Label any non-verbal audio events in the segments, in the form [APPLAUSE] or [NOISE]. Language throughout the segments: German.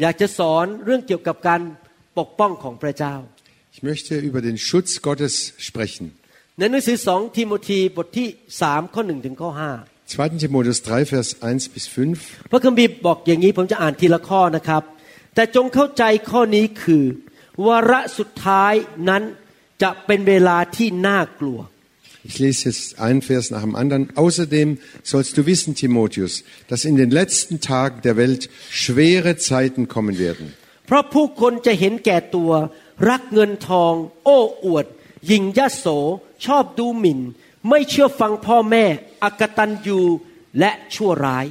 อยากจะสอนเรื่องเกี่ยวกับการปกป้องของพระเจ้า Ich möchte über den Schutz Gottes sprechen. ในหนังสือ2ทิโมธีบทที่3ข้อ1ถึงข้อ 2. Timotheus 3, Vers 1 bis 5. 5พระคัมภีร์บอกอย่างนี้ผมจะอ่านทีละข้อนะครับ แต่จงเข้าใจข้อนี้คือวาระสุดท้ายนั้นจะเป็นเวลาที่น่ากลัว Ich lese jetzt einen Vers nach dem anderen. Außerdem sollst du wissen, Timotheus, dass in den letzten Tagen der Welt schwere Zeiten kommen werden. เพราะผู้คนจะเห็นแก่ตัว รักเงินทอง โอ้อวดหยิ่งยโส ชอบดูหมิ่น ไม่เชื่อฟังพ่อแม่อกตันยูและชั่วร้าย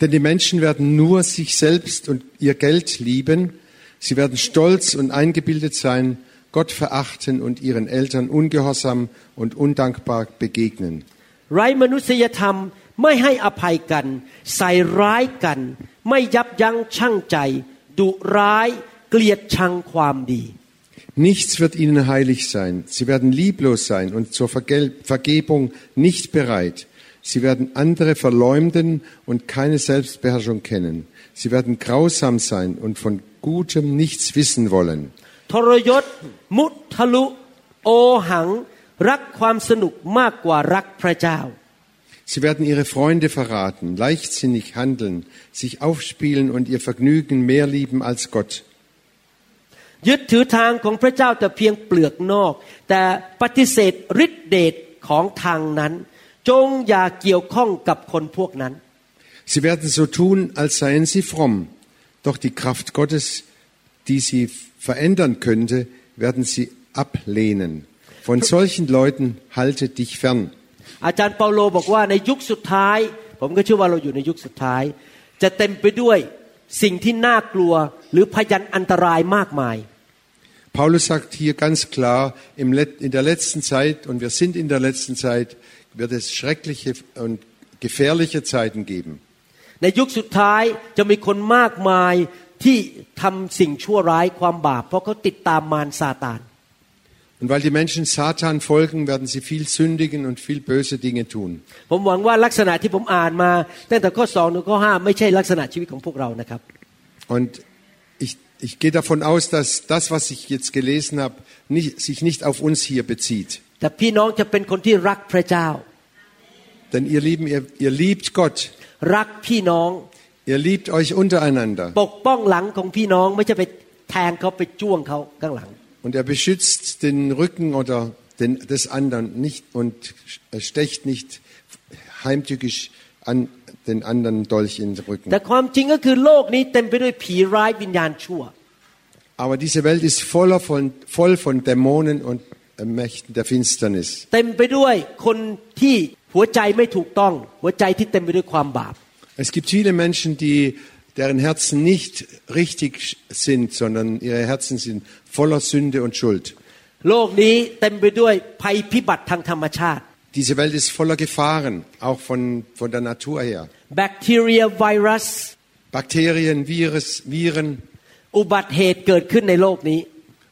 Denn die Menschen werden nur sich selbst und ihr Geld lieben. Sie werden stolz und eingebildet sein, Gott verachten und ihren Eltern ungehorsam und undankbar begegnen. ไร้มนุษยธรรมไม่ให้อภัยกัน ใส่ร้ายกัน ไม่ยับยั้งชั่งใจ ดุร้ายเกลียดชังความดี Nichts wird ihnen heilig sein. Sie werden lieblos sein und zur Vergel Vergebung nicht bereit. Sie werden andere verleumden und keine Selbstbeherrschung kennen. Sie werden grausam sein und von Gutem nichts wissen wollen. ทรยศ มุทะลุ โอหัง รักความสนุกมากกว่ารักพระเจ้า Sie werden ihre Freunde verraten, leichtsinnig handeln, sich aufspielen und ihr Vergnügen mehr lieben als Gott. ยึดถือทางของพระเจ้าแต่เพียงเปลือกนอก แต่ปฏิเสธฤทธิเดชของทางนั้น จงอย่าเกี่ยวข้องกับคนพวกนั้น Sie werden so tun, als seien sie fromm. Doch die Kraft Gottes, die sie verändern könnte, werden sie ablehnen. Von solchen Leuten halte dich fern. อาจารย์เปาโลบอกว่าในยุคสุดท้าย ผมก็เชื่อว่าเราอยู่ในยุคสุดท้าย จะเต็มไปด้วยสิ่งที่น่ากลัว หรือพยันอันตรายมากมาย Paulus sagt hier ganz klar, im Let- in der letzten Zeit, und wir sind in der letzten Zeit, wird es schreckliche und gefährliche Zeiten geben. ในยุคสุดท้ายจะมีคนมากมาย ที่ทำสิ่งชั่วร้ายความบาปเพราะเขาติดตามมารซาตาน Und weil die Menschen Satan folgen, werden sie viel sündigen und viel böse Dinge tun. ผมหวังว่าลักษณะที่ผมอ่านมาตั้งแต่ข้อสองถึงข้อห้าไม่ใช่ลักษณะชีวิตของพวกเรานะครับ Und ich, ich gehe davon aus, dass das, was ich jetzt gelesen habe, nicht, sich nicht auf uns hier bezieht. แต่พี่น้องจะเป็นคนที่รักพระเจ้า Denn ihr Lieben, ihr, ihr liebt Gott. รักพี่น้อง Ihr liebt euch untereinander. ปกป้องหลังของพี่น้องไม่ใช่ไปแทงเขาไปจ้วงเขาข้างหลัง Und er beschützt den Rücken oder den, des anderen nicht und stecht nicht heimtückisch an den anderen Dolch in den แต่ Rücken. ความจริงก็คือโลกนี้เต็มไปด้วยผีร้ายวิญญาณชั่ว Aber diese Welt ist voller von, voll von Dämonen und äh, Mächten der Finsternis. เต็มไปด้วยคนที่หัวใจไม่ถูกต้อง หัวใจที่เต็มไปด้วยความบาป es gibt viele Menschen, die, deren Herzen nicht richtig sind, sondern ihre Herzen sind voller Sünde und Schuld. Diese Welt ist voller Gefahren, auch von, von der Natur her. Bacteria, Virus, Bakterien, Virus, Viren.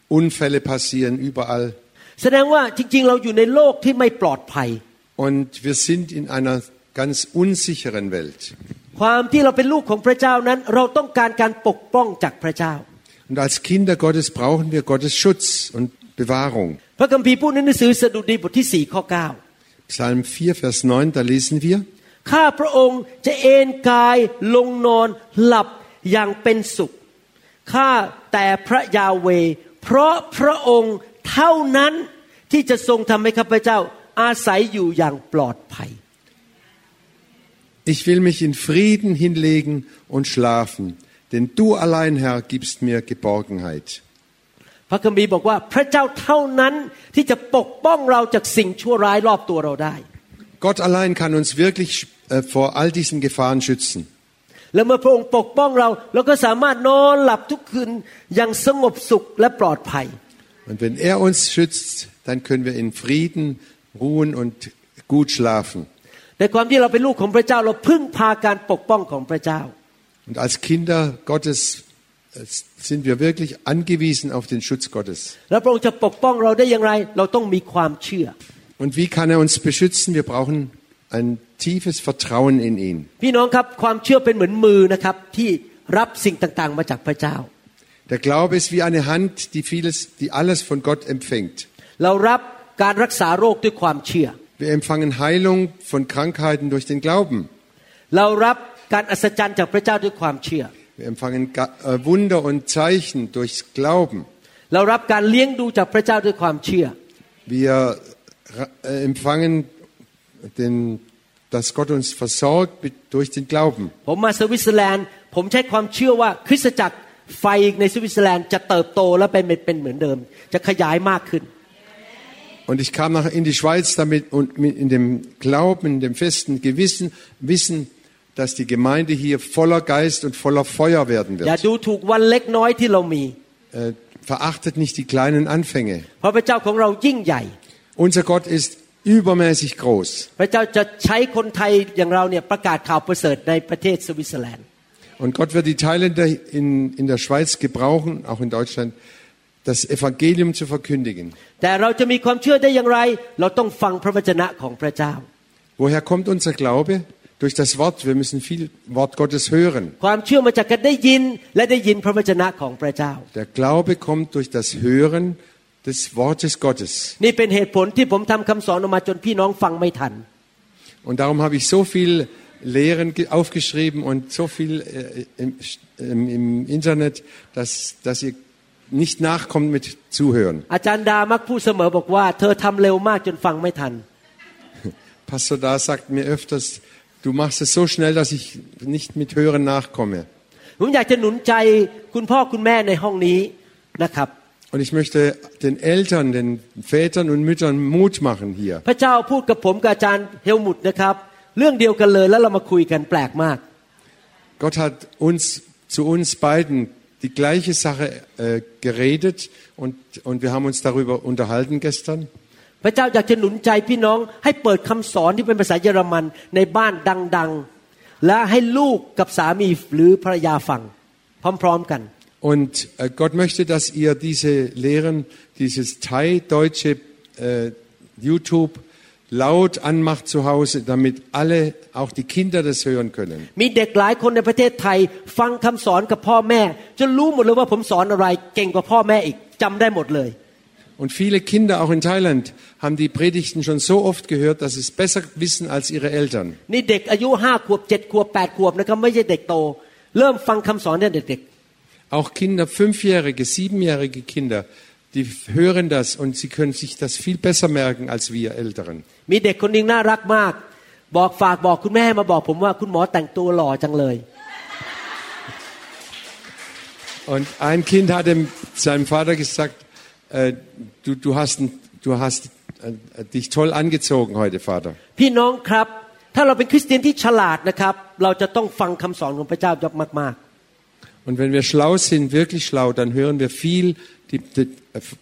Unfälle passieren überall. Und wir sind in einer ganz unsicheren Welt. Und als Kinder Gottes brauchen wir Gottes Schutz und Bewahrung. Psalm 4, Vers 9, da lesen wir. ข้าพระองค์จะเอนกายลงนอนหลับอย่างเป็นสุขข้าแต่พระยาเว เพราะพระองค์เท่านั้นที่จะทรงทำให้ข้าพเจ้าอาศัยอยู่อย่างปลอดภัย ich will mich in Frieden hinlegen und schlafen, denn du allein, Herr, gibst mir Geborgenheit. พระคัมภีร์บอกว่าพระเจ้าเท่านั้นที่จะปกป้องเราจากสิ่งชั่วร้ายรอบตัวเราได้ Gott allein kann uns wirklich äh, vor all diesen Gefahren schützen. แล้วเมื่อพระองค์ปกป้องเราเราก็สามารถนอนหลับทุกคืนอย่างสงบสุขและปลอดภัย Und wenn er uns schützt, dann können wir in Frieden ruhen und gut schlafen. ในความที่เราเป็นลูกของพระเจ้าเราพึ่งพาการปกป้องของพระเจ้า Und als Kinder Gottes äh, sind wir wirklich angewiesen auf den Schutz Gottes. แล้วพระองค์จะปกป้องเราได้อย่างไร เราต้องมีความเชื่อ Und wie kann er uns beschützen? Wir brauchen ein tiefes Vertrauen in ihn. พี่น้องครับความเชื่อเป็นเหมือนมือนะครับที่รับสิ่งต่างๆ มาจากพระเจ้า Der Glaube ist wie eine Hand, die vieles, die alles von Gott empfängt. เรารับการรักษาโรคด้วยความเชื่อ Wir empfangen Heilung von Krankheiten durch den Glauben. เรารับการอัศจรรย์จากพระเจ้าด้วยความเชื่อ Wir empfangen Ga- äh, Wunder und Zeichen durchs Glauben. เรารับการเลี้ยงดูจากพระเจ้าด้วยความเชื่อ Wir ra- äh, empfangen, den, dass Gott uns versorgt mit- durch den Glauben. ผมมาสวิตเซอร์แลนด์ ผมใช้ความเชื่อว่าคริสตจักรไฟในสวิตเซอร์แลนด์จะเติบโตและเป็นเป็นเหมือนเดิม จะขยายมากขึ้น Und ich kam nach, in die Schweiz damit und mit, in dem Glauben, in dem festen Gewissen, Wissen, dass die Gemeinde hier voller Geist und voller Feuer werden อย่า wird. ดูถูกวันเล็กน้อยที่เรามี Äh, verachtet nicht die kleinen Anfänge. เพราะพระเจ้าของเรายิ่งใหญ่ Unser Gott ist übermäßig groß. พระเจ้าจะใช้คนไทยอย่างเราเนี่ยประกาศข่าวประเสริฐในประเทศสวิตเซอร์แลนด์ Und Gott wird die Thailänder in, in der Schweiz gebrauchen, auch in Deutschland, das Evangelium zu verkündigen. Woher kommt unser Glaube? Durch das Wort. Wir müssen viel Wort Gottes hören. Der Glaube kommt durch das Hören des Wortes Gottes. Und darum habe ich so viel Lehren aufgeschrieben und so viel äh, im, Internet, dass, dass ihr nicht nachkommt mit Zuhören. อาจารย์ดามักพูดเสมอบอกว่า เธอทำเร็วมากจนฟังไม่ทัน [LAUGHS] Pastor Da sagt mir öfters, du machst es so schnell, dass ich nicht mit Hören nachkomme. ผมอยากจะหนุนใจคุณพ่อคุณแม่ในห้องนี้นะครับ Und ich möchte den Eltern, den Vätern und Müttern Mut machen hier. พระเจ้าพูดกับผมกับอาจารย์เฮลมุตนะครับ เรื่องเดียวกันเลยแล้วเรามาคุยกันแปลกมาก Gott hat uns zu uns beiden die gleiche Sache äh, geredet und, und wir haben uns darüber unterhalten gestern. พระเจ้าอยากจะหนุนใจพี่น้องให้เปิดคำสอนที่เป็นภาษาเยอรมันในบ้านดังๆ และให้ลูกกับสามีหรือภรรยาฟังพร้อมๆกัน Und äh, Gott möchte, dass ihr diese Lehren, dieses Thai-deutsche äh, YouTube laut anmacht zu Hause, damit alle, auch die Kinder das hören können. มีเด็กหลายคนในประเทศไทย ฟังคำสอนกับพ่อแม่จนรู้หมดเลยว่าผมสอนอะไร เก่งกว่าพ่อแม่อีกจำได้หมดเลย Und viele Kinder, auch in Thailand, haben die Predigten schon so oft gehört, dass sie es besser wissen als ihre Eltern. นี่เด็กอายุห้าขวบเจ็ดขวบแปดขวบนะครับไม่ใช่เด็กโต เริ่มฟังคำสอนตั้งแต่เด็ก Auch Kinder, fünfjährige, siebenjährige Kinder, die hören das und sie können sich das viel besser merken als wir Älteren. มีเด็กคนหนึงน่ารักมาก บอกฝากบอกคุณแม่มาบอกผมว่าคุณหมอแต่งตัวหล่อจังเลย Und ein Kind hat dem, seinem Vater gesagt, äh, du, du hast, ein- du hast äh, dich toll angezogen heute, Vater. พี่น้องครับ ถ้าเราเป็นคริสเตียนที่ฉลาดนะครับ เราจะต้องฟังคำสอนของพระเจ้ายกมาก Und wenn wir schlau sind, wirklich schlau, dann hören wir viel die, die,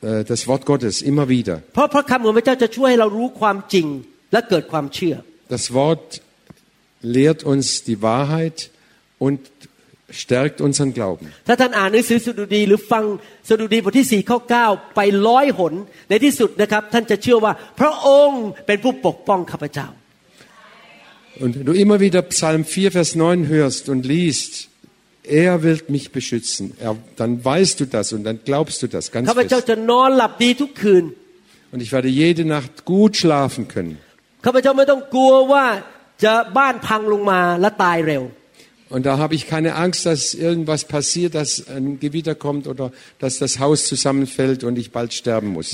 äh, das Wort Gottes immer wieder. ๆ เพราะพระคำของพระเจ้าจะช่วยให้เรารู้ความจริงและเกิดความเชื่อ Das Wort lehrt uns die Wahrheit und stärkt unseren Glauben. ถ้าท่านอ่านหนังสือสดุดีหรือฟังสดุดีบทที่4ข้อ9ไปร้อยหน ในที่สุดนะครับ ท่านจะเชื่อว่า พระองค์เป็นผู้ปกป้องข้าพเจ้า Und wenn du immer wieder Psalm 4, Vers 9 hörst und liest, er will mich beschützen, er, dann weißt du das und dann glaubst du das ganz ข้าพเจ้า fest. จะนอนหลับดีทุกคืน Und ich werde jede Nacht gut schlafen können. ข้าพเจ้าไม่ต้องกลัวว่าจะบ้านพังลงมาและตายเร็ว Und da habe ich keine Angst, dass irgendwas passiert, dass ein Gewitter kommt oder dass das Haus zusammenfällt und ich bald sterben ห muss.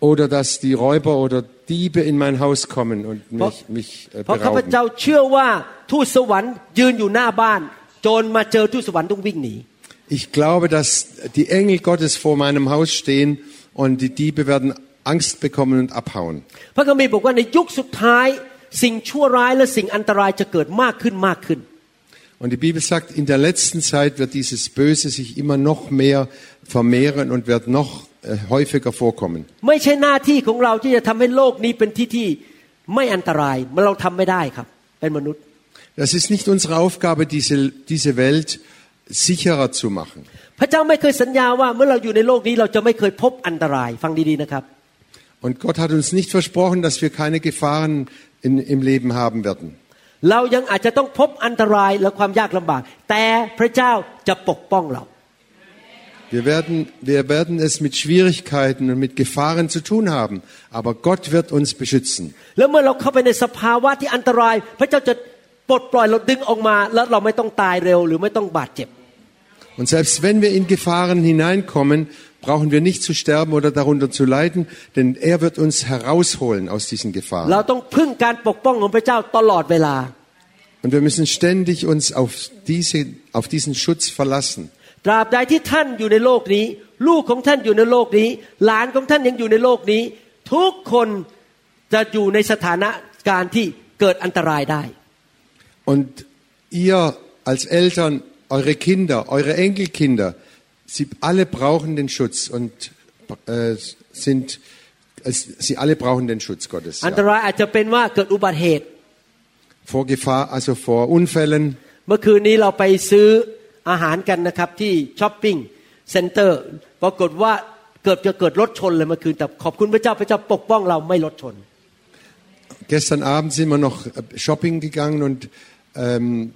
รือโจรจะบุกเข้ามาในบ้านแล้วมาปล้นบ้านของข้าพเจ้า Oder dass die Räuber oder Diebe in mein Haus kommen und mich, mich äh, เพราะข้าพ berauben. เจ้าเชื่อว่าทูตสวรรค์ยืนอยู่หน้าบ้าน โจรมาเจอทูตสวรรค์ต้องวิ่งหนี Ich glaube, dass die Engel Gottes vor meinem Haus stehen und die Diebe werden Angst bekommen und abhauen. พระคัมภีร์บอกว่าในยุคสุดท้าย สิ่งชั่วร้ายและสิ่งอันตรายจะเกิดมากขึ้นมากขึ้น Und die Bibel sagt, in der letzten Zeit wird dieses Böse sich immer noch mehr vermehren und wird noch äh, häufiger vorkommen. ไม่ใช่หน้าที่ของเราที่จะทำให้โลกนี้เป็นที่ที่ไม่อันตรายมันเราทำไม่ได้ครับ เป็นมนุษย์ Das ist nicht unsere Aufgabe, diese, diese Welt sicherer zu machen. พระเจ้าไม่เคยสัญญาว่าเมื่อเราอยู่ในโลกนี้เราจะไม่เคยพบอันตราย ฟังดีๆนะครับ Und Gott hat uns nicht versprochen, dass wir keine Gefahren in, im Leben haben werden. เรายังอาจจะต้องพบอันตรายและความยากลำบาก แต่พระเจ้าจะปกป้องเรา wir werden, wir werden es mit Schwierigkeiten und mit Gefahren zu tun haben, aber Gott wird uns beschützen. Und selbst wenn wir in Gefahren hineinkommen, brauchen wir nicht zu sterben oder darunter zu leiden, denn er wird uns herausholen aus diesen Gefahren. Und wir müssen ständig uns auf, diese, auf diesen Schutz verlassen. ตราบใดที่ท่านอยู่ในโลกนี้ ลูกของท่านอยู่ในโลกนี้ หลานของท่านยังอยู่ในโลกนี้ ทุกคนจะอยู่ในสถานะการที่เกิดอันตรายได้ Und ihr als Eltern, eure Kinder, eure Enkelkinder, sie alle brauchen den Schutz und äh, sind, es, sie alle brauchen den Schutz Gottes. อันต Ja. รายอาจจะเป็นว่าเกิดอุบัติเหตุ Vor Gefahr, also vor Unfällen. เมื่อคืนนี้เราไปซื้อ อาหารกันนะครับที่ช้อปปิ้งเซ็นเตอร์ปรากฏว่าเกิดจะเกิดรถชนเลยเมื่อคืนแต่ขอบคุณพระเจ้าพระเจ้าปกป้องเราไม่รถชน Gestern Abend sind wir noch äh, shopping gegangen und ähm,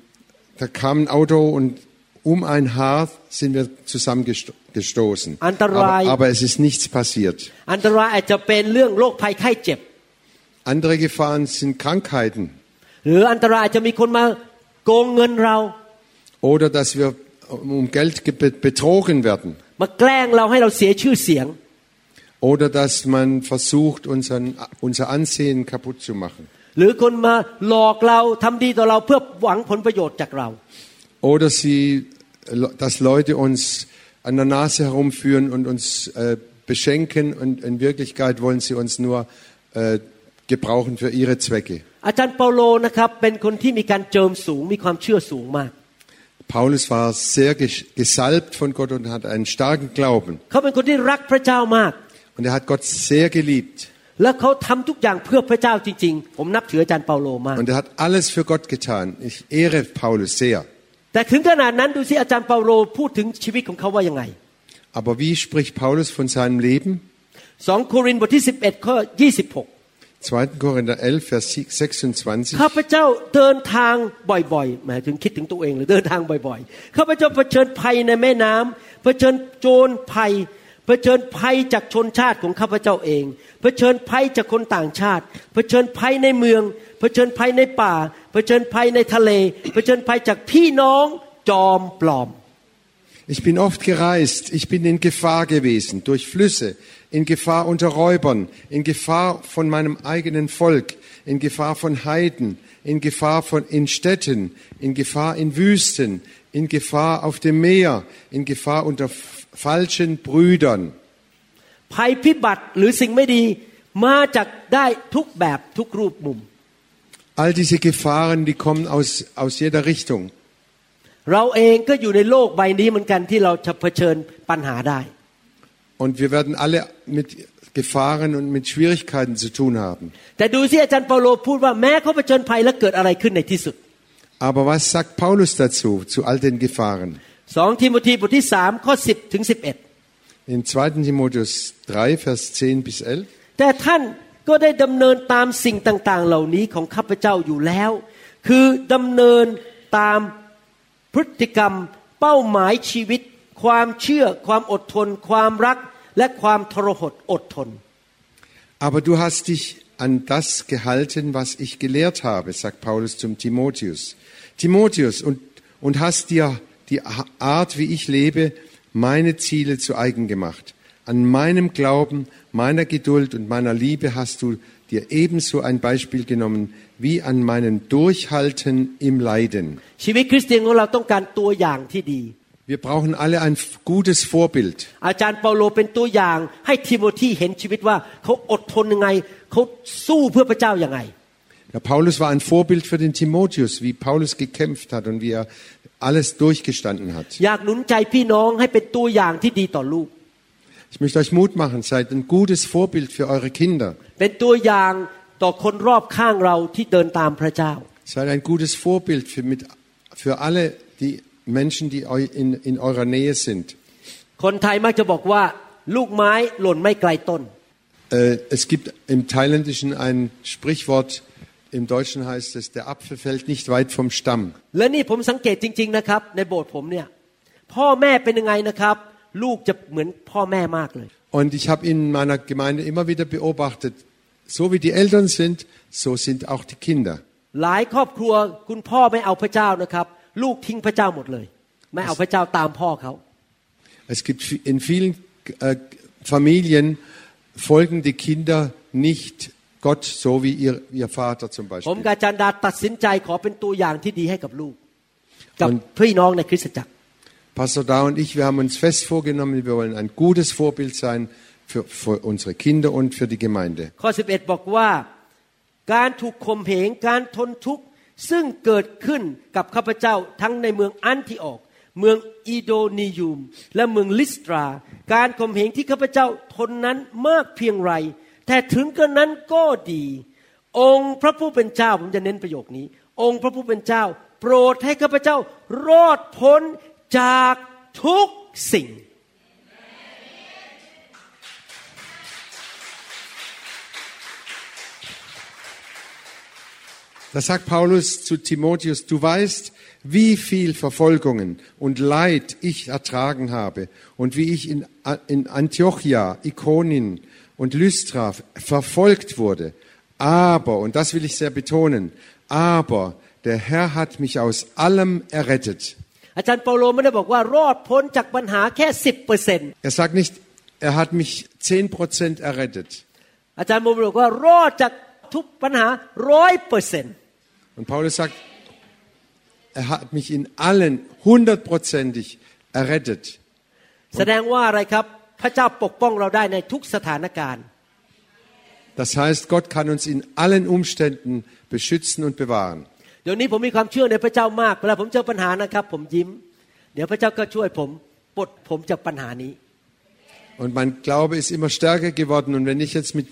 da kam ein Auto und um ein Haar sind wir zusammengestoßen. Aber, Antarai. aber es ist nichts passiert. อันตรายอาจจะเป็นเรื่องโรคภัยไข้เจ็บ Andere Gefahren sind Krankheiten oder dass wir um Geld ge- betrogen werden มาแกล้งเราให้เราเสียชื่อเสียง oder dass man versucht, unseren, unser Ansehen kaputt zu machen หรือคนมาหลอกเราทำดีต่อเราเพื่อหวังผลประโยชน์จากเรา oder sie, dass Leute uns an der Nase herumführen und uns äh, beschenken und in Wirklichkeit wollen sie uns nur äh, gebrauchen für ihre Zwecke. อาจารย์เปาโลนะครับเป็นคนที่มีการเจิมสูงมีความเชื่อสูงมาก Paulus war sehr ges- gesalbt von Gott und hat einen starken Glauben. เขาเป็นคนที่รักพระเจ้ามาก Und er hat Gott sehr geliebt. และเขาทำทุกอย่างเพื่อพระเจ้าจริง ๆ ผมนับถืออาจารย์เปาโลมาก Und er hat alles für Gott getan. Ich ehre Paulus sehr. แต่ถึงขนาดนั้นดูสิอาจารย์เปาโลพูดถึงชีวิตของเขาว่ายังไง Aber wie spricht Paulus von seinem Leben? 2 โครินธ์บทที่ 11 ข้อ 26 2. Korinther 11, Vers 26. ข้าพเจ้าเดินทางบ่อยๆหมายถึงคิดถึงตัวเองเลยเดินทางบ่อยๆ ข้าพเจ้าเผชิญภัยในแม่น้ำเผชิญโจรภัย เผชิญภัยจากชนชาติของข้าพเจ้าเอง เผชิญภัยจากคนต่างชาติ เผชิญภัยในเมือง เผชิญภัยในป่า เผชิญภัยในทะเล เผชิญภัยจากพี่น้องจอมปลอม Ich bin oft gereist, ich bin in Gefahr gewesen, durch Flüsse, in Gefahr unter Räubern, in Gefahr von meinem eigenen Volk, in Gefahr von Heiden, in Gefahr von, in Städten, in Gefahr in Wüsten, in Gefahr auf dem Meer, in Gefahr unter f- falschen Brüdern. ภัยพิบัติหรือสิ่งไม่ดีมาจากได้ทุกแบบทุกรูปมุม All diese Gefahren, die kommen aus, aus jeder Richtung. เราเองก็อยู่ในโลกใบนี้เหมือนกันที่เราจะเผชิญปัญหาได้ Und wir werden alle mit Gefahren und mit Schwierigkeiten zu tun haben. แต่ดูสิอาจารย์เปาโลพูดว่าแม้เขาเผชิญภัยแล้วเกิดอะไรขึ้นในที่สุด Aber was sagt Paulus dazu, zu all den Gefahren? สองทิโมธีบทที่สามข้อ10ถึง11 In 2. Timotheus 3, Vers 10 bis 11. แต่ท่านก็ได้ดำเนินตามสิ่งต่าง ๆ เหล่านี้ของข้าพเจ้าอยู่แล้ว คือดำเนินตามพฤติกรรม เป้าหมายชีวิต ความเชื่อ ความอดทน ความรัก และความทรหดอดทน Aber du hast dich an das gehalten, was ich gelehrt habe, sagt Paulus zum Timotheus. Timotheus, und, und hast dir die Art, wie ich lebe, meine Ziele zu eigen gemacht. An meinem Glauben, meiner Geduld und meiner Liebe hast du dir ebenso ein Beispiel genommen wie an meinem Durchhalten im Leiden. ชีวิตคริสเตียนของเราต้องการตัวอย่างที่ดี Wir brauchen alle ein f- gutes Vorbild. อาจารย์เปาโลเป็นตัวอย่าง ให้ทิโมธีเห็นชีวิตว่าเขาอดทนยังไงเขาสู้เพื่อพระเจ้ายังไง Der Paulus war ein Vorbild für den Timotheus, wie Paulus gekämpft hat und wie er alles durchgestanden hat. อยากหนุนใจพี่น้องให้เป็นตัวอย่างที่ดีต่อลูก Ich möchte euch Mut machen, seid ein gutes Vorbild für eure Kinder. เป็นตัวอย่างต่อคนรอบข้างเราที่เดินตามพระเจ้า Seid ein gutes Vorbild für, mit, für alle die Menschen, die eu- in, in eurer Nähe sind. คนไทยมักจะบอกว่า ลูกไม้หล่นไม่ไกลต้น Äh, es gibt im Thailändischen ein Sprichwort, im Deutschen heißt es, der Apfel fällt nicht weit vom Stamm. และนี่ผมสังเกตจริง ๆนะครับ ในโบสถ์ผมเนี่ย พ่อแม่เป็นยังไงนะครับ ลูกจะเหมือนพ่อแม่มากเลย Und ich habe in meiner Gemeinde immer wieder beobachtet, so wie die Eltern sind, so sind auch die Kinder. หลายครอบครัวคุณพ่อไม่เอาพระเจ้านะครับ ลูกทิ้งพระเจ้าหมดเลย ไม่เอาพระเจ้าตามพ่อเขา Es gibt vi- in vielen äh, Familien folgen die Kinder nicht Gott so wie ihr, ihr Vater zum ผม Beispiel. กับอาจารย์ดาตัดสินใจขอเป็นตัวอย่างที่ดีให้กับลูก กับ Und- พี่น้องในคริสตจักร Pastor Da und ich, wir haben uns fest vorgenommen, wir wollen ein gutes Vorbild sein für, für unsere Kinder und für die Gemeinde. ข้อ 11 บอกว่า การถูกข่มเหงการทนทุกข์ ซึ่งเกิดขึ้นกับข้าพเจ้าทั้งในเมืองอันทิออก เมืองอีโดนียูมและเมืองลิสตรา การข่มเหงที่ข้าพเจ้าทนนั้นมากเพียงไร แต่ถึงกระนั้นก็ดี องค์พระผู้เป็นเจ้าผมจะเน้นประโยคนี้ องค์พระผู้เป็นเจ้า โปรดให้ข้าพเจ้ารอดพ้นจากทุกสิ่ง Da sagt Paulus zu Timotheus, du weißt, wie viel Verfolgungen und Leid ich ertragen habe und wie ich in, in Antiochia, Ikonien und Lystra verfolgt wurde. Aber, und das will ich sehr betonen, aber der Herr hat mich aus allem errettet. อาจารย์เปาโลไม่ได้บอกว่ารอดพ้นจากปัญหาแค่สิบเปอร์เซ็น Er sagt nicht, er hat mich 10% errettet. อาจารย์โมบอกว่ารอดจากทุกปัญหาร้อยเปอร์เซ็น Und Paulus sagt, er hat mich in allen hundertprozentig errettet. แสดงว่าอะไรครับ พระเจ้าปกป้องเราได้ในทุกสถานการณ์ Das heißt, Gott kann uns in allen Umständen beschützen und bewahren. เดี๋ยวนี้ผมมีความเชื่อในพระเจ้ามากเวลาผมเจอปัญหานะครับ ผมยิ้ม เดี๋ยวพระเจ้าก็ช่วยผมปลดผมจากปัญหานี้ Und mein Glaube ist immer stärker geworden. Und wenn ich jetzt mit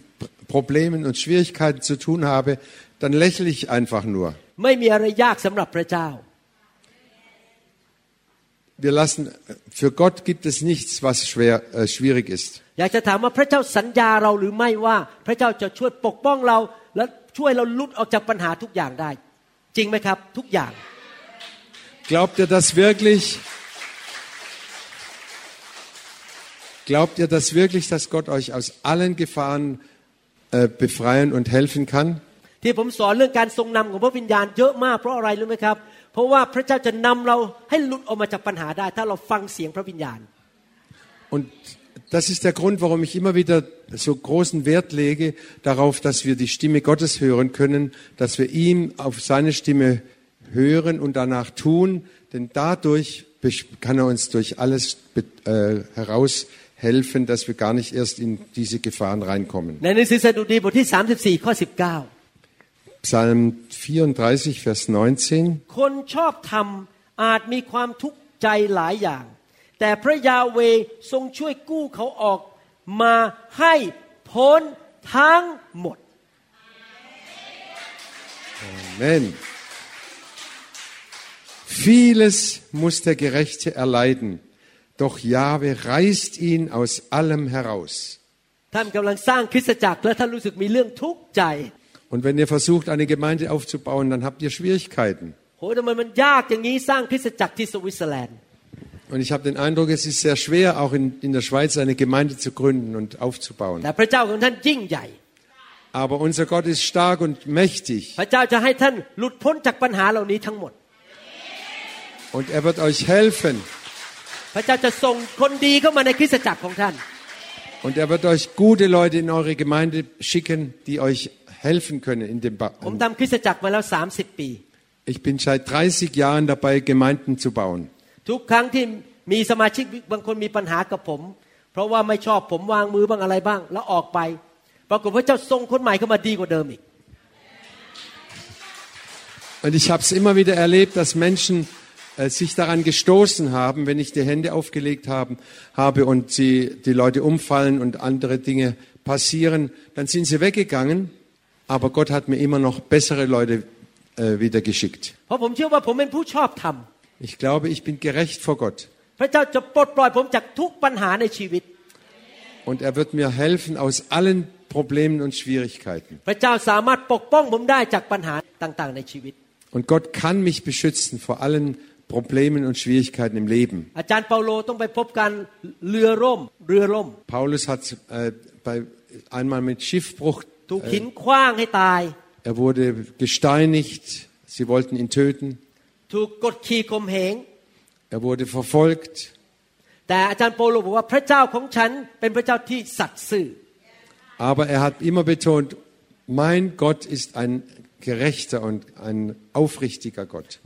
Problemen und Schwierigkeiten zu tun habe, dann lächle ich einfach nur. Wir lassen, für Gott gibt es nichts, was schwer, äh, schwierig ist. Glaubt ihr das wirklich? Glaubt ihr das wirklich, dass Gott euch aus allen Gefahren äh, befreien und helfen kann? ที่ผมสอนเรื่องการทรงนำของพระวิญญาณเยอะมากเพราะอะไรรู้ไหมครับ เพราะว่าพระเจ้าจะนำเราให้หลุดออกมาจากปัญหาได้ ถ้าเราฟังเสียงพระวิญญาณ Und das ist der Grund, warum ich immer wieder so großen Wert lege darauf, dass wir die Stimme Gottes hören können, dass wir ihm auf seine Stimme hören und danach tun, denn dadurch besch- kann er uns durch alles be- äh, heraushelfen, dass wir gar nicht erst in diese Gefahren reinkommen. ในหนังสือสดุดีบทที่ 34 ข้อ Psalm 34, Vers 19. 19 คนชอบธรรมอาจมีความทุกข์ใจหลายอย่าง แต่พระยาเวทรงช่วยกู้เขาออกมาให้พ้นทั้งหมด Amen. Vieles muss der Gerechte erleiden, doch Jahwe reißt ihn aus allem heraus. ท่านกำลังสร้างคริสตจักรและท่านรู้สึกมีเรื่องทุกข์ใจ und wenn ihr versucht, eine Gemeinde aufzubauen, dann habt ihr Schwierigkeiten. Und ich habe den Eindruck, es ist sehr schwer, auch in, in der Schweiz eine Gemeinde zu gründen und aufzubauen. Aber unser Gott ist stark und mächtig. Und er wird euch helfen. Und er wird euch gute Leute in eure Gemeinde schicken, die euch helfen helfen können in dem ba ผมทำคริสตจักรมาแล้ว 30 ปี Ich bin seit 30 Jahren dabei, Gemeinden zu bauen. ทุกครั้งที่ มีสมาชิกบางคนมีปัญหากับผม เพราะว่าไม่ชอบผมวางมือบ้างอะไรบ้าง แล้วออกไป ปรากฏพระเจ้าทรงคนใหม่เข้ามาดีกว่าเดิมอีก Und ich habe es immer wieder erlebt, dass Menschen äh, sich daran gestoßen haben, wenn ich die Hände aufgelegt haben, habe und sie, die Leute umfallen und andere Dinge passieren, dann sind sie weggegangen, Aber Gott hat mir immer noch bessere Leute äh, wieder geschickt. Ich glaube, ich bin gerecht vor Gott. Und er wird mir helfen aus allen Problemen und Schwierigkeiten. Und Gott kann mich beschützen vor allen Problemen und Schwierigkeiten im Leben. Paulus hat äh, bei, einmal mit Schiffbruch äh, er wurde gesteinigt, sie wollten ihn töten. Er wurde verfolgt. Aber er hat immer betont, mein Gott ist ein gerechter und ein aufrichtiger Gott.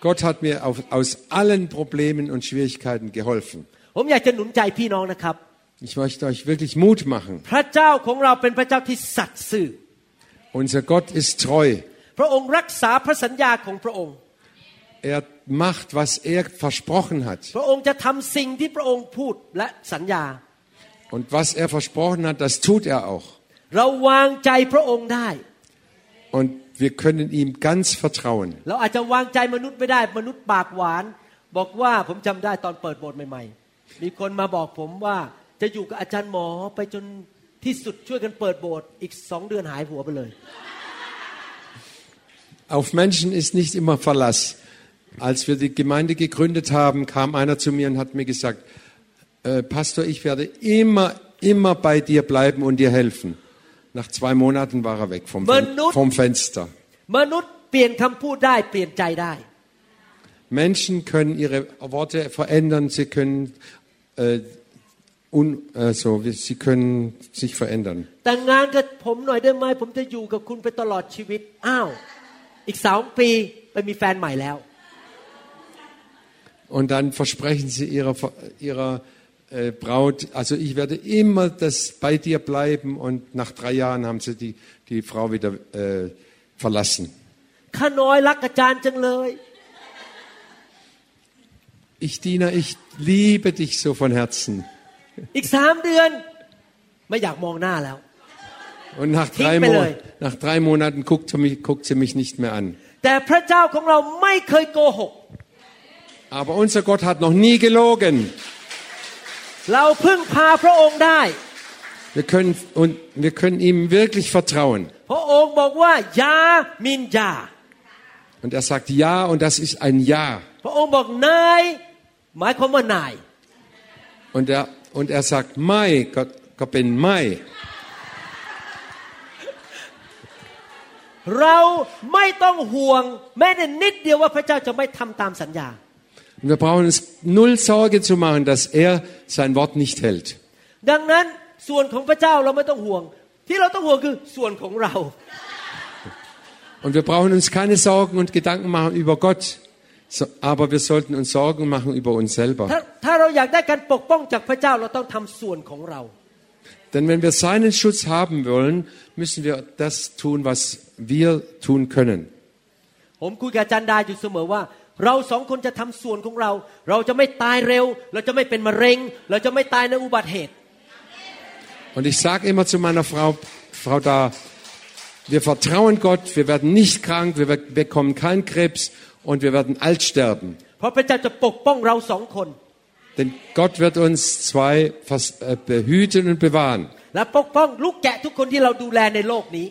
Gott hat mir auf, aus allen Problemen und Schwierigkeiten geholfen. ผมอยากจะหนุนใจพี่น้องนะครับ Ich möchte euch wirklich Mut machen. พระเจ้าของเราเป็นพระเจ้าที่สัตย์ซื่อ Unser Gott ist treu. พระองค์รักษาพระสัญญาของพระองค์ Er macht, was er versprochen hat. พระองค์จะทำสิ่งที่พระองค์พูดและสัญญา Und was er versprochen hat, das tut er auch. เราวางใจพระองค์ได้ Und wir können ihm ganz vertrauen. เราอาจจะวางใจมนุษย์ไม่ได้มนุษย์ปากหวาน บอกว่าผมจำได้ตอนเปิดโบสถ์ใหม่ๆ มีคนมาบอกผมว่าจะอยู่กับอาจารย์หมอไปจนที่สุดช่วยกันเปิดโบสถ์อีกสองเดือนหายหัวไปเลย Auf Menschen ist nicht immer Verlass. Als wir die Gemeinde gegründet haben, kam einer zu mir und hat mir gesagt, äh, Pastor, ich werde immer, immer bei dir bleiben und dir helfen. Nach zwei Monaten war er weg vom, Fen Manut- vom Fenster. มนุษย์เปลี่ยนคำพูดได้เปลี่ยนใจได้ Menschen können ihre Worte verändern, sie können, äh, un, äh, so, sie können sich verändern. แต่งงานกับผมหน่อยได้ไหมผมจะอยู่กับคุณไปตลอดชีวิต อ้าว อีกสองปีไปมีแฟนใหม่แล้ว Und dann versprechen sie ihrer, ihrer äh, Braut, also ich werde immer das bei dir bleiben. Und nach drei Jahren haben sie die, die Frau wieder äh, verlassen. ข้าน้อยรักอาจารย์จังเลย Ich Diener, ich liebe dich so von Herzen. อีกสามเดือนไม่อยากมองหน้าแล้ว Und nach drei,ทิ้งไป Mo เลย nach drei Monaten guckt sie, mich, guckt sie mich nicht mehr an. แต่พระเจ้าของเราไม่เคยโกหก Aber unser Gott hat noch nie gelogen. เราพึ่งพาพระองค์ได้ Wir können, und wir können ihm wirklich vertrauen. พระองค์บอกว่ายามินยา Und er sagt ja und das ist ein Ja. พระองค์บอกนายหมายความว่านาย Und er, und er sagt Mai, Gott, Gott bin Mai. เราไม่ต้องห่วง แม้แต่นิดเดียวว่าพระเจ้าจะไม่ทำตามสัญญา Und wir brauchen uns null Sorge zu machen, dass er sein Wort nicht hält. ดังนั้นส่วนของพระเจ้าเราไม่ต้องห่วง ที่เราต้องห่วงคือส่วนของเรา Und wir brauchen uns keine Sorgen und Gedanken machen über Gott, So, aber wir sollten uns Sorgen machen über uns selber. Denn wenn wir seinen Schutz haben wollen, müssen wir das tun, was wir tun können. Und ich sage immer zu meiner Frau, Frau da, wir vertrauen Gott, wir werden nicht krank, wir bekommen keinen Krebs und wir werden alt sterben. เพราะพระเจ้าจะปกป้องเราสองคน Denn Gott wird uns zwei vers- äh, behüten und bewahren. และปกป้องลูกแกะทุกคนที่เราดูแลในโลกนี้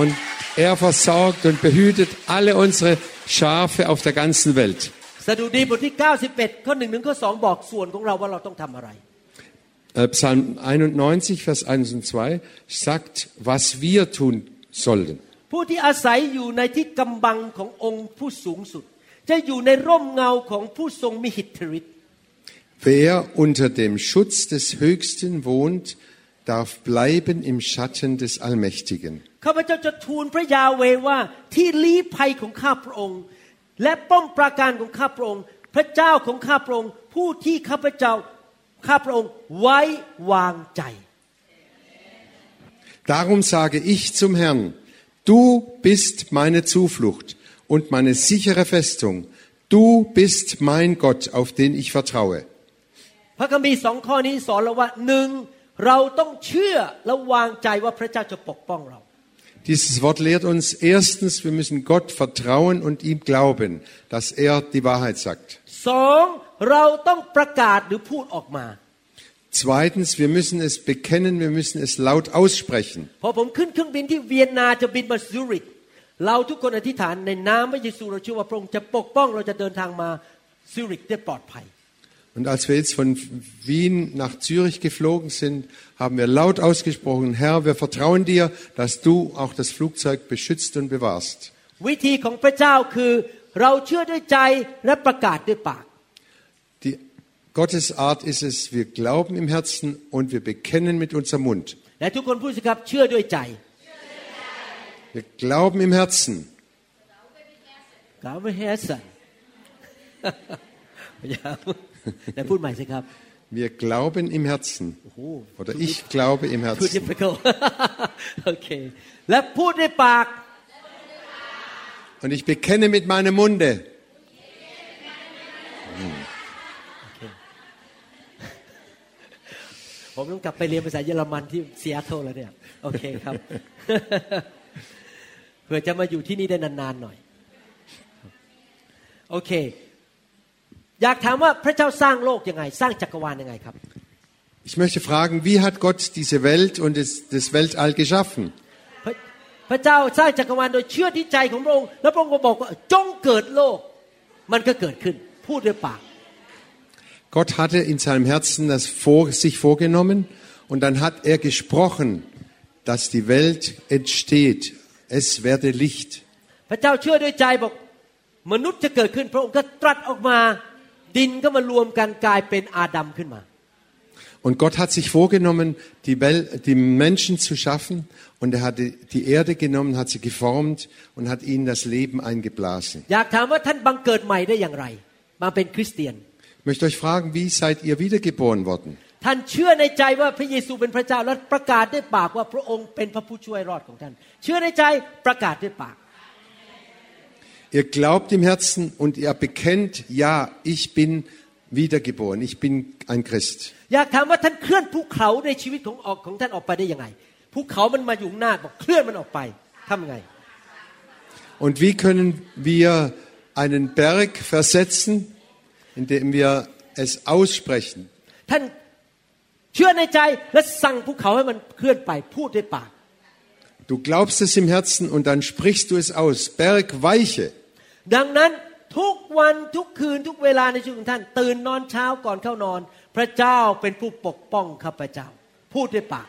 Und er versorgt und behütet alle unsere Schafe auf der ganzen Welt. สดุดีบทที่ 91 ข้อหนึ่งถึงข้อสองบอกส่วนของเราว่าเราต้องทำอะไร Äh, Psalm 91, Vers 1 und 2 sagt, was wir tun sollen. ผู้ที่อาศัยอยู่ในที่กำบังขององค์ผู้สูงสุด จะอยู่ในร่มเงาของผู้ทรงมิหิทธิฤทธิ์ Wer unter dem Schutz des Höchsten wohnt, darf bleiben im Schatten des Allmächtigen. ข้าพเจ้าจะทูลพระยาเวห์ว่าที่ลี้ภัยของข้าพระองค์ และป้อมปราการของข้าพระองค์ พระเจ้าของข้าพระองค์ ผู้ที่ข้าพเจ้าข้าพระองค์ไว้วางใจ Darum sage ich zum Herrn, du bist meine Zuflucht und meine sichere Festung. Du bist mein Gott, auf den ich vertraue. พระคัมภีร์สองข้อนี้สอนเราว่าหนึ่งเราต้องเชื่อและวางใจว่าพระเจ้าจะปกป้องเรา Dieses Wort lehrt uns erstens, wir müssen Gott vertrauen und ihm glauben, dass er die Wahrheit sagt. สองเราต้องประกาศหรือพูดออกมา Zweitens, wir müssen es bekennen, wir müssen es laut aussprechen. พอผมขึ้นเครื่องบินที่เวียนนาจะบินมาซูริกเราทุกคนอธิษฐานในนามพระเยซูเราเชื่อว่าพระองค์จะปกป้องเราจะเดินทางมาซูริกได้ปลอดภัย Und als wir jetzt von Wien nach Zürich geflogen sind, haben wir laut ausgesprochen, Herr, wir vertrauen dir, dass du auch das Flugzeug beschützt und bewahrst. วิธีของพระเจ้าคือเราเชื่อด้วยใจและประกาศด้วยปาก Die Gottes Art ist es, wir glauben im Herzen und wir bekennen mit unserem Mund. และทุกคนพูดสิครับเชื่อด้วยใจ Wir glauben im Herzen. กล่าวไม่แฮสัน [LAUGHS] พยายามแต่พูดใหม่สิครับ Wir glauben im Herzen. โอ้โห Oder ich glaube im พูด Herzen. difficult [LAUGHS] โอเค และพูดด้วยปาก Und ich bekenne mit meinem Munde. ผมต้องกลับไปเรียนภาษาเยอรมันที่เซียโตรแล้วเนี่ย โอเคครับ เพื่อจะมาอยู่ที่นี่ได้นานๆหน่อย โอเค อยากถามว่าพระเจ้าสร้างโลกยังไง สร้างจักรวาลยังไงครับ Ich möchte fragen, wie hat Gott diese Welt und das, das Weltall geschaffen? พระพระเจ้าสร้างจักรวาลโดยเชื่อที่ใจของพระองค์แล้วพระองค์ก็บอกว่าจงเกิดโลก มันก็เกิดขึ้น พูดด้วยปาก Gott hatte in seinem Herzen das vor, sich vorgenommen und dann hat er gesprochen, dass die Welt entsteht. Es werde Licht. พระเจ้าเชื่อด้วยใจบอก มนุษย์จะเกิดขึ้น พระองค์ก็ตรัสออกมา ดินก็มารวมกันกลายเป็นอาดัมขึ้นมา Und Gott hat sich vorgenommen, die, Welt, die Menschen zu schaffen und er hat die- die Erde genommen, hat sie geformt und hat ihnen das Leben eingeblasen. อยากถามว่าท่านบังเกิดใหม่ได้อย่างไร มาเป็นคริสเตียน Ich möchte euch fragen, wie seid ihr wiedergeboren worden? ท่านเชื่อในใจว่าพระเยซูเป็นพระเจ้าและประกาศด้วยปากว่าพระองค์เป็นพระผู้ช่วยรอดของท่าน เชื่อในใจประกาศด้วยปาก Ihr glaubt im Herzen und ihr bekennt, ja, ich bin wiedergeboren, ich bin ein Christ. อยากถามว่าท่านเคลื่อนภูเขาในชีวิตของออกของท่านออกไปได้ยังไงภูเขามันมาอยู่ข้างหน้าบอกเคลื่อนมันออกไปทำยังไง Und wie können wir einen Berg versetzen, indem wir es aussprechen? ท่านเชื่อในใจและสั่งภูเขาให้มันเคลื่อนไปพูดด้วยปาก Du glaubst es im Herzen und dann sprichst du es aus. Berg weiche. ดังนั้นทุกวันทุกคืนทุกเวลาในชีวิตของท่าน ตื่นนอนเช้าก่อนเข้านอน พระเจ้าเป็นผู้ปกป้องข้าพเจ้า พูดด้วยปาก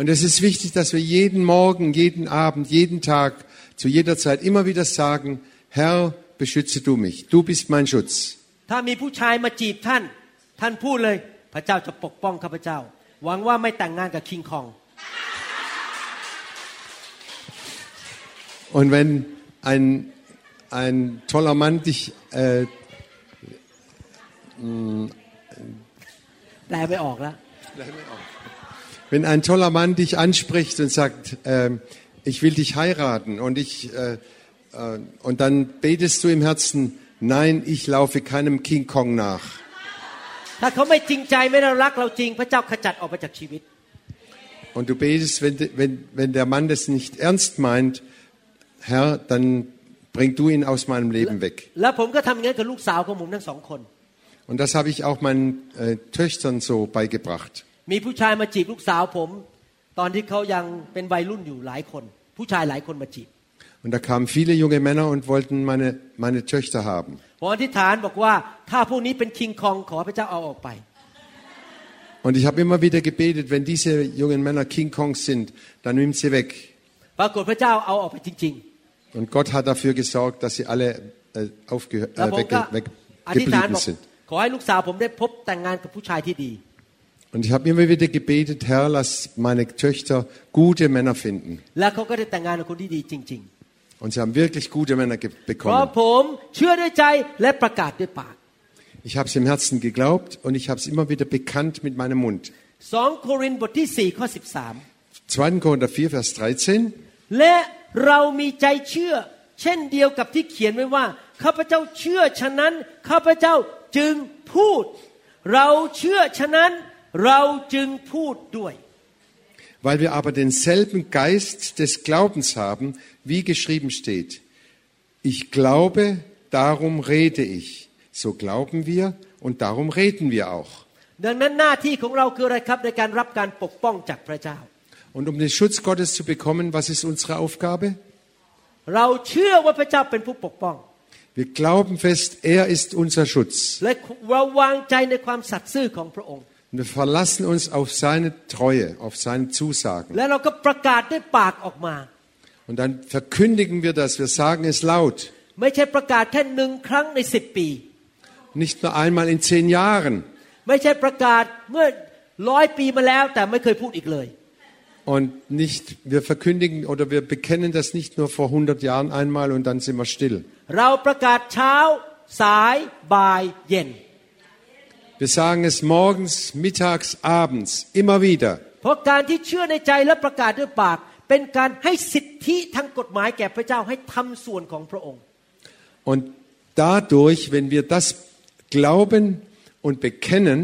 Und es ist wichtig, dass wir jeden Morgen, jeden Abend, jeden Tag, zu jeder Zeit immer wieder sagen, Herr, beschütze du mich. Du bist mein Schutz. ถ้ามีผู้ชายมาจีบท่าน ท่านพูดเลย พระเจ้าจะปกป้องข้าพเจ้า หวังว่าไม่แต่งงานกับคิงคอง Und wenn ein, ein toller Mann dich, äh, แปลไม่ออกแล้ว wenn ein toller Mann dich anspricht und sagt, ähm, ich will dich heiraten und ich, äh, äh, und dann betest du im Herzen, nein, ich laufe keinem King Kong nach. ถ้าเขาไม่จริงใจไม่ได้รักเราจริง พระเจ้าขจัดออกไปจากชีวิต Und du betest, wenn, de- wenn, wenn der Mann das nicht ernst meint, Herr, dann bring du ihn aus meinem Leben weg. แล้วผมก็ทำอย่างนั้นกับลูกสาวของผมทั้งสองคน Und das habe ich auch meinen äh, Töchtern so beigebracht. มีผู้ชายมาจีบลูกสาวผม ตอนที่เขายังเป็นวัยรุ่นอยู่หลายคน ผู้ชายหลายคนมาจีบ und da kamen viele junge Männer und wollten meine, meine Töchter haben. Und ich habe immer wieder gebetet, wenn diese jungen Männer King Kong sind, dann nimm sie weg. Und Gott hat dafür gesorgt, dass sie alle äh, äh, wegge weggeblieben sind. Und ich habe immer wieder gebetet, Herr, lass meine Töchter gute Männer finden. Und sie haben wirklich gute Männer bekommen. Ich habe es im Herzen geglaubt und ich habe es immer wieder bekannt mit meinem Mund. 2. Korinther 4, Vers 13. และเรามีใจเชื่อ เช่นเดียวกับที่เขียนไว้ว่าข้าพเจ้าเชื่อฉะนั้นข้าพเจ้าจึงพูด เราเชื่อฉะนั้นเราจึงพูดด้วย weil wir aber denselben Geist des Glaubens haben, wie geschrieben steht. Ich glaube, darum rede ich. So glauben wir und darum reden wir auch. Und um den Schutz Gottes zu bekommen, was ist unsere Aufgabe? Wir glauben fest, er ist unser Schutz. Und wir verlassen uns auf seine Treue, auf seine Zusagen. Und dann verkündigen wir das, wir sagen es laut. Nicht nur einmal in zehn Jahren. Und nicht, wir verkündigen oder wir bekennen das nicht nur vor 100 Jahren einmal und dann sind wir still. Wir sagen es morgens, mittags, abends, immer wieder. เพราะการที่เชื่อในใจและประกาศด้วยปาก เป็นการให้สิทธิทางกฎหมายแก่พระเจ้าให้ทำส่วนของพระองค์ Und dadurch, wenn wir das glauben und bekennen,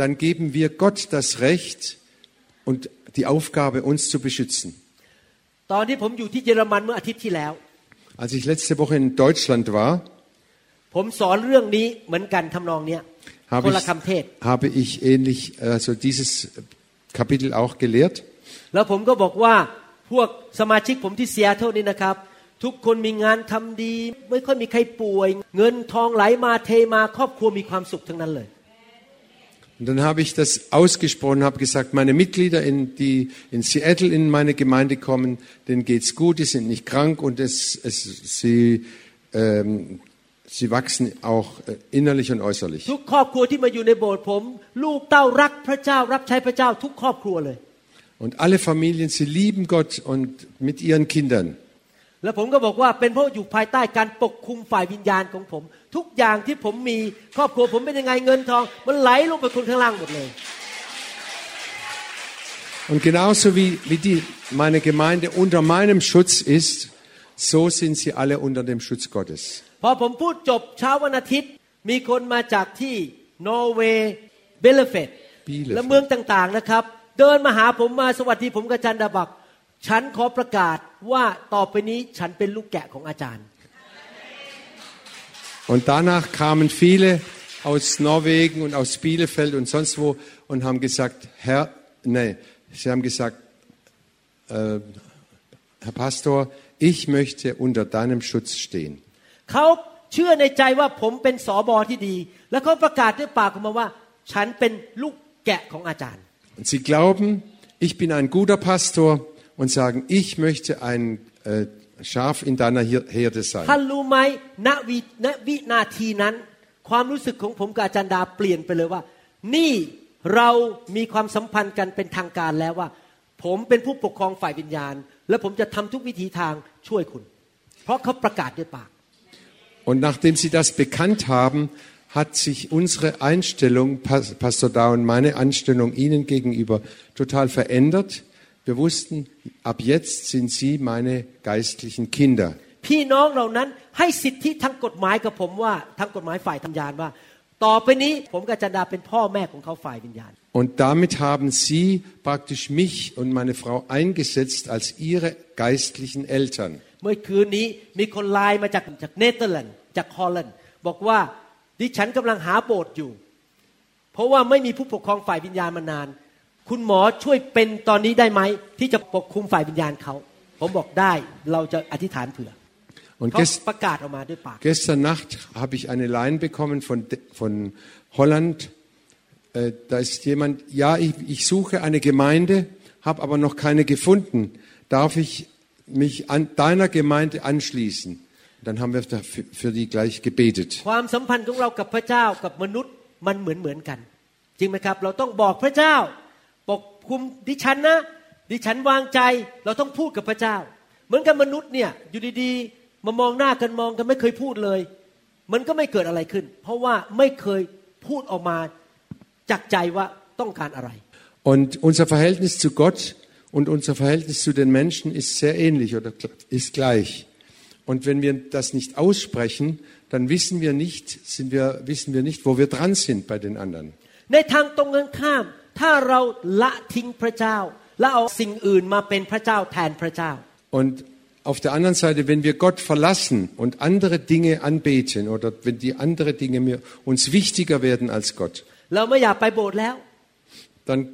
dann geben wir Gott das Recht und die Aufgabe, uns zu beschützen. ตอนที่ผมอยู่ที่เยอรมันเมื่ออาทิตย์ที่แล้ว Als ich letzte Woche in Deutschland war, ผมสอนเรื่องนี้เหมือนกันทำนองเนี้ย habe ich, habe ich ähnlich, also dieses Kapitel auch gelehrt. Und dann habe ich das ausgesprochen, habe gesagt, meine Mitglieder, in, die in Seattle in meine Gemeinde kommen, denen geht es gut, die sind nicht krank und es, es, sie ähm, sie wachsen auch äh, innerlich und äußerlich. ทุกครอบครัวที่มาอยู่ในโบสถ์ผม ลูกเต้ารักพระเจ้ารับใช้พระเจ้า ทุกครอบครัวเลย Und alle Familien, sie lieben Gott und mit ihren Kindern. แล้วผมก็บอกว่าเป็นเพราะอยู่ภายใต้การปกคุมฝ่ายวิญญาณของผม ทุกอย่างที่ผมมีครอบครัวผมเป็นยังไงเงินทอง มันไหลลงไปคนข้างล่างหมดเลย Und genauso wie, wie die, meine Gemeinde unter meinem Schutz ist, so sind sie alle unter dem Schutz Gottes. พอผมพูดจบเช้าวันอาทิตย์ มีคนมาจากที่นอร์เวย์เบลเฟต Bielefeld และเมืองต่างๆนะครับ เดินมาหาผมมาสวัสดีผมกับอาจารย์ดาบัก ฉันขอประกาศว่าต่อไปนี้ฉันเป็นลูกแกะของอาจารย์ Und danach kamen viele aus Norwegen und aus Bielefeld und sonst wo und haben gesagt, Herr, nee, sie haben gesagt, äh, Herr Pastor, ich möchte unter deinem Schutz stehen. เขาเชื่อในใจว่าผมเป็นสอบอที่ดี แล้วเขาประกาศด้วยปากออกมาว่า ฉันเป็นลูกแกะของอาจารย์ Und sie glauben, ich bin ein guter Pastor und sagen, ich möchte ein äh, Schaf in deiner Hir- Herde ท่าน sein. รู้ไหมณวิณวินาทีนั้น ความรู้สึกของผมกับอาจารย์ดาเปลี่ยนไปเลยว่า นี่เรามีความสัมพันธ์กันเป็นทางการแล้วว่า ผมเป็นผู้ปกครองฝ่ายวิญญาณ และผมจะทำทุกวิธีทางช่วยคุณ เพราะเขาประกาศด้วยปาก Und nachdem sie das bekannt haben, hat sich unsere Einstellung, Pas- Pastor Da und meine Einstellung Ihnen gegenüber total verändert. Wir wussten, ab jetzt sind Sie meine geistlichen Kinder. พี่น้องเหล่านั้นให้สิทธิทางกฎหมายกับผมว่าทางกฎหมายฝ่ายธรรมญาณว่า ต่อไปนี้ผมกับอาจารย์ดาเป็นพ่อแม่ของเขาฝ่ายวิญญาณ Und damit haben Sie praktisch mich und meine Frau eingesetzt als Ihre geistlichen Eltern. เมื่อคืนนี้มีคนไลน์มาจากจากเนเธอร์แลนด์จากฮอลแลนด์บอกว่าดิฉันกำลังหาโบสถ์อยู่ เพราะว่าไม่มีผู้ปกครองฝ่ายวิญญาณมานาน คุณหมอช่วยเป็นตอนนี้ได้ไหมที่จะปกคุมฝ่ายวิญญาณเขาผมบอกได้เราจะอธิษฐานเผื่อ Und เขา gest ประกาศออกมาด้วยปาก gestern Nacht habe ich eine Line bekommen von, de- von Holland. Äh, da ist jemand, ja, ich, ich suche eine Gemeinde, habe aber noch keine gefunden. Darf ich mich an deiner Gemeinde anschließen? Dann haben wir dafür, für die gleich gebetet. ความสัมพันธ์ของเรากับพระเจ้ากับมนุษย์มันเหมือนเหมือนกัน จ ริงไหมครับ เราต้องบอกพระเจ้า ปกคุมดิฉันนะ ดิฉันวางใจ เราต้องพูดกับพระเจ้า เหมือนกับมนุษย์เนี่ยอยู่ดีๆ มามองหน้ากันมองกันไม่เคยพูดเลย มันก็ไม่เกิดอะไรขึ้น เพราะว่าไม่เคยพูดออกมาจากใจว่าต้องการอะไร Und unser Verhältnis zu Gott und unser Verhältnis zu den Menschen ist sehr ähnlich oder ist gleich. Und wenn wir das nicht aussprechen, dann wissen wir nicht, sind wir, wissen wir nicht, wo wir dran sind bei den anderen. Und auf der anderen Seite, wenn wir Gott verlassen und andere Dinge anbeten oder wenn die anderen Dinge uns wichtiger werden als Gott, dann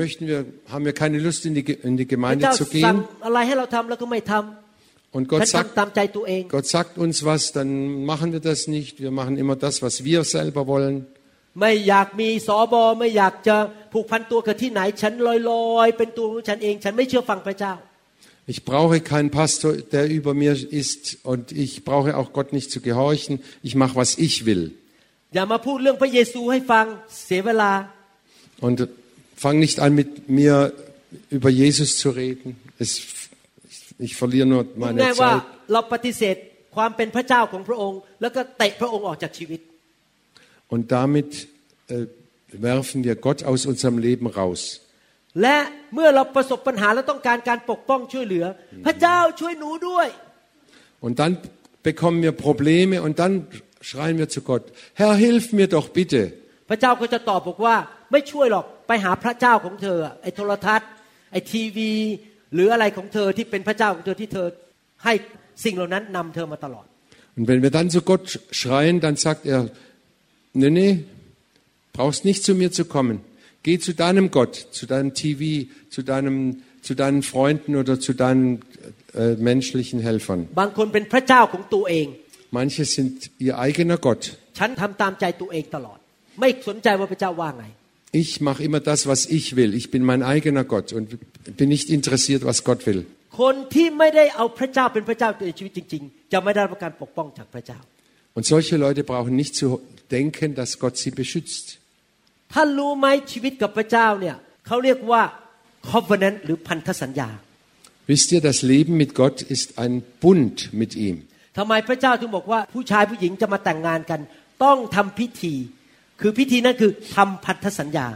möchten wir, haben wir keine Lust in die, Ge- in die พระ Gemeinde เจ้า zu สั่ง gehen. อะไรให้เราทำเราก็ไม่ทำ Und ฉั Gott น sagt, ทำตามใจตัวเอง Gott sagt uns was, dann machen wir das nicht. Wir machen immer das, was wir selber wollen. ไม่อยากมีสอบอไม่อยากจะผูกพันตัวกับที่ไหน ฉันลอยๆ เป็นตัวของฉันเอง ฉันไม่เชื่อฟังพระเจ้า Ich brauche keinen Pastor, der über mir ist und ich brauche auch Gott nicht zu gehorchen. Ich mache, was ich will. อย่ามาพูดเรื่องพระเยซูให้ฟังเสียเวลา Und fang nicht an, mit mir über Jesus zu reden. Es, ich, ich verliere nur พูด meine ง่ายว่า Zeit. เราปฏิเสธความเป็นพระเจ้าของพระองค์ แล้วก็เตะพระองค์ออกจากชีวิต Und damit äh, werfen wir Gott aus unserem Leben raus. และเมื่อเราประสบปัญหาและต้องการการปกป้องช่วยเหลือ พระเจ้าช่วยหนูด้วย Und dann bekommen wir Probleme und dann schreien wir zu Gott, Herr, hilf mir doch bitte. พระเจ้าก็จะตอบบอกว่า ไม่ช่วยหรอกไปหาพระเจ้าของเธอ ไอ้โทรทัศน์ ไอ้ทีวี หรืออะไรของเธอที่เป็นพระเจ้าของเธอที่เธอให้สิ่งเหล่านั้นนำเธอมาตลอด Und wenn wir dann zu Gott schreien, dann sagt er, nee, nee, brauchst nicht zu mir zu kommen. Geh zu deinem Gott, zu deinem TV, zu, deinem, zu deinen Freunden oder zu deinen äh, menschlichen Helfern. บางคนเป็นพระเจ้าของตัวเอง Manche sind ihr eigener Gott. ฉันทำตามใจตัวเองตลอด ไม่สนใจว่าพระเจ้าว่าไง Ich mache immer das, was ich will. Ich bin mein eigener Gott und bin nicht interessiert, was Gott will. คนที่ไม่ได้เอาพระเจ้าเป็นพระเจ้าในชีวิตจริง ๆ จะไม่ได้รับการปกป้องจากพระเจ้า Und solche Leute brauchen nicht zu denken, dass Gott sie beschützt. ท่านรู้ไหมชีวิตกับพระเจ้าเนี่ยเขาเรียกว่า covenant หรือพันธสัญญา Wisst ihr, das Leben mit Gott ist ein Bund mit ihm. ทำไมพระเจ้าถึงบอกว่าผู้ชายผู้หญิงจะมาแต่งงานกัน ต้องทำพิธี คือพิธีนั้นคือทำพันธสัญญา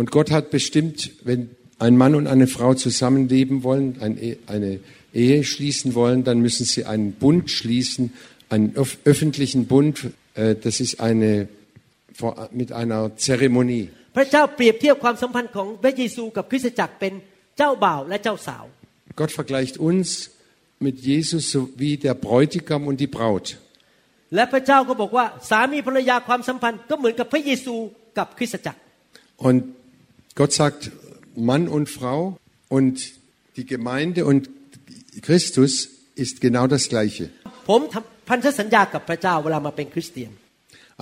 Und Gott hat bestimmt, wenn ein Mann und eine Frau zusammenleben wollen, ein E- eine Ehe schließen wollen, dann müssen sie einen Bund schließen, einen öf- öffentlichen Bund. Äh, Das ist eine vor- mit einer Zeremonie. พระเจ้าเปรียบเทียบความสัมพันธ์ของพระเยซูกับคริสตจักรเป็นเจ้าบ่าวและเจ้าสาว Gott vergleicht uns mit Jesus so wie der Bräutigam und die Braut. และพระเจ้าก็บอกว่าสามีภรรยาความสัมพันธ์ก็เหมือนกับพระเยซูกับคริสตจักร Und Gott sagt Mann und Frau und die Gemeinde und Christus ist genau das Gleiche. ผมทำพันธสัญญากับพระเจ้าเวลามาเป็นคริสเตียน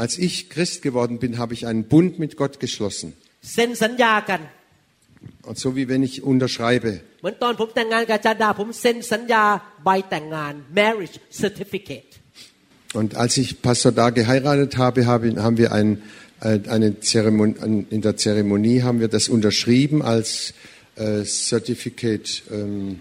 Als ich Christ geworden bin, habe ich einen Bund mit Gott geschlossen. เซ็นสัญญากัน Und so wie wenn ich unterschreibe. เหมือนตอนผมแต่งงานกับอาจารย์ดา ผมเซ็นสัญญาใบแต่งงาน marriage certificate Und als ich Pastor da geheiratet habe, habe haben wir ein, äh, eine Zeremonie, in der Zeremonie haben wir das unterschrieben als äh, Certificate, ähm,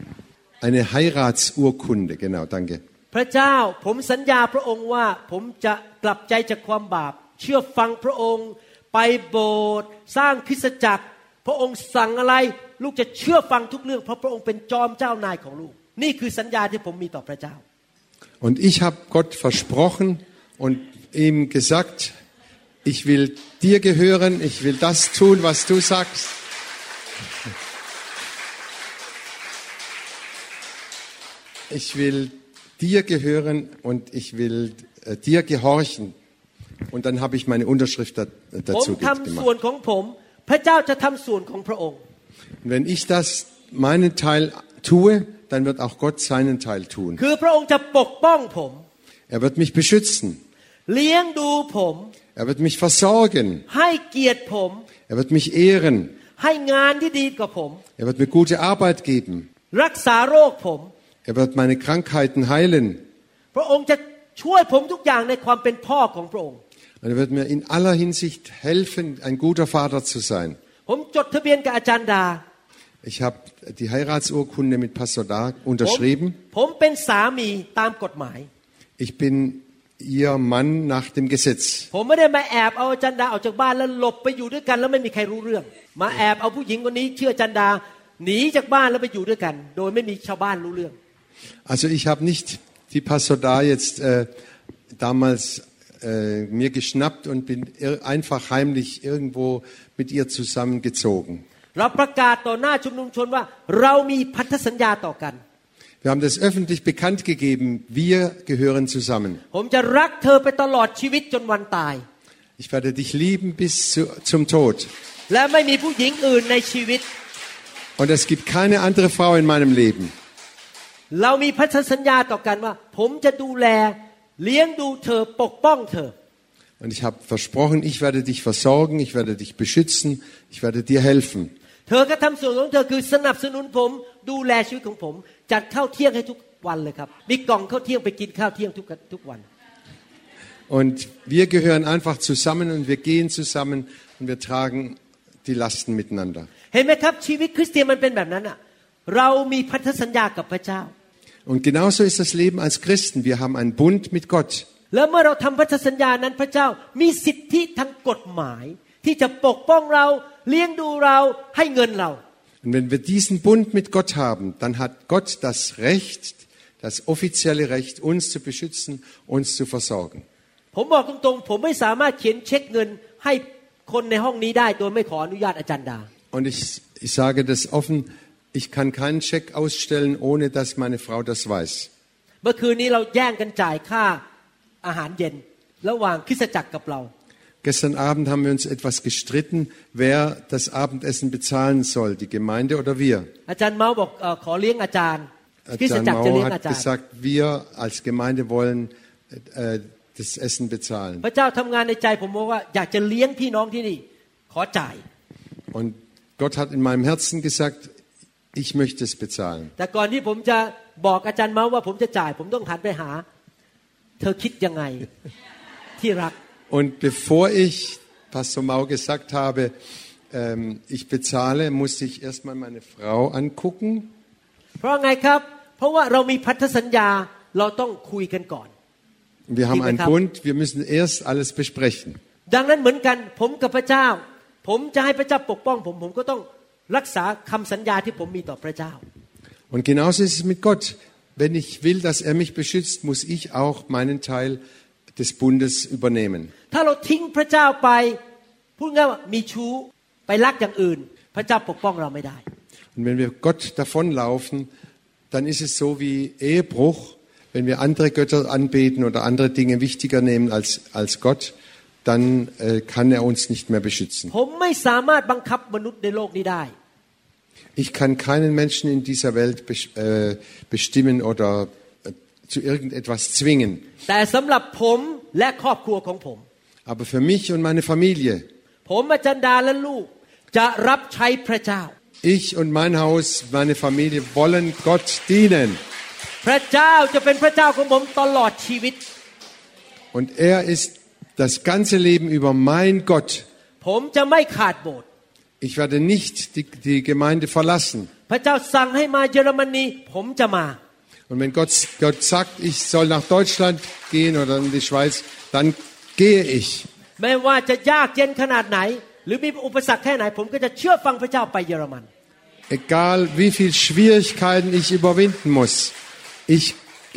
eine Heiratsurkunde. Genau, danke. พระเจ้าผมสัญญาพระองค์ว่า ผมจะกลับใจจากความบาป เชื่อฟังพระองค์ ไปโบสถ์สร้างคริสตจักร พระองค์สั่งอะไร ลูกจะเชื่อฟังทุกเรื่องเพราะพระองค์เป็นจอมเจ้านายของลูก นี่คือสัญญาที่ผมมีต่อพระเจ้า und ich habe Gott versprochen und ihm gesagt, ich will dir gehören, ich will das tun, was du sagst. Ich will dir gehören und ich will äh, dir gehorchen. Und dann habe ich meine Unterschrift da, äh, dazu gemacht. Und wenn ich das, meinen Teil tue, dann wird auch Gott seinen Teil tun. คือพระองค์จะปกป้องผม Er wird mich beschützen. เลี้ยงดูผม Er wird mich versorgen. ให้เกียรติผม Er wird mich ehren. ให้งานที่ดีกับผม Er wird mir gute Arbeit geben. รักษาโรคผม Er wird meine Krankheiten heilen. พระองค์จะช่วยผมทุกอย่างในความเป็นพ่อของพระองค์ Und er wird mir in aller Hinsicht helfen, ein guter Vater zu sein. ผมจดทะเบียนกับอาจารย์ดา Ich habe die Heiratsurkunde mit Pastor Da ผม unterschrieben. ผมเป็นสามีตามกฎหมาย Ich bin ihr Mann nach dem Gesetz. ผมไม่ได้มาแอบเอาอาจารย์ดาออกจากบ้านแล้วหลบไปอยู่ด้วยกัน แล้วไม่มีใครรู้เรื่อง มาแอบเอาผู้หญิงคนนี้เชื่ออาจารย์ดาหนีจากบ้านแล้วไปอยู่ด้วยกัน โดยไม่มีชาวบ้านรู้เรื่อง Also ich habe nicht die Pastor Da jetzt äh, damals äh, mir geschnappt und bin ir- einfach heimlich irgendwo mit ihr zusammengezogen. เราประกาศต่อหน้าชุมนุมชนว่า เรามีพันธสัญญาต่อกัน Wir haben das öffentlich bekannt gegeben. Wir gehören zusammen. ผมจะรักเธอไปตลอดชีวิตจนวันตาย Ich werde dich lieben bis zu, zum Tod. และไม่มีผู้หญิงอื่นในชีวิต Und es gibt keine andere Frau in meinem Leben. เรามีพันธสัญญาต่อกันว่า ผมจะดูแล เลี้ยงดูเธอปกป้องเธอ Und ich habe versprochen, ich werde dich versorgen, ich werde dich beschützen, ich werde dir helfen. เธอก็ทำส่วนของเธอคือสนับสนุนผม ดูแลชีวิตของผม จัดข้าวเที่ยงให้ทุกวันเลยครับมีกล่องข้าวเที่ยงไปกินข้าวเที่ยงทุกทุกวัน Und wir gehören einfach zusammen und wir gehen zusammen und wir tragen die Lasten miteinander. เห็นไหมครับชีวิตคริสเตียนมันเป็นแบบนั้นอะเรามีพันธสัญญากับพระเจ้า Und genauso ist das Leben als Christen. Wir haben einen Bund mit Gott. แล้วเมื่อเราทำพันธสัญญานั้นพระเจ้ามีสิทธิทางกฎหมาย ที่จะปกป้องเราเลี้ยงดูเราให้เงินเรา Und wenn wir diesen Bund mit Gott haben, dann hat Gott das Recht, das offizielle Recht, uns zu beschützen, uns zu versorgen. ผมบอกตรงๆ ผมไม่สามารถเขียนเช็คเงินให้คนในห้องนี้ได้ โดยไม่ขออนุญาตอาจารย์ดา Und ich, ich sage das offen, ich kann keinen Scheck ausstellen, ohne dass meine Frau das weiß. เมื่อคืนนี้เราแย่งกันจ่ายค่าอาหารเย็น ระหว่างคริสตจักรกับเรา Gestern Abend haben wir uns etwas gestritten, wer das Abendessen bezahlen soll, die Gemeinde oder wir. อาจารย์เมาบอกเอ่อขอเลี้ยงอาจารย์ คริสต Jan จักรจะเลี้ย Mao งอา hat จารย์ gesagt, wir als Gemeinde wollen äh, das Essen bezahlen. พระเจ้าทำงานในใจผมบอกว่าอยากจะเลี้ยงพี่น้องที่นี่ ขอจ่าย Und Gott hat in meinem Herzen gesagt, ich möchte es bezahlen. แต่ก่อนที่ผมจะบอกอาจารย์เมาว่าผมจะจ่าย ผมต้องหันไปหา เธอคิดยังไงที่รัก Und bevor ich Pastor Mau gesagt habe, ähm, ich bezahle, musste ich erstmal meine Frau angucken. เพราะไงครับ เพราะว่าเรามีพันธสัญญาเราต้องคุยกันก่อน Wir haben einen Liebe Kap- Bund, wir müssen erst alles besprechen. ดังนั้นเหมือนกันผมกับพระเจ้า ผมจะให้พระเจ้าปกป้องผมผมก็ต้องรักษาคำสัญญาที่ผมมีต่อพระเจ้า Und genauso ist es mit Gott. Wenn ich will, dass er mich beschützt, muss ich auch meinen Teil des Bundes übernehmen. Und wenn wir Gott davonlaufen, dann ist es so wie Ehebruch. Wenn wir andere Götter anbeten oder andere Dinge wichtiger nehmen als, als Gott, dann äh, kann er uns nicht mehr beschützen. Ich kann keinen Menschen in dieser Welt äh, bestimmen oder beschützen zu irgendetwas zwingen. Aber für mich und meine Familie, ich und mein Haus, meine Familie wollen Gott dienen. Und er ist das ganze Leben über mein Gott. Ich werde nicht die, die Gemeinde verlassen. พระเจ้าสั่งให้มาเยอรมนีผมจะมา Und wenn Gott, Gott sagt, ich soll nach Deutschland gehen oder in die Schweiz, dann gehe ich. ไม่ว่าจะยากเย็นขนาดไหน หรือมีอุปสรรคแค่ไหน ผมก็จะเชื่อฟังพระเจ้าไปเยอรมัน Egal wie viel Schwierigkeiten ich überwinden muss, ich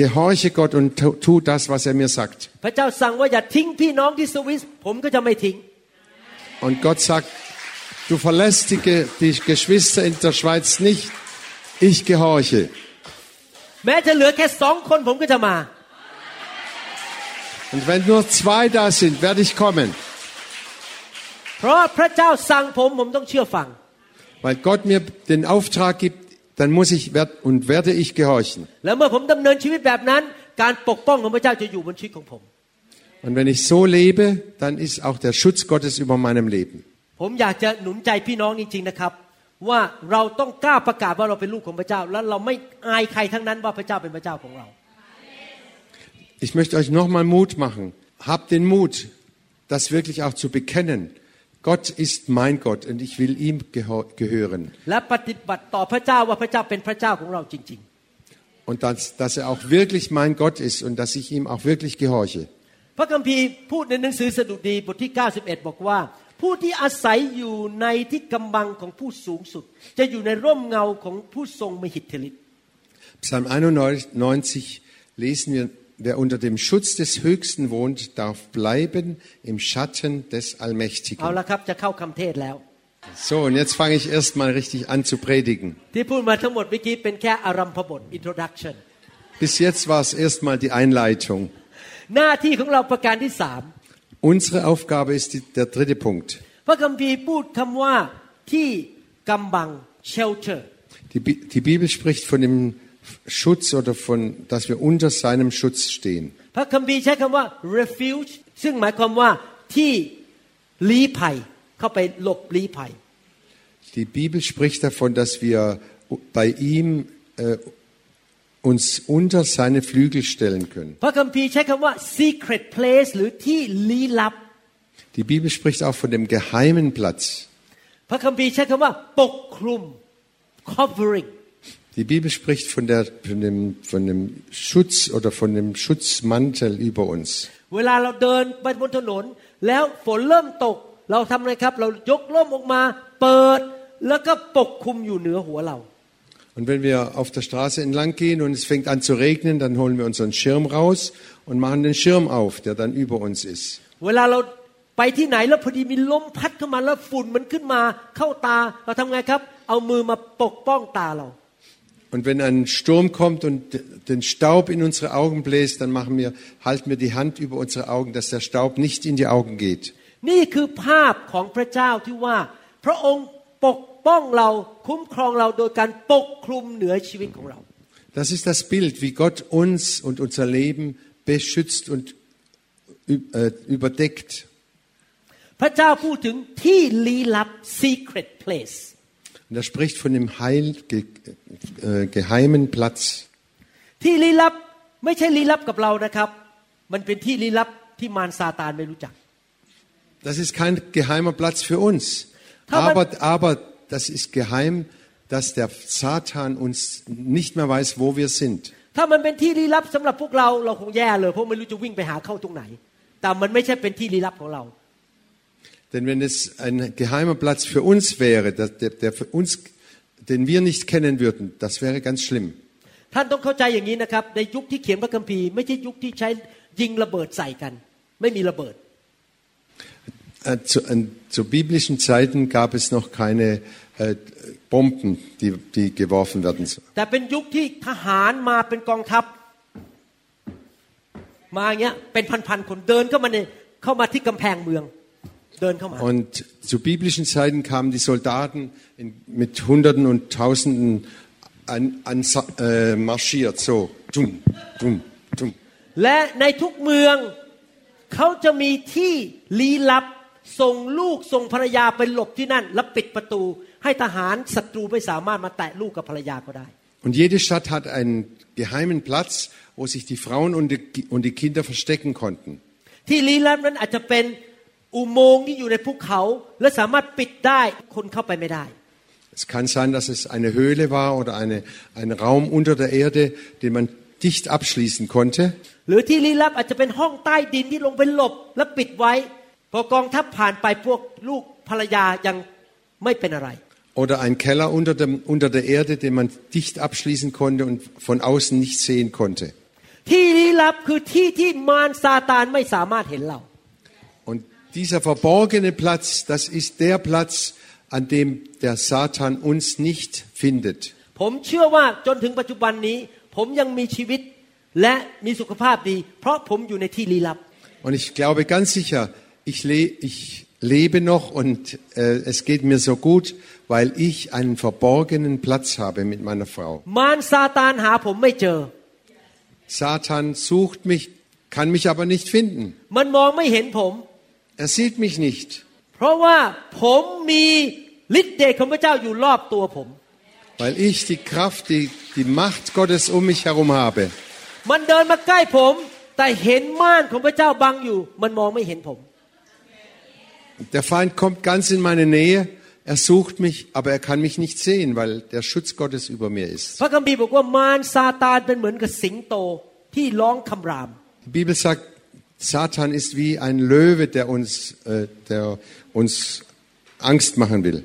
gehorche Gott und tu, tu das, was er mir sagt. พระเจ้าสั่งว่าอย่าทิ้งพี่น้องที่สวิสผมก็จะไม่ทิ้ง Und Gott sagt, du verlässt die, Ge- die Geschwister in der Schweiz nicht, ich gehorche. แม้จะเหลือแค่สองคนผมก็จะมา Und wenn nur zwei da sind, werde ich kommen, เพราะพระเจ้าสั่งผมผมต้องเชื่อฟัง weil Gott mir den Auftrag gibt, dann muss ich werd, und werde ich gehorchen. แล้วเมื่อผมดำเนินชีวิตแบบนั้น การปกป้องของพระเจ้าจะอยู่บนชีวิตของผม Und wenn ich so lebe, dann ist auch der Schutz Gottes über meinem Leben. ผมอยากจะหนุนใจพี่น้องจริงๆนะครับ ว่าเราต้องกล้าประกาศว่าเราเป็นลูกของพระเจ้า แล้วเราไม่อายใครทั้งนั้นว่าพระเจ้าเป็นพระเจ้าของเรา Ich möchte euch nochmal Mut machen. Habt den Mut, das wirklich auch zu bekennen. Gott ist mein Gott und ich will ihm geho- gehören. และปฏิบัติต่อพระเจ้าว่าพระเจ้าเป็นพระเจ้าของเราจริง Und dass, dass er auch wirklich mein Gott ist und dass ich ihm auch wirklich gehorche. ๆ พระคัมภีร์พูดในหนังสือสดุดีบทที่ 91 บอกว่า ผู้ที่อาศัยอยู่ในที่กำบังของผู้สูงสุด จะอยู่ในร่มเงาของผู้ทรงมหิทธิฤทธิ์ Psalm 91 lesen wir, wer unter dem Schutz des Höchsten wohnt, darf bleiben im Schatten des เอา Allmächtigen. ละครับจะเข้าคำเทศแล้ว So, und jetzt fange ich erst mal richtig an zu predigen. ที่พูดมาทั้งหมดเมื่อกี้เป็นแค่อารัมพบท introduction Bis jetzt war es erst mal die Einleitung. [LAUGHS] หน้าที่ของเราประการที่สาม Unsere Aufgabe ist die, der dritte Punkt. พระคัมภีร์พูดคำว่าที่กำบัง shelter Die, Bi- die Bibel spricht von dem Schutz oder von, dass wir unter seinem Schutz stehen. พระคัมภีร์ใช้คำว่า refuge ซึ่งหมายความว่าที่ลี้ภัย เข้าไปหลบลี้ภัย Die Bibel spricht davon, dass wir bei ihm äh, uns unter seine Flügel stellen können. พระคัมภีร์ใช้คำว่า secret place หรือที่ลี้ลับ Die Bibel spricht auch von dem geheimen Platz. พระคัมภีร์ใช้คำว่า ปกคลุม covering Die Bibel spricht von, der, von, dem, von dem Schutz oder von dem Schutzmantel über uns. เวลาเราเดินไปบนถนน แล้วฝนเริ่มตก เราทำไงครับ เรายกร่มออกมา เปิด แล้วก็ปกคลุมอยู่เหนือหัวเรา Und wenn wir auf der Straße entlang gehen und es fängt an zu regnen, dann holen wir unseren Schirm raus und machen den Schirm auf, der dann über uns ist. เวลาเราไปที่ไหนแล้วพอดีมีลมพัดเข้ามาแล้วฝุ่นมันขึ้นมาเข้าตา เราทำไงครับ เอามือมาปกป้องตาเรา Und wenn ein Sturm kommt und den Staub in unsere Augen bläst, dann machen wir, halten wir die Hand über unsere Augen, dass der Staub nicht in die Augen geht. นี่คือภาพของพระเจ้าที่ว่า พระองค์ปก ป้องเราคุ้มครองเราโดยการปกคลุมเหนือชีวิตของเรา Das ist das Bild, wie Gott uns und unser Leben beschützt und ü- äh, überdeckt. พระเจ้าพูดถึงที่ลี้ลับ secret place Und er spricht von dem Heil, ge, äh, geheimen Platz. ที่ลี้ลับไม่ใช่ลี้ลับกับเรานะครับ มันเป็นที่ลี้ลับที่มารซาตานไม่รู้จัก Das ist kein geheimer Platz für uns. Kann man- Aber, aber das ist geheim, dass der Satan uns nicht mehr weiß, wo wir sind. ถ้ามันเป็นที่ลี้ลับสำหรับพวกเราเราคงแย่เลยเพราะไม่รู้จะวิ่งไปหาเข้าตรงไหน แต่มันไม่ใช่เป็นที่ลี้ลับของเรา Denn wenn es ein geheimer Platz für uns wäre, der, der, der für uns, den wir nicht kennen würden, das wäre ganz schlimm. ท่านต้องเข้าใจอย่างนี้นะครับ ในยุคที่เขียนพระคัมภีร์ไม่ใช่ยุคที่ใช้ยิงระเบิดใส่กัน ไม่มีระเบิด Äh, zu, äh, zu biblischen Zeiten gab es noch keine äh, Bomben, die, die geworfen werden. แต่เป็นยุคที่ทหารมาเป็นกองทัพ มาอย่างเงี้ยเป็นพันๆคนเดินเข้ามาในเข้ามาที่กำแพงเมือง เดินเข้ามา Und zu biblischen Zeiten kamen die Soldaten in, mit Hunderten und Tausenden an, an, äh, marschiert, so. Dum, dum, dum. และในทุกเมืองเขาจะมีที่ลี้ลับ ส่งลูกส่งภรรยาไปหลบที่นั่น แล้วปิดประตู ให้ทหารศัตรูไม่สามารถมาแตะลูกกับภรรยาก็ได้ Und jede Stadt hat einen geheimen Platz, wo sich die Frauen und die, und die Kinder verstecken konnten. ที่ลี้ลับนั้นอาจจะเป็นอุโมงค์ที่อยู่ในภูเขา และสามารถปิดได้คนเข้าไปไม่ได้ Es kann sein, dass es eine Höhle war oder eine, ein Raum unter der Erde, den man dicht abschließen konnte. หรือที่ลี้ลับอาจจะเป็นห้องใต้ดินที่ลงไปหลบ และปิดไว้ พอกองทัพผ่านไปพวกลูกภรรยายังไม่เป็นอะไร Oder ein Keller unter, dem, unter der Erde, den man dicht abschließen konnte und von außen nicht sehen konnte. ที่ลี้ลับคือที่ที่มารซาตานไม่สามารถเห็นเรา Und dieser verborgene Platz, das ist der Platz, an dem der Satan uns nicht findet. ผมเชื่อว่าจนถึงปัจจุบันนี้ ผมยังมีชีวิตและมีสุขภาพดี เพราะผมอยู่ในที่ลี้ลับ Und ich glaube ganz sicher, ich, le ich lebe noch und äh, es geht mir so gut, weil ich einen verborgenen Platz habe mit meiner Frau. มารซาตานหาผมไม่เจอ Satan sucht mich, kann mich aber nicht finden. มันมองไม่เห็นผม Er sieht mich nicht, เพราะว่าผมมีฤทธิ์เดชของพระเจ้าอยู่รอบตัวผม weil ich die Kraft, die, die Macht Gottes um mich herum habe. มันเดินมาใกล้ผม แต่เห็นม่านของพระเจ้าบังอยู่ มันมองไม่เห็นผม der Feind kommt ganz in meine Nähe. Er sucht mich, aber er kann mich nicht sehen, weil der Schutz Gottes über mir ist. Die Bibel sagt, Satan ist wie ein Löwe, der uns, äh, der uns Angst machen will.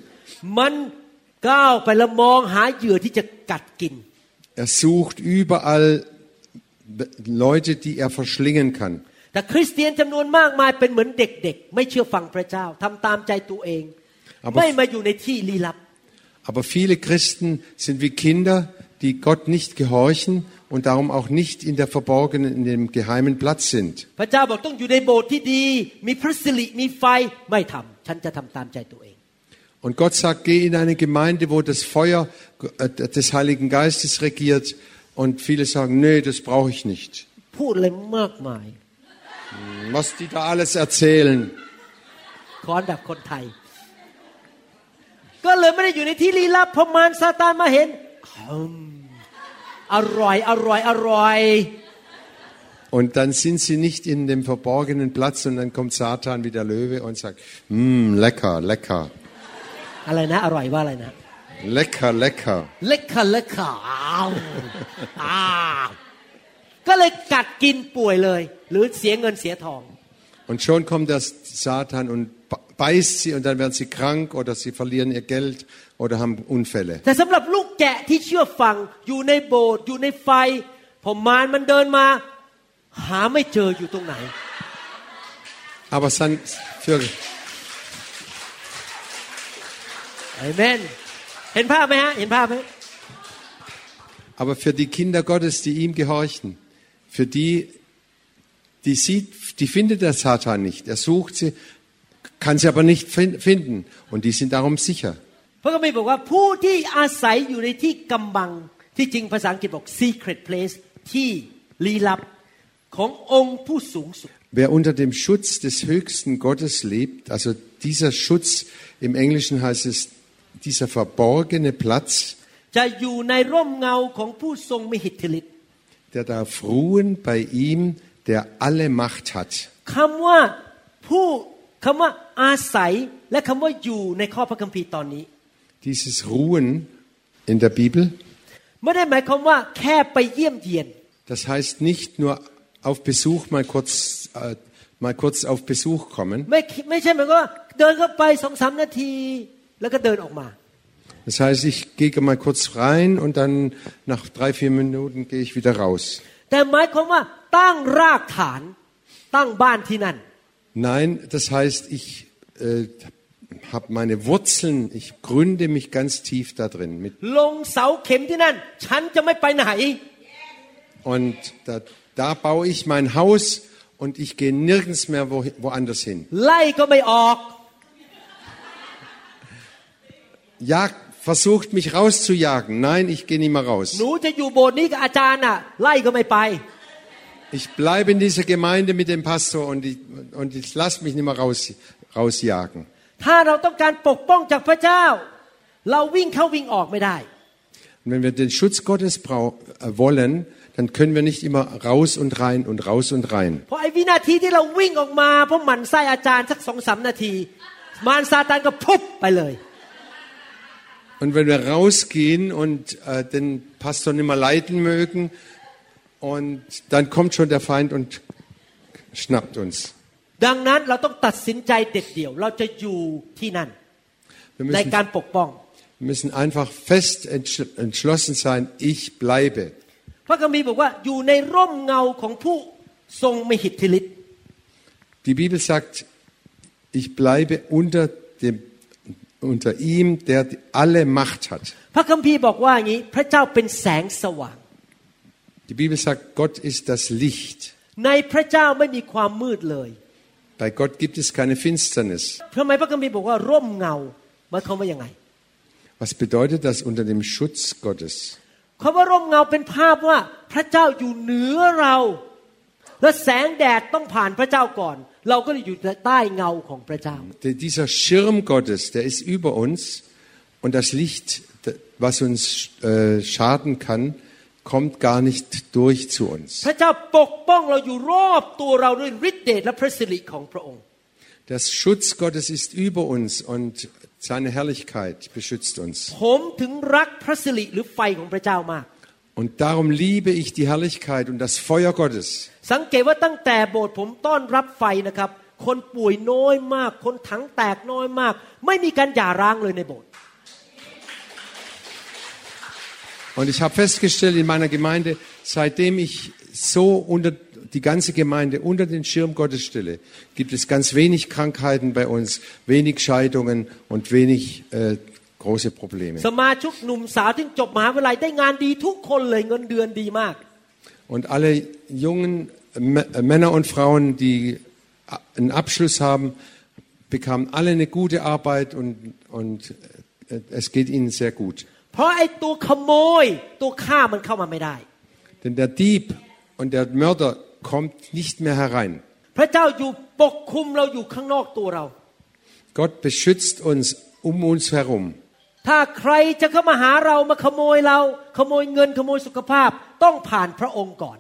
Er sucht überall Leute, die er verschlingen kann. แต่คริสเตียนจำนวนมากมายเป็นเหมือนเด็กๆ ไม่เชื่อฟังพระเจ้าทำตามใจตัวเอง Aber- ไม่มาอยู่ในที่ลี้ลับ Aber viele Christen sind wie Kinder, die Gott nicht gehorchen und darum auch nicht in der verborgenen, in dem geheimen Platz sind. พระเจ้าบอกต้องอยู่ในโบสถ์ที่ดี มีพระสิริมีไฟไม่ทำฉันจะทำตามใจตัวเอง Und Gott sagt, geh in eine Gemeinde, wo das Feuer äh, des Heiligen Geistes regiert. Und viele sagen, nee, das brauche ich nicht. Was die da alles erzählen. คอนแบบคนไทย ก็เลยไม่ได้อยู่ในที่ลี้ลับพอมารซาตานมาเห็นอืมอร่อยอร่อยอร่อย Und dann sind sie nicht in dem verborgenen Platz und dann kommt Satan wie der Löwe und sagt, mm, lecker, lecker, อะไรนะ อร่อยว่าอะไรนะ lecker, lecker. เล็กค่ะเล็กค่ะอ้าวอ้าวก็เลยกัดกินป่วยเลย หรือเสียเงินเสียทอง Und schon kommt der Satan und beißt sie und dann werden sie krank oder sie verlieren ihr Geld oder haben Unfälle. แต่สำหรับลูกแกะที่เชื่อฟังอยู่ในโบสถ์อยู่ในไฟพอมารมันเดินมา หาไม่เจออยู่ตรงไหน Aber es dann für, เอเมนเห็นภาพไหมฮะ เห็นภาพไหม aber für die Kinder Gottes, die ihm gehorchen, für die, die sieht, die findet der Satan nicht. Er sucht sie, kann sie aber nicht fin- finden und die sind darum sicher. พระคัมภีร์บอกว่าผู้ที่อาศัยอยู่ในที่กำบังที่จริงภาษาอังกฤษบอก secret place ที่ลี้ลับขององค์ผู้สูงสุด Wer unter dem Schutz des höchsten Gottes lebt, also dieser Schutz, im Englischen heißt es dieser verborgene Platz, จะอยู่ในร่มเงาของผู้ทรงมีหิทธิฤทธิ์ der darf ruhen bei ihm, der alle Macht hat. คำว่าผู้คำว่าอาศัยและคำว่าอยู่ในข้อพระคัมภีร์ตอนนี้ Dieses Ruhen in der Bibel, ไม่ได้หมายความว่าแค่ไปเยี่ยมเยียน das heißt nicht nur auf Besuch mal kurz, äh, mal kurz auf Besuch kommen. ไม่ไม่ใช่หมายความว่าเดินเข้าไปสองสามนาที แล้วก็เดินออกมา Das heißt, ich gehe mal kurz rein und dann nach drei, vier Minuten gehe ich wieder raus. Nein, das heißt, ich äh, habe meine Wurzeln, ich gründe mich ganz tief da drin. Mit und da, da baue ich mein Haus und ich gehe nirgends mehr wo, woanders hin. Jagt versucht mich rauszujagen. Nein, ich gehe nicht mehr ห raus. นูจะอยู่โบสถ์นี้กับอาจารย์น่ะ ไล่ก็ไม่ไป Ich bleibe in dieser Gemeinde mit dem Pastor und ich, und ich lasse mich nicht mehr raus, rausjagen. ถ้าเราต้องการปกป้องจากพระเจ้า เราวิ่งเข้าวิ่งออกไม่ได้ Und wenn wir den Schutz Gottes brau äh, wollen, dann können wir nicht immer raus und rein und raus und rein. เพราะไอ้วินาทีที่เราวิ่งออกมาเพราะหมันไส้อาจารย์สักสองสามนาที มารซาตานก็พุบไปเลย Und wenn wir rausgehen und äh, den Pastor nicht mehr leiten mögen, und dann kommt schon der Feind und schnappt uns. ดังนั้นเราต้องตัดสินใจเด็ดเดี่ยว เราจะอยู่ที่นั่น Wir ใน müssen, การปกป้อง wir müssen einfach fest entschl entschlossen sein, ich bleibe. พระคัมภีร์บอกว่าอยู่ในร่มเงาของผู้ทรงมีหิทธิฤทธิ์ Die Bibel sagt, ich bleibe unter, dem, unter ihm, der die- alle Macht hat. พระคัมภีร์บอกว่าอย่างนี้ พระเจ้าเป็นแสงสว่าง Die Bibel sagt, Gott ist das Licht. ในพระเจ้าไม่มีความมืดเลย Bei Gott gibt es keine Finsternis. ทำไมพระคัมภีร์บอกว่าร่มเงาหมายความว่ายังไง Was bedeutet das unter dem Schutz Gottes? คำว่าร่มเงาเป็นภาพว่าพระเจ้าอยู่เหนือเรา และแสงแดดต้องผ่านพระเจ้าก่อน เราก็เลยอยู่ใต้เงาของพระเจ้า Der- Dieser Schirm Gottes, der ist über uns und das Licht, d- was uns äh, schaden kann, kommt gar nicht durch zu uns. พระเจ้าปกป้องเราอยู่รอบตัวเราด้วยฤทธิเดชและพระสิริของพระองค์ Der Schutz Gottes ist über uns und seine Herrlichkeit beschützt uns. ผมถึงรักพระสิริหรือไฟของพระเจ้ามาก Und darum liebe ich die Herrlichkeit und das Feuer Gottes. สังเกตว่าตั้งแต่โบสถ์ผมต้อนรับไฟนะครับ คนป่วยน้อยมาก คนถังแตกน้อยมาก ไม่มีการหย่าร้างเลยในโบสถ์ Und ich habe festgestellt in meiner Gemeinde, seitdem ich so unter die ganze Gemeinde unter den Schirm Gottes stelle, gibt es ganz wenig Krankheiten bei uns, wenig Scheidungen und wenig äh, große Probleme. สมาชิกหนุ่มสาวที่จบมหาวิทยาลัยได้งานดีทุกคนเลยเงินเดือนดีมาก Und alle jungen M- äh, Männer und Frauen, die a- einen Abschluss haben, bekamen alle eine gute Arbeit und, und äh, es geht ihnen sehr gut. เพราะไอ้ตัวขโมยตัวฆ่ามันเข้ามาไม่ได้ Denn der Dieb und der Mörder kommt nicht mehr herein. พระเจ้าอยู่ปกคุมเราอยู่ข้างนอกตัวเรา Gott beschützt uns um uns herum. ถ้าใครจะเข้ามาหาเรามาขโมยเรา ขโมยเงินขโมยสุขภาพ ต้องผ่านพระองค์ก่อน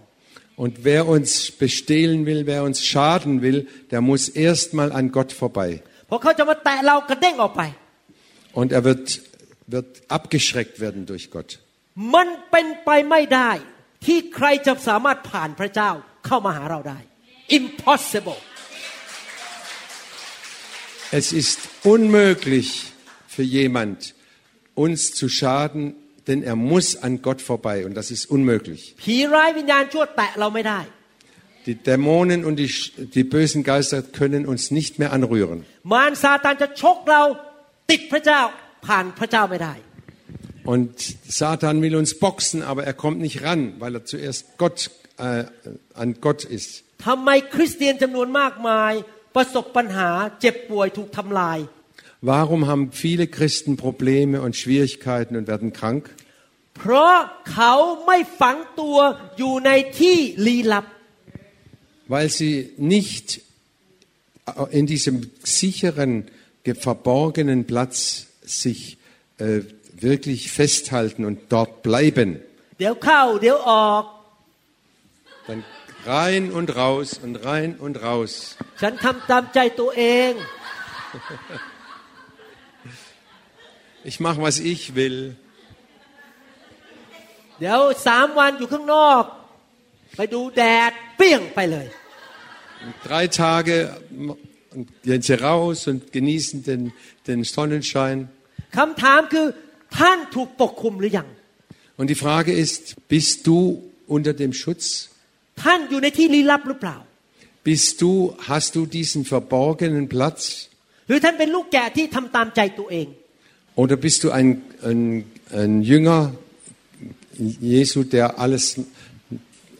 Und wer uns bestehlen will, wer uns schaden will, der muss erstmal an Gott vorbei. เพราะเขาจะมาแตะเรากระเด้งออกไป Und er wird, wird abgeschreckt werden durch Gott. มันเป็นไปไม่ได้ ที่ใครจะสามารถผ่านพระเจ้าเข้ามาหาเราได้ impossible Es ist unmöglich für jemand, uns zu schaden, denn er muss an Gott vorbei und das ist unmöglich. ผีร้ายวิญญาณชั่วแตะเราไม่ได้ Die Dämonen und die, Sch- die bösen Geister können uns nicht mehr anrühren. มารซาตานจะชกเราติดพระเจ้าผ่านพระเจ้าไม่ได้ Und Satan will uns boxen, aber er kommt nicht ran, weil er zuerst Gott, äh, an Gott ist. ทำไมคริสเตียนจำนวนมากมาย ประสบปัญหาเจ็บป่วยถูกทำลาย Warum haben viele Christen Probleme und Schwierigkeiten und werden krank? เพราะเขาไม่ฝังตัวอยู่ในที่ลี้ลับ Weil sie nicht in diesem sicheren, ge- verborgenen Platz sich äh, wirklich festhalten und dort bleiben. เดี๋ยวเข้า เดี๋ยวออก Dann rein und raus und rein und raus. ฉันทำตามใจตัวเอง Ich mache, was ich will. เดี๋ยวสามวันอยู่ข้างนอก ไปดูแดดเปรี้ยงไปเลย Drei Tage und gehen sie raus und genießen den, den Sonnenschein. คำถามคือท่านถูกปกคุมหรือยัง Und die Frage ist, bist du unter dem Schutz? ท่านอยู่ในที่ลี้ลับหรือเปล่า Bist du, hast du diesen verborgenen Platz? หรือท่านเป็นลูกแกะที่ทำตามใจตัวเอง Oder bist du ein, ein, ein Jünger Jesu, der alles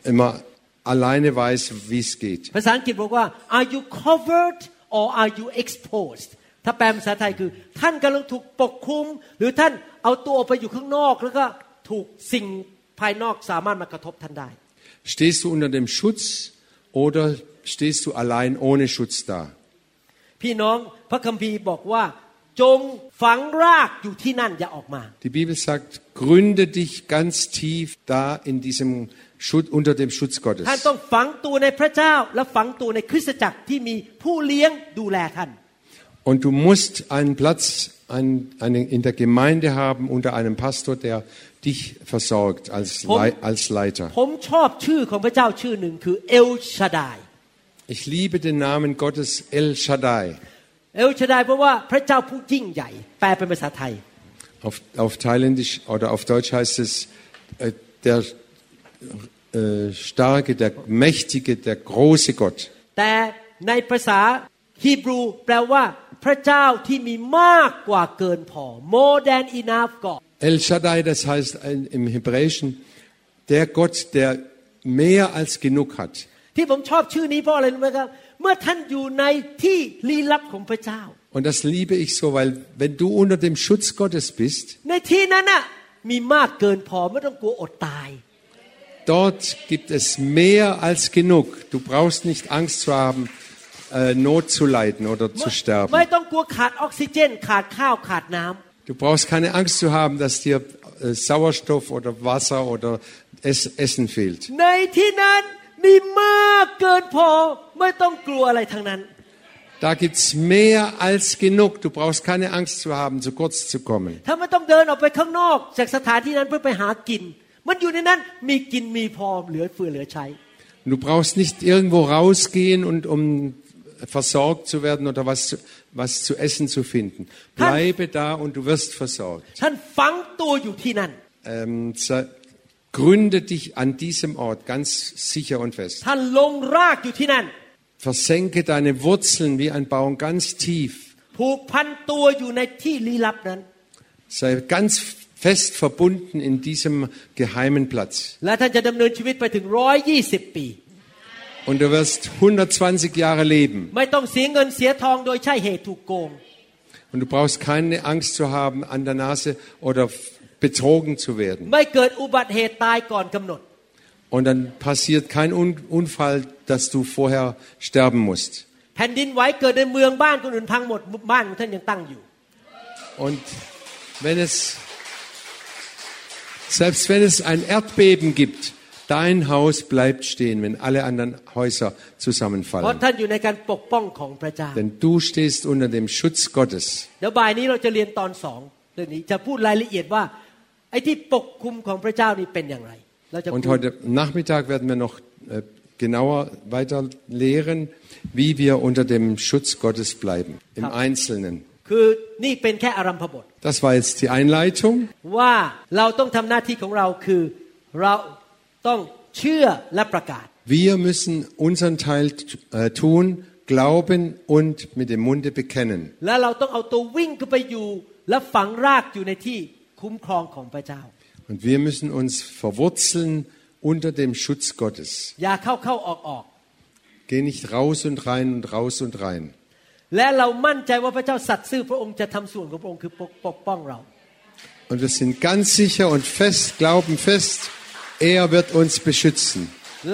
immer alleine weiß, wie es geht? ภาษาอังกฤษบอกว่า are you covered or are you exposed ถ้าแปลเป็นภาษาไทยคือ ท่านกำลังถูกปกคลุม หรือท่านเอาตัวออกไปอยู่ข้างนอก แล้วก็ถูกสิ่งภายนอกสามารถมากระทบท่านได้ Stehst du unter dem Schutz oder stehst du allein ohne Schutz da? พี่น้องพระคัมภีร์บอกว่า die Bibel sagt, gründe dich ganz tief da in diesem Schutz, unter dem Schutz Gottes. Und du musst einen Platz einen, einen in der Gemeinde haben unter einem Pastor, der dich versorgt als, als Leiter. Ich liebe den Namen Gottes El Shaddai เอลชาดายเพราะว่าพระเจ้าผู้ยิ่งใหญ่ แปลเป็นภาษาไทย Auf, auf Thailändisch oder auf Deutsch heißt es äh, der äh, starke, der mächtige, der große Gott. แต่ในภาษาฮีบรูแปลว่า พระเจ้าที่มีมากกว่าเกินพอ more than enough God El Shaddai, das heißt ein- im Hebräischen der Gott, der mehr als genug hat. ที่ผมชอบชื่อนี้เพราะอะไรรู้ไหมครับ เมื่อท่านอยู่ในที่ลี้ลับของพระเจ้า Und das liebe ich so, weil wenn du unter dem Schutz Gottes bist, ในที่นั้นน่ะมีมากเกินพอไม่ต้องกลัวอดตาย dort gibt es mehr als genug. Du brauchst nicht Angst zu haben, äh, Not zu leiden oder zu ไม่ sterben. ต้องกลัวขาดออกซิเจน ขาดข้าวขาดน้ำ Du brauchst keine Angst zu haben, dass dir äh, Sauerstoff oder Wasser oder es Essen fehlt. ในที่นั้นมีมากเกินพอไม่ต้องกลัวอะไรทั้งนั้น Da gibt's mehr als genug. Du brauchst keine Angst zu haben, zu kurz zu kommen. ถ้าไม่ต้องเดินออกไปข้างนอกจากสถานที่นั้นเพื่อไปหากิน มันอยู่ในนั้นมีกินมีพอเหลือเฟือเหลือใช้ Du brauchst nicht irgendwo rausgehen und um versorgt zu werden oder was, zu- was zu essen zu finden. Bleibe da und du wirst versorgt. ท่านฝังตัวอยู่ที่นั่น Ähm, ze- gründe dich an diesem Ort ganz sicher und fest. Versenke deine Wurzeln wie ein Baum ganz tief. Sei ganz fest verbunden in diesem geheimen Platz. Und du wirst 120 Jahre leben. Und du brauchst keine Angst zu haben, an der Nase oder betrogen zu werden. Und dann passiert kein Un Unfall, dass du vorher sterben musst. แผ่นดินไหวเกิดในเมืองบ้านคนอื่นพังหมดบ้านของท่านยังตั้งอยู่ Und wenn es, selbst wenn es ein Erdbeben gibt, dein Haus bleibt stehen, wenn alle anderen Häuser เพราะ zusammenfallen. ท่านอยู่ในการปกป้องของพระเจ้า Denn du stehst unter dem Schutz Gottes. เดี๋ยวบ่ายนี้เราจะเรียนตอนสองเรื่องนี้จะพูดรายละเอียดว่า ไอ้ที่ปกคุมของพระเจ้านี่เป็นอย่างไร เราจะ und heute Nachmittag werden wir noch äh, genauer weiter lehren, wie wir unter dem Schutz Gottes bleiben, im Einzelnen. Das war jetzt die Einleitung. Wir müssen unseren Teil äh, tun, glauben und mit dem Munde bekennen. Wir müssen unseren Teil tun, glauben und mit dem Munde bekennen. และเราต้องเอาตัววิ่งขึ้นไปอยู่ และฝังรากอยู่ในที่คุ้มครองของพระเจ้า Und wir müssen uns verwurzeln unter dem Schutz Gottes. อย่าเข้าเข้าออกออก Geh nicht raus und rein und raus und rein. และเรามั่นใจว่าพระเจ้าสัตย์ซื่อพระองค์จะทำส่วนของพระองค์คือปกปกป้องเรา Und wir sind ganz sicher und fest, glauben fest, er wird uns beschützen.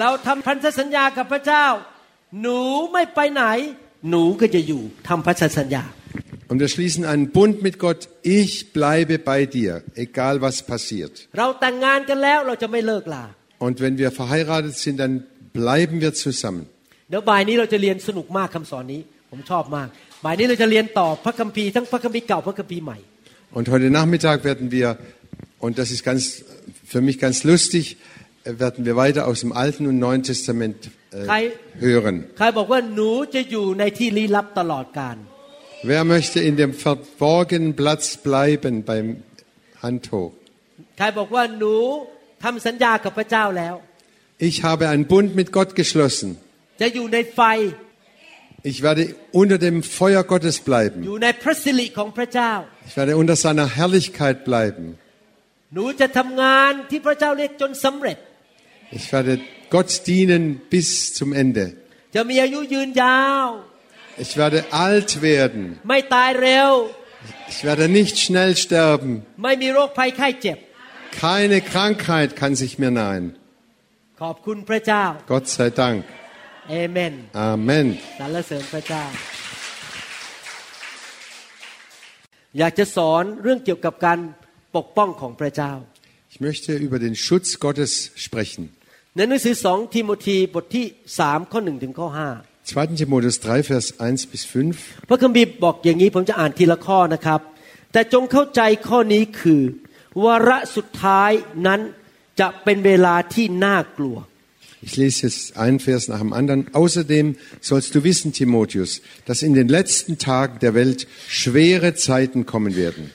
เราทำพันธสัญญากับพระเจ้า หนูไม่ไปไหน หนูก็จะอยู่ทำพันธสัญญา Und wir schließen einen Bund mit Gott. Ich bleibe bei dir, egal was passiert. เราแต่งงานกันแล้วเราจะไม่เลิกลา Und wenn wir verheiratet sind, dann bleiben wir zusammen. เดี๋ยวบ่ายนี้เราจะเรียนสนุกมากคำสอนนี้ ผมชอบมาก บ่ายนี้เราจะเรียนต่อพระคัมภีร์ทั้งพระคัมภีร์เก่าพระคัมภีร์ใหม่ Und heute Nachmittag werden wir, und das ist ganz, für mich ganz lustig, äh, werden wir weiter aus dem Alten und Neuen Testament äh, Kai- hören. ใครบอกว่าหนูจะอยู่ในที่ลี้ลับตลอดกาล Wer möchte in dem verborgenen Platz bleiben beim Hand hoch? Ich habe einen Bund mit Gott geschlossen. Ich werde unter dem Feuer Gottes bleiben. Ich werde unter seiner Herrlichkeit bleiben. Ich werde Gott dienen bis zum Ende. Ich werde alt werden. ไม่ตายเร็ว Ich werde nicht schnell sterben. ไม่มีโรคภัยไข้เจ็บ Keine Krankheit kann sich mir nahen. ขอบคุณพระเจ้า Gott sei Dank. เอเมน Amen. สรรเสริญพระเจ้า อยากจะสอนเรื่องเกี่ยวกับการปกป้องของพระเจ้า Ich möchte über den Schutz Gottes sprechen. ในหนังสือสองทิโมธีบทที่สามข้อหนึ่งถึงข้อห้า 2. Timotheus 3, Vers 1 bis 5. พระคัมภีร์บอกอย่างนี้ผมจะอ่านทีละข้อนะครับ แต่จงเข้าใจข้อนี้คือวาระสุดท้ายนั้นจะเป็นเวลาที่น่ากลัว Ich lese jetzt einen Vers nach dem anderen. Außerdem sollst du wissen, Timotheus, dass in den letzten Tagen der Welt schwere Zeiten kommen werden.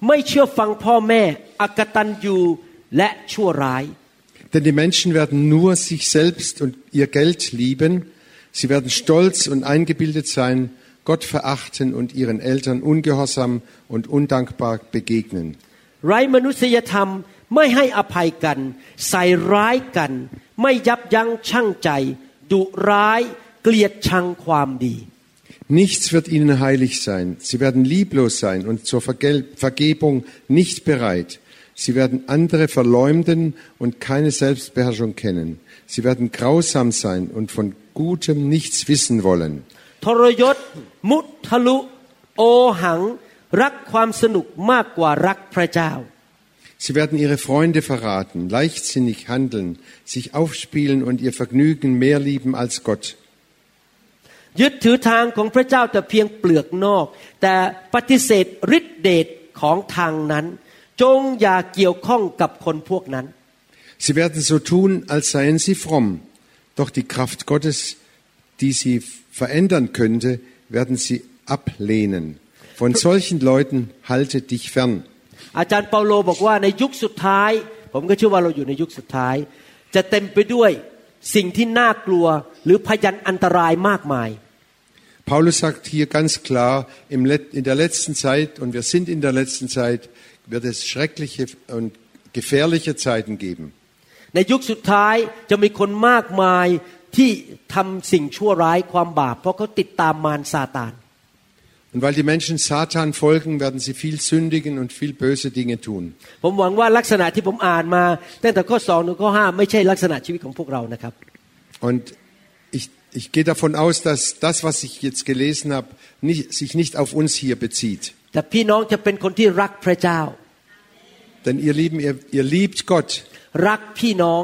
เพราะผู้คนจะเห็นแก่ตัว รักเงินทอง โอ้อวด ยิงยโส ชอบดูหมิ่น ไม่เชื่อฟังพ่อแม่อกตันยูและชั่วร้าย Denn die Menschen werden nur sich selbst und ihr Geld lieben. Sie werden stolz und eingebildet sein, Gott verachten und ihren Eltern ungehorsam und undankbar begegnen. ไร้มนุษยธรรมไม่ให้อภัยกัน ใส่ร้ายกัน ไม่ยับยั้งชั่งใจ ดุร้าย เกลียดชังความดี Nichts wird ihnen heilig sein. Sie werden lieblos sein und zur Vergel Vergebung nicht bereit. Sie werden andere verleumden und keine Selbstbeherrschung kennen. Sie werden grausam sein und von Gutem nichts wissen wollen. ทรยศ มุทะลุ โอหัง รักความสนุกมากกว่ารักพระเจ้า Sie werden ihre Freunde verraten, leichtsinnig handeln, sich aufspielen und ihr Vergnügen mehr lieben als Gott. ยึดถือทางของพระเจ้าแต่เพียงเปลือกนอก แต่ปฏิเสธฤทธิเดชของทางนั้น จงอย่าเกี่ยวข้องกับคนพวกนั้น Sie werden so tun, als seien sie fromm, doch die Kraft Gottes, die sie verändern könnte, werden sie ablehnen. Von solchen Leuten halte dich fern. อาจารย์เปาโลบอกว่าในยุคสุดท้าย ผมก็เชื่อว่าเราอยู่ในยุคสุดท้าย จะเต็มไปด้วย สิ่งที่น่ากลัวหรือพยันอันตรายมากมาย Paulus sagt hier ganz klar, im Let- in der letzten Zeit, und wir sind in der letzten Zeit, wird es schreckliche und gefährliche Zeiten geben. ใ Und weil die Menschen Satan folgen, werden sie viel sündigen und viel böse Dinge tun. ผมหวังว่าลักษณะที่ผมอ่านมาตั้งแต่ข้อสองถึงข้อห้าไม่ใช่ลักษณะชีวิตของพวกเรานะครับ Und ich, ich gehe davon aus, dass das, was ich jetzt gelesen habe, nicht, sich nicht auf uns hier bezieht. แต่พี่น้องจะเป็นคนที่รักพระเจ้า Denn ihr Lieben, ihr, ihr liebt Gott. รักพี่น้อง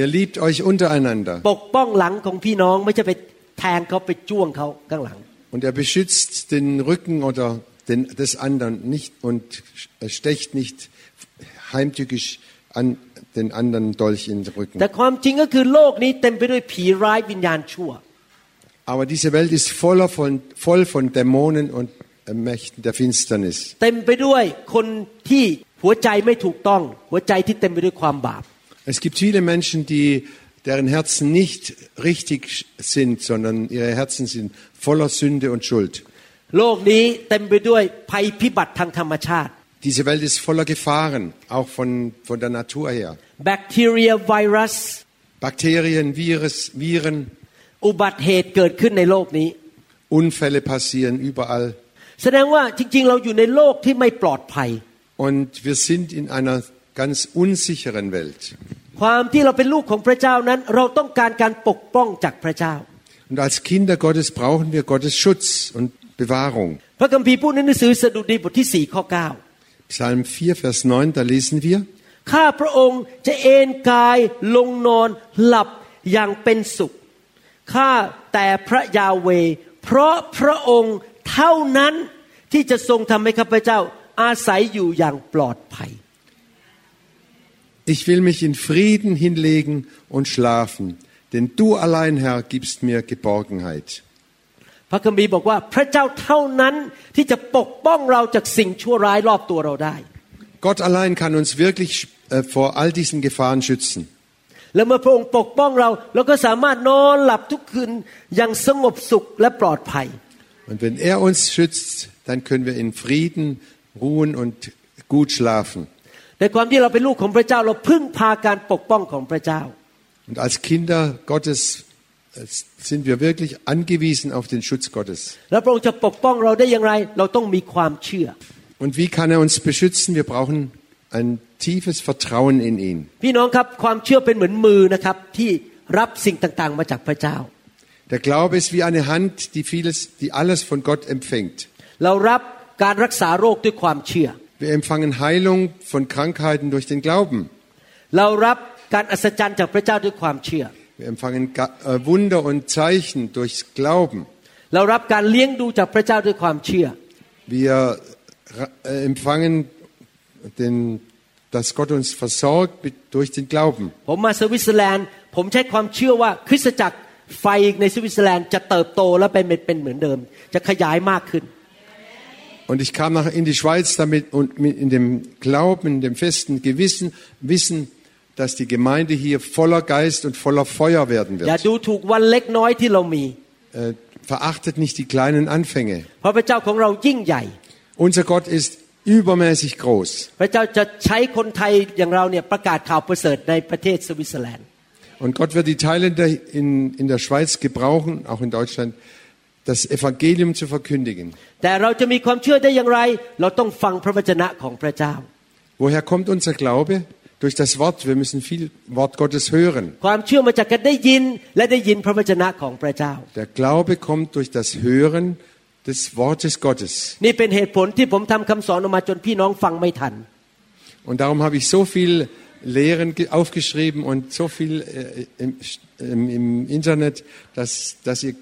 Ihr liebt euch untereinander. ปกป้องหลังของพี่น้องไม่ใช่ไปแทงเขาไปจ้วงเขาข้างหลัง Und er beschützt den Rücken oder den, des anderen nicht und stecht nicht heimtückisch an den anderen Dolch in den Rücken. แต่ความจริงก็คือโลกนี้เต็มไปด้วยผีร้ายวิญญาณชั่ว Aber diese Welt ist voller von, voll von Dämonen und äh, Mächten der Finsternis. เต็มไปด้วยคนที่หัวใจไม่ถูกต้อง หัวใจที่เต็มไปด้วยความบาป Es gibt viele Menschen, die, deren Herzen nicht richtig sind, sondern ihre Herzen sind voller Sünde und Schuld. Diese Welt ist voller Gefahren, auch von, von der Natur her. Bacteria, Virus, Bakterien, Virus, Viren. Unfälle passieren überall. Und wir sind in einer ganz unsicheren Welt. ความที่เราเป็นลูกของพระเจ้านั้น เราต้องการการปกป้องจากพระเจ้า Und als Kinder Gottes brauchen wir Gottes Schutz und Bewahrung. พระคัมภีร์พูดในหนังสือสดุดีบทที่4ข้อ Psalm 4, Vers 9, da lesen wir, 9ข้าพระองค์จะเอนกายลงนอนหลับอย่างเป็นสุขข้าแต่พระยาเวห์เพราะพระองค์เท่านั้นที่จะทรงทำให้ข้าพเจ้าอาศัยอยู่อย่างปลอดภัย ich will mich in Frieden hinlegen und schlafen, denn du allein, Herr, gibst mir Geborgenheit. พระคัมภีร์บอกว่าพระเจ้าเท่านั้นที่จะปกป้องเราจากสิ่งชั่วร้ายรอบตัวเราได้ Gott allein kann uns wirklich äh, vor all diesen Gefahren schützen. และเมื่อพระองค์ปกป้องเราเราก็สามารถนอนหลับทุกคืนอย่างสงบสุขและปลอดภัย Und wenn er uns schützt, dann können wir in Frieden ruhen und gut schlafen. ในความที่เราเป็นลูกของพระเจ้าเราพึ่งพาการปกป้องของพระเจ้า Und als Kinder Gottes äh, sind wir wirklich angewiesen auf den Schutz Gottes. แล้วพระองค์จะปกป้องเราได้อย่างไร เราต้องมีความเชื่อ Und wie kann er uns beschützen? Wir brauchen ein tiefes Vertrauen in ihn. พี่น้องครับความเชื่อเป็นเหมือนมือนะครับที่รับสิ่งต่างๆ มาจากพระเจ้า Der Glaube ist wie eine Hand, die vieles, die alles von Gott empfängt. เรารับการรักษาโรคด้วยความเชื่อ Wir empfangen Heilung von Krankheiten durch den Glauben. เรารับการอัศจรรย์จากพระเจ้าด้วยความเชื่อ Wir empfangen Ga- äh, Wunder und Zeichen durchs Glauben. เรารับการเลี้ยงดูจากพระเจ้าด้วยความเชื่อ Wir ra- äh, empfangen, den, dass Gott uns versorgt mit, durch den Glauben. ผมมาสวิตเซอร์แลนด์ ผมใช้ความเชื่อว่าคริสตจักรไฟในสวิตเซอร์แลนด์จะเติบโตและเป็นเป็นเหมือนเดิม จะขยายมากขึ้น und ich kam nach, in die Schweiz damit und mit in dem Glauben, in dem festen Gewissen, Wissen, dass die Gemeinde hier voller Geist und voller Feuer werden wird. Äh, verachtet nicht die kleinen Anfänge. Unser Gott ist übermäßig groß. Und Gott wird die Thailänder in, in der Schweiz gebrauchen, auch in Deutschland, das Evangelium zu verkündigen. Woher kommt unser Glaube? Durch das Wort. Wir müssen viel Wort Gottes hören. Der Glaube kommt durch das Hören des Wortes Gottes. Und darum habe ich so viel Lehren aufgeschrieben und so viel äh, im, Internet, dass, dass ihr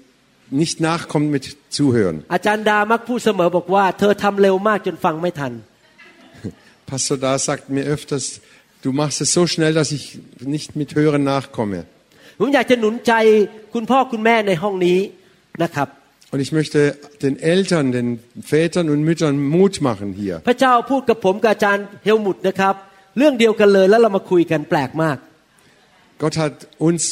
nicht nachkommt mit Zuhören. อาจารย์ดามักพูดเสมอบอกว่า เธอทำเร็วมากจนฟังไม่ทัน [LAUGHS] Pastor Da sagt mir öfters, du machst es so schnell, dass ich nicht mit Hören nachkomme. ผมอยากจะหนุนใจคุณพ่อคุณแม่ในห้องนี้นะครับ Und ich möchte den Eltern, den Vätern und Müttern Mut machen hier. พระเจ้าพูดกับผมกับอาจารย์เฮลมุตนะครับ เรื่องเดียวกันเลยแล้วเรามาคุยกันแปลกมาก Gott hat uns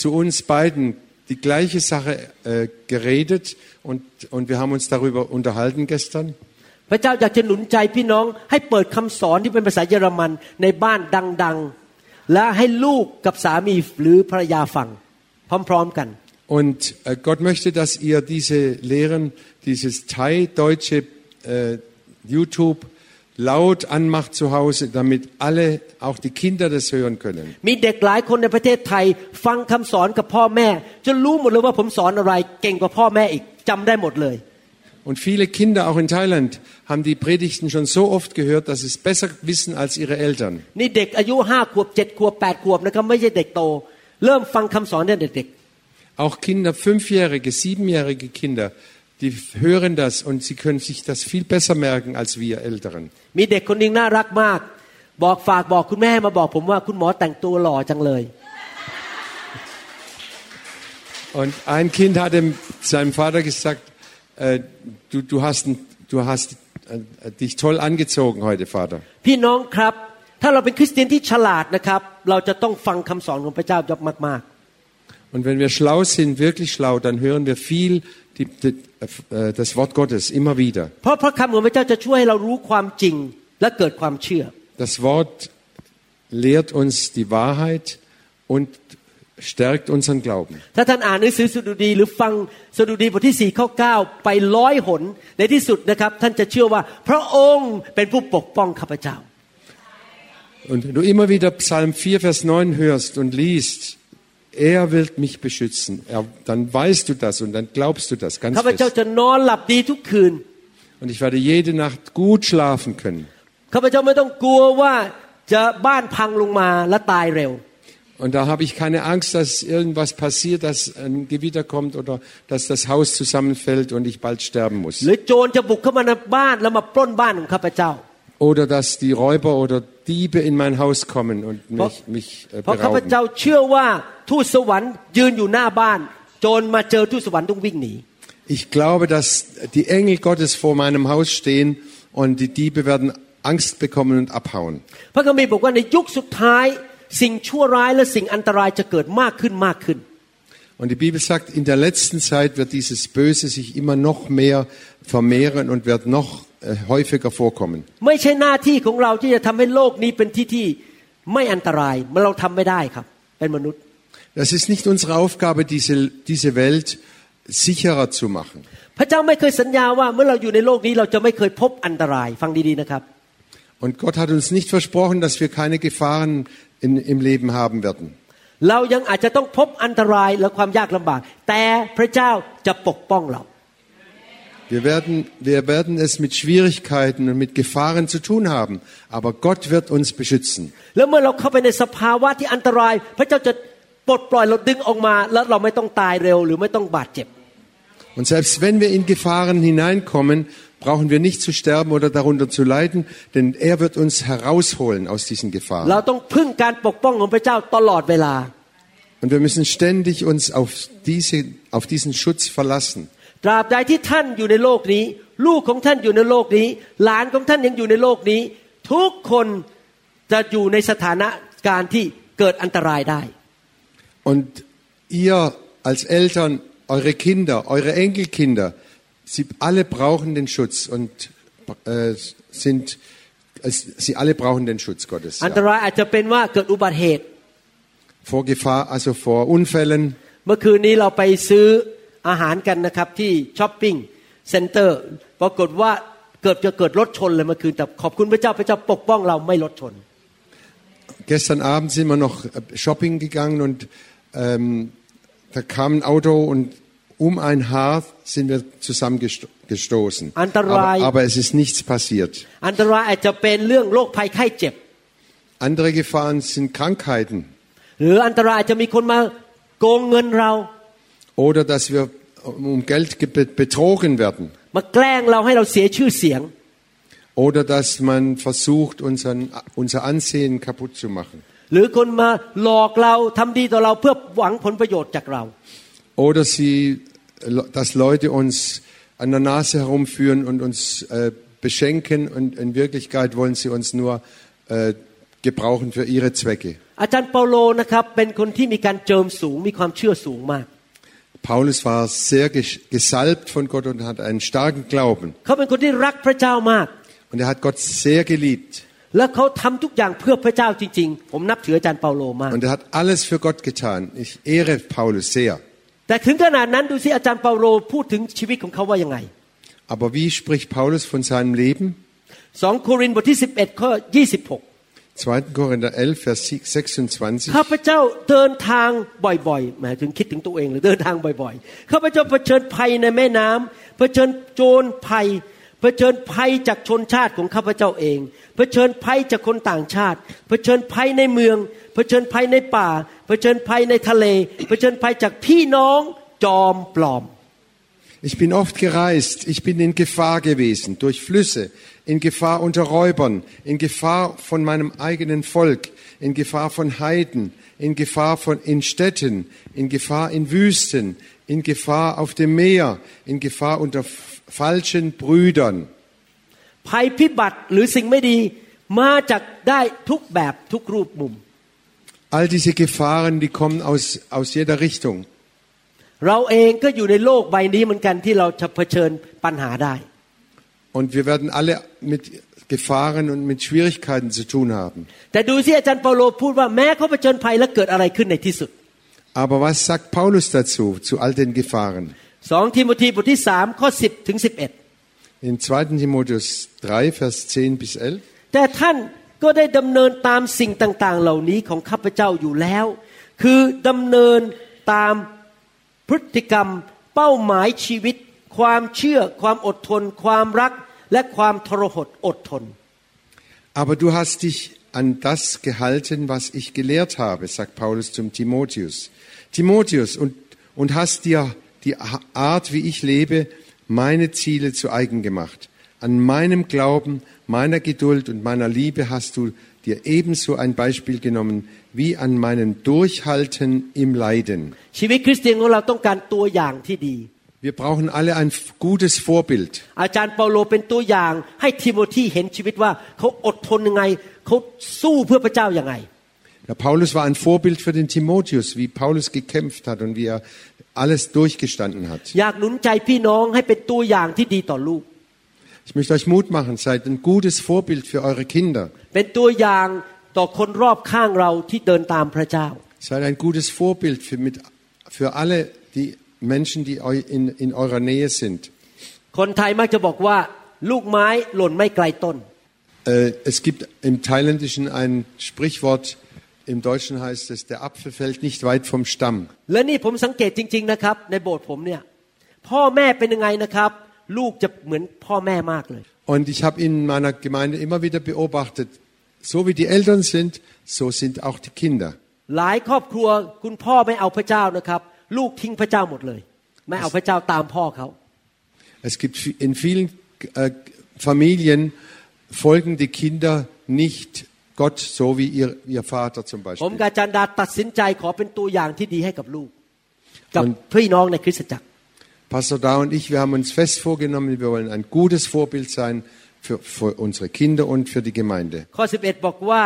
zu uns beiden die gleiche Sache äh, geredet und, und wir haben uns darüber unterhalten gestern. พระเจ้าอยากจะหนุนใจพี่น้องให้เปิดคำสอนที่เป็นภาษาเยอรมันในบ้านดังๆ และให้ลูกกับสามีหรือภรรยาฟัง พร้อมๆกัน Und äh, Gott möchte, dass ihr diese Lehren, dieses Thai-deutsche äh, YouTube laut anmacht zu Hause, damit alle, auch die Kinder das hören können. มีเด็กหลายคนในประเทศไทย ฟังคำสอนกับพ่อแม่จนรู้หมดเลยว่าผมสอนอะไรเก่งกว่าพ่อแม่อีกจำได้หมดเลย Und viele Kinder, auch in Thailand, haben die Predigten schon so oft gehört, dass sie es besser wissen als ihre Eltern. นี่เด็กอายุห้าขวบเจ็ดขวบแปดขวบนะครับไม่ใช่เด็กโต เริ่มฟังคำสอนตั้งแต่เด็ก Auch Kinder, fünfjährige, siebenjährige Kinder, die hören das und sie können sich das viel besser merken als wir Älteren. ๆมีเด็กคนหนึงน่ารักมาก บอกฝากบอกคุณแม่ให้มาบอกผมว่าคุณหมอแต่งตัวหล่อจังเลย Und ein Kind hat dem, seinem Vater gesagt, äh, du, du hast, ein- du hast äh, dich toll angezogen heute, Vater. พี่น้องครับ ถ้าเราเป็นคริสเตียนที่ฉลาดนะครับ เราจะต้องฟังคำสอนของพระเจ้ายมาก Und wenn wir schlau sind, wirklich schlau, dann hören wir viel die, die, äh, das Wort Gottes immer wieder. ๆ เพราะพระคำของพระเจ้าจะช่วยให้เรารู้ความจริงและเกิดความเชื่อ Das Wort lehrt uns die Wahrheit und stärkt unseren Glauben. ถ้าท่านอ่านหนังสือสดุดีหรือฟังสดุดีบทที่4ข้อ9ไปร้อยหนในที่สุดนะครับ ท่านจะเชื่อว่า พระองค์เป็นผู้ปกป้องข้าพเจ้า Und wenn du immer wieder Psalm 4, Vers 9 hörst und liest, er wird mich beschützen, er, dann weißt du das und dann glaubst du das ganz ข้าพเจ้า fest. จะนอนหลับดีทุกคืน Und ich werde jede Nacht gut schlafen können. ข้าพเจ้าไม่ต้องกลัวว่าจะบ้านพังลงมาและตายเร็ว Und da habe ich keine Angst, dass irgendwas passiert, dass ein Gewitter kommt oder dass das Haus zusammenfällt und ich bald sterben ห muss. รือโจรจะบุกเข้ามาในบ้านแล้วมาปล้นบ้านของข้าพเจ้า Oder dass die Räuber oder Diebe in mein Haus kommen und mich, mich äh, เพราะข้าพ berauben. เจ้าเชื่อว่าทูตสวรรค์ยืนอยู่หน้าบ้าน โจรมาเจอทูตสวรรค์ต้องวิ่งหนี Ich glaube, dass die Engel Gottes vor meinem Haus stehen und die Diebe werden Angst bekommen und abhauen. พระคัมภีร์บอกว่าในยุคสุดท้าย สิ่งชั่วร้ายและสิ่งอันตรายจะเกิดมากขึ้นมากขึ้น Und die Bibel sagt, in der letzten Zeit wird dieses Böse sich immer noch mehr vermehren und wird noch äh, häufiger vorkommen. ไม่ใช่หน้าที่ของเราที่จะทำให้โลกนี้เป็นที่ที่ไม่อันตรายมันเราทำไม่ได้ครับ เป็นมนุษย์ Das ist nicht unsere Aufgabe, diese, diese Welt sicherer zu machen. พระเจ้าไม่เคยสัญญาว่าเมื่อเราอยู่ในโลกนี้เราจะไม่เคยพบอันตราย ฟังดีๆนะครับ Und Gott hat uns nicht versprochen, dass wir keine Gefahren in, im Leben haben werden. เรายังอาจจะต้องพบอันตรายและความยากลำบาก แต่พระเจ้าจะปกป้องเรา wir werden, wir werden es mit Schwierigkeiten und mit Gefahren zu tun haben, aber Gott wird uns beschützen. Und selbst wenn wir in Gefahren hineinkommen, brauchen wir nicht zu sterben oder darunter zu leiden, denn er wird uns herausholen aus diesen Gefahren. Und wir müssen ständig uns auf, diese, auf diesen Schutz verlassen. ตราบใดที่ท่านอยู่ในโลกนี้ ลูกของท่านอยู่ในโลกนี้ หลานของท่านยังอยู่ในโลกนี้ ทุกคนจะอยู่ในสถานะการที่เกิดอันตรายได้ Und ihr als Eltern, eure Kinder, eure Enkelkinder, sie alle brauchen den Schutz und äh, sind, es, sie alle brauchen den Schutz Gottes. อันต Ja. รายอาจจะเป็นว่าเกิดอุบัติเหตุ Vor Gefahr, also vor Unfällen. เมื่อคืนนี้เราไปซื้อ อาหารกันนะครับที่ช้อปปิ้งเซ็นเตอร์ปรากฏว่าเกิดจะเกิดรถชนเลยเมื่อคืนแต่ขอบคุณพระเจ้าพระเจ้าปกป้องเราไม่รถชน Gestern Abend sind wir noch äh, shopping gegangen und ähm, da kam ein Auto und um ein Haar sind wir zusammengestoßen. Aber, Antarai. aber es ist nichts passiert. อันตรายอาจจะเป็นเรื่องโรคภัยไข้เจ็บ Andere Gefahren sind Krankheiten oder dass wir um Geld ge- betrogen werden มาแกล้งเราให้เราเสียชื่อเสียง oder dass man versucht, unseren, unser Ansehen kaputt zu machen หรือคนมาหลอกเราทำดีต่อเราเพื่อหวังผลประโยชน์จากเรา oder sie, dass Leute uns an der Nase herumführen und uns äh, beschenken und in Wirklichkeit wollen sie uns nur äh, gebrauchen für ihre Zwecke. อาจารย์เปาโลนะครับเป็นคนที่มีการเจิมสูงมีความเชื่อสูงมาก Paulus war sehr ges- gesalbt von Gott und hat einen starken Glauben. เขาเป็นคนที่รักพระเจ้ามาก Und er hat Gott sehr geliebt. และเขาทำทุกอย่างเพื่อพระเจ้าจริง ๆ ผมนับถืออาจารย์เปาโลมาก Und er hat alles für Gott getan. Ich ehre Paulus sehr. แต่ถึงขนาดนั้นดูสิอาจารย์เปาโลพูดถึงชีวิตของเขาว่ายังไง Aber wie spricht Paulus von seinem Leben? 2 โครินธ์บทที่ 11 ข้อ 26 2. Korinther 11, Vers 26. ข้าพเจ้าเดินทางบ่อยๆหมายถึงคิดถึงตัวเองหรือเดินทางบ่อยๆ ข้าพเจ้าเผชิญภัยในแม่น้ำเผชิญโจรภัย เผชิญภัยจากชนชาติของข้าพเจ้าเอง เผชิญภัยจากคนต่างชาติ เผชิญภัยในเมือง เผชิญภัยในป่า เผชิญภัยในทะเล เผชิญภัยจากพี่น้องจอมปลอม Ich bin oft gereist, ich bin in Gefahr gewesen, durch Flüsse, in Gefahr unter Räubern, in Gefahr von meinem eigenen Volk, in Gefahr von Heiden, in Gefahr von, in Städten, in Gefahr in Wüsten, in Gefahr auf dem Meer, in Gefahr unter f- falschen Brüdern. ภัยพิบัติหรือสิ่งไม่ดีมาจากได้ทุกแบบทุกรูปมุม All diese Gefahren, die kommen aus, aus jeder Richtung. เราเองก็อยู่ในโลกใบนี้เหมือนกันที่เราจะเผชิญปัญหาได้ Und wir werden alle mit Gefahren und mit Schwierigkeiten zu tun haben. แต่ดูสิอาจารย์เปาโลพูดว่าแม้เขาเผชิญภัยแล้วเกิดอะไรขึ้นในที่สุด Aber was sagt Paulus dazu, zu all den Gefahren? 2 ทิโมธีบทที่3ข้อ 10 ถึง In 2. Timotheus 3, Vers 10 bis 11. 11 แต่ท่านก็ได้ดำเนินตามสิ่งต่าง ๆ เหล่านี้ของข้าพเจ้าอยู่แล้ว คือดำเนินตามพฤติกรรม เป้าหมายชีวิต ความเชื่อ ความอดทน ความรัก และความทรหดอดทน Aber du hast dich an das gehalten, was ich gelehrt habe, sagt Paulus zum Timotheus. Timotheus, und, und hast dir die Art, wie ich lebe, meine Ziele zu eigen gemacht. An meinem Glauben, meiner Geduld und meiner Liebe hast du dir ebenso ein Beispiel genommen wie an meinem Durchhalten im Leiden. ชีวิตคริสเตียนของเราต้องการตัวอย่างที่ดี Wir brauchen alle ein gutes Vorbild. อาจารย์เปาโลเป็นตัวอย่างให้ทิโมธีเห็นชีวิตว่าเขาอดทนยังไงเขาสู้เพื่อพระเจ้ายังไง Der Paulus war ein Vorbild für den Timotheus, wie Paulus gekämpft hat und wie er alles durchgestanden hat. อยากหนุนใจพี่น้องให้เป็นตัวอย่างที่ดีต่อลูก Ich möchte euch Mut machen, seid ein gutes Vorbild für eure Kinder. เป็นตัวอย่างต่อคนรอบข้างเราที่เดินตามพระเจ้า Seid ein gutes Vorbild für, mit, für alle die Menschen, die eu- in, in eurer Nähe sind. คนไทยมักจะบอกว่า ลูกไม้หล่นไม่ไกลต้น Äh, es gibt im Thailändischen ein Sprichwort, im Deutschen heißt es, der Apfel fällt nicht weit vom Stamm. และนี่ผมสังเกตจริง ๆนะครับ ในโบสถ์ผมเนี่ย พ่อแม่เป็นยังไงนะครับ ลูกจะเหมือนพ่อแม่มากเลย Und ich habe in meiner Gemeinde immer wieder beobachtet, so wie die Eltern sind, so sind auch die Kinder. หลายครอบครัวคุณพ่อไม่เอาพระเจ้านะครับ ลูกทิ้งพระเจ้าหมดเลย ไม่เอาพระเจ้าตามพ่อเขา Es gibt in vielen äh, Familien folgen die Kinder nicht Gott, so wie ihr, ihr Vater zum ผม Beispiel. กับอาจารย์ดาตัดสินใจขอเป็นตัวอย่างที่ดีให้กับลูก กับ มัน พี่น้องในคริสตจักร Pastor Da und ich, wir haben uns fest vorgenommen, wir wollen ein gutes Vorbild sein für, für unsere Kinder und für die Gemeinde. ข้อ 11 บอกว่า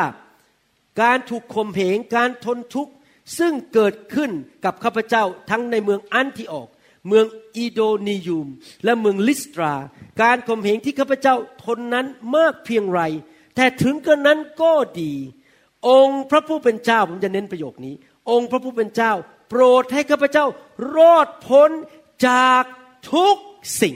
การถูกข่มเหงการทนทุกข์ ซึ่งเกิดขึ้นกับข้าพเจ้าทั้งในเมืองอันทิออก เมืองอีโดนียูม และเมืองลิสตรา การข่มเหงที่ข้าพเจ้าทนนั้นมากเพียงไร แต่ถึงกระนั้นก็ดี องค์พระผู้เป็นเจ้าผมจะเน้นประโยคนี้ องค์พระผู้เป็นเจ้า โปรดให้ข้าพเจ้ารอดพ้นจากทุกสิ่ง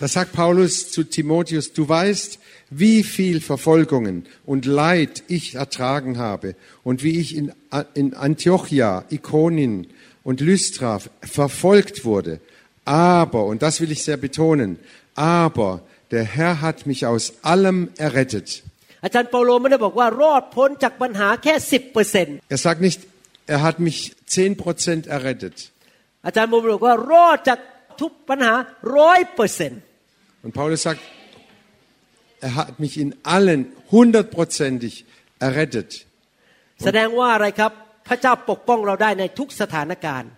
Da sagt Paulus zu Timotheus, du weißt, wie viel Verfolgungen und Leid ich ertragen habe und wie ich in, in Antiochia, Ikonien und Lystra verfolgt wurde. Aber, und das will ich sehr betonen, aber der Herr hat mich aus allem errettet. อาจารย์เปาโลไม่ได้บอกว่ารอดพ้นจากปัญหาแค่สิบเปอร์เซ็นต์ Er sagt nicht, er hat mich 10% errettet. อาจารย์โปาโลบอกว่ารอดจากทุกปัญหาร้อยเปอร์เซ็นต์ Und Paulus sagt, er hat mich in allen hundertprozentig errettet. แสดงว่าอะไรครับ พระเจ้าปกป้องเราได้ในทุกสถานการณ์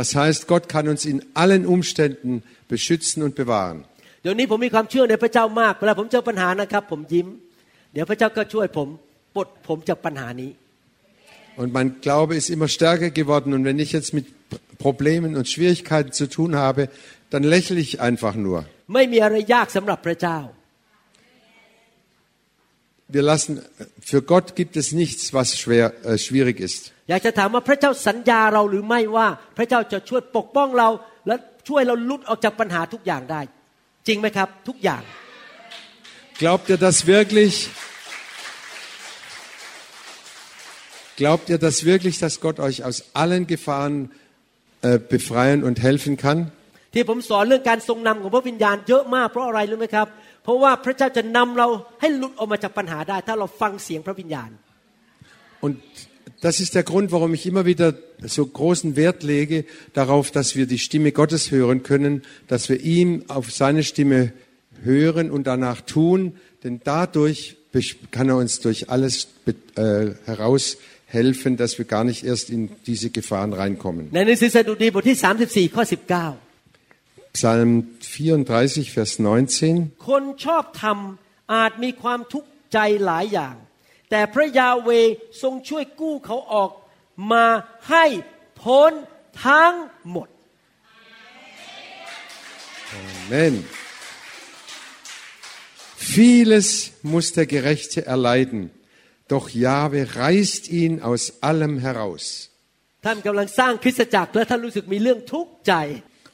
Das heißt, Gott kann uns in allen Umständen beschützen und bewahren. เดี๋ยวนี้ผมมีความเชื่อในพระเจ้ามากเวลาผมเจอปัญหานะครับ ผมยิ้ม เดี๋ยวพระเจ้าก็ช่วยผมปลดผมจากปัญหานี้ Und mein Glaube ist immer stärker geworden. Und wenn ich jetzt mit Problemen und Schwierigkeiten zu tun habe, dann lächle ich einfach nur. Wir lassen, für Gott gibt es nichts, was schwer, äh, schwierig ist. Glaubt ihr das wirklich? Glaubt ihr das wirklich, dass Gott euch aus allen Gefahren befreien und helfen kann? ที่ผมสอนเรื่องการทรงนำของพระวิญญาณเยอะมากเพราะอะไรรู้ไหมครับ เพราะว่าพระเจ้าจะนำเราให้หลุดออกมาจากปัญหาได้ ถ้าเราฟังเสียงพระวิญญาณ Und das ist der Grund, warum ich immer wieder so großen Wert lege darauf, dass wir die Stimme Gottes hören können, dass wir ihm auf seine Stimme hören und danach tun, denn dadurch besch- kann er uns durch alles be- äh, heraushelfen, dass wir gar nicht erst in diese Gefahren reinkommen. ในหนังสือสดุดีบทที่ 34 ข้อ Psalm 34, Vers 19. 19 คนชอบธรรมอาจมีความทุกข์ใจหลายอย่าง แต่พระยาเวทรงช่วยกู้เขาออกมาให้พ้นทั้งหมด Amen. Vieles muss der Gerechte erleiden, doch Jahwe reißt ihn aus allem heraus.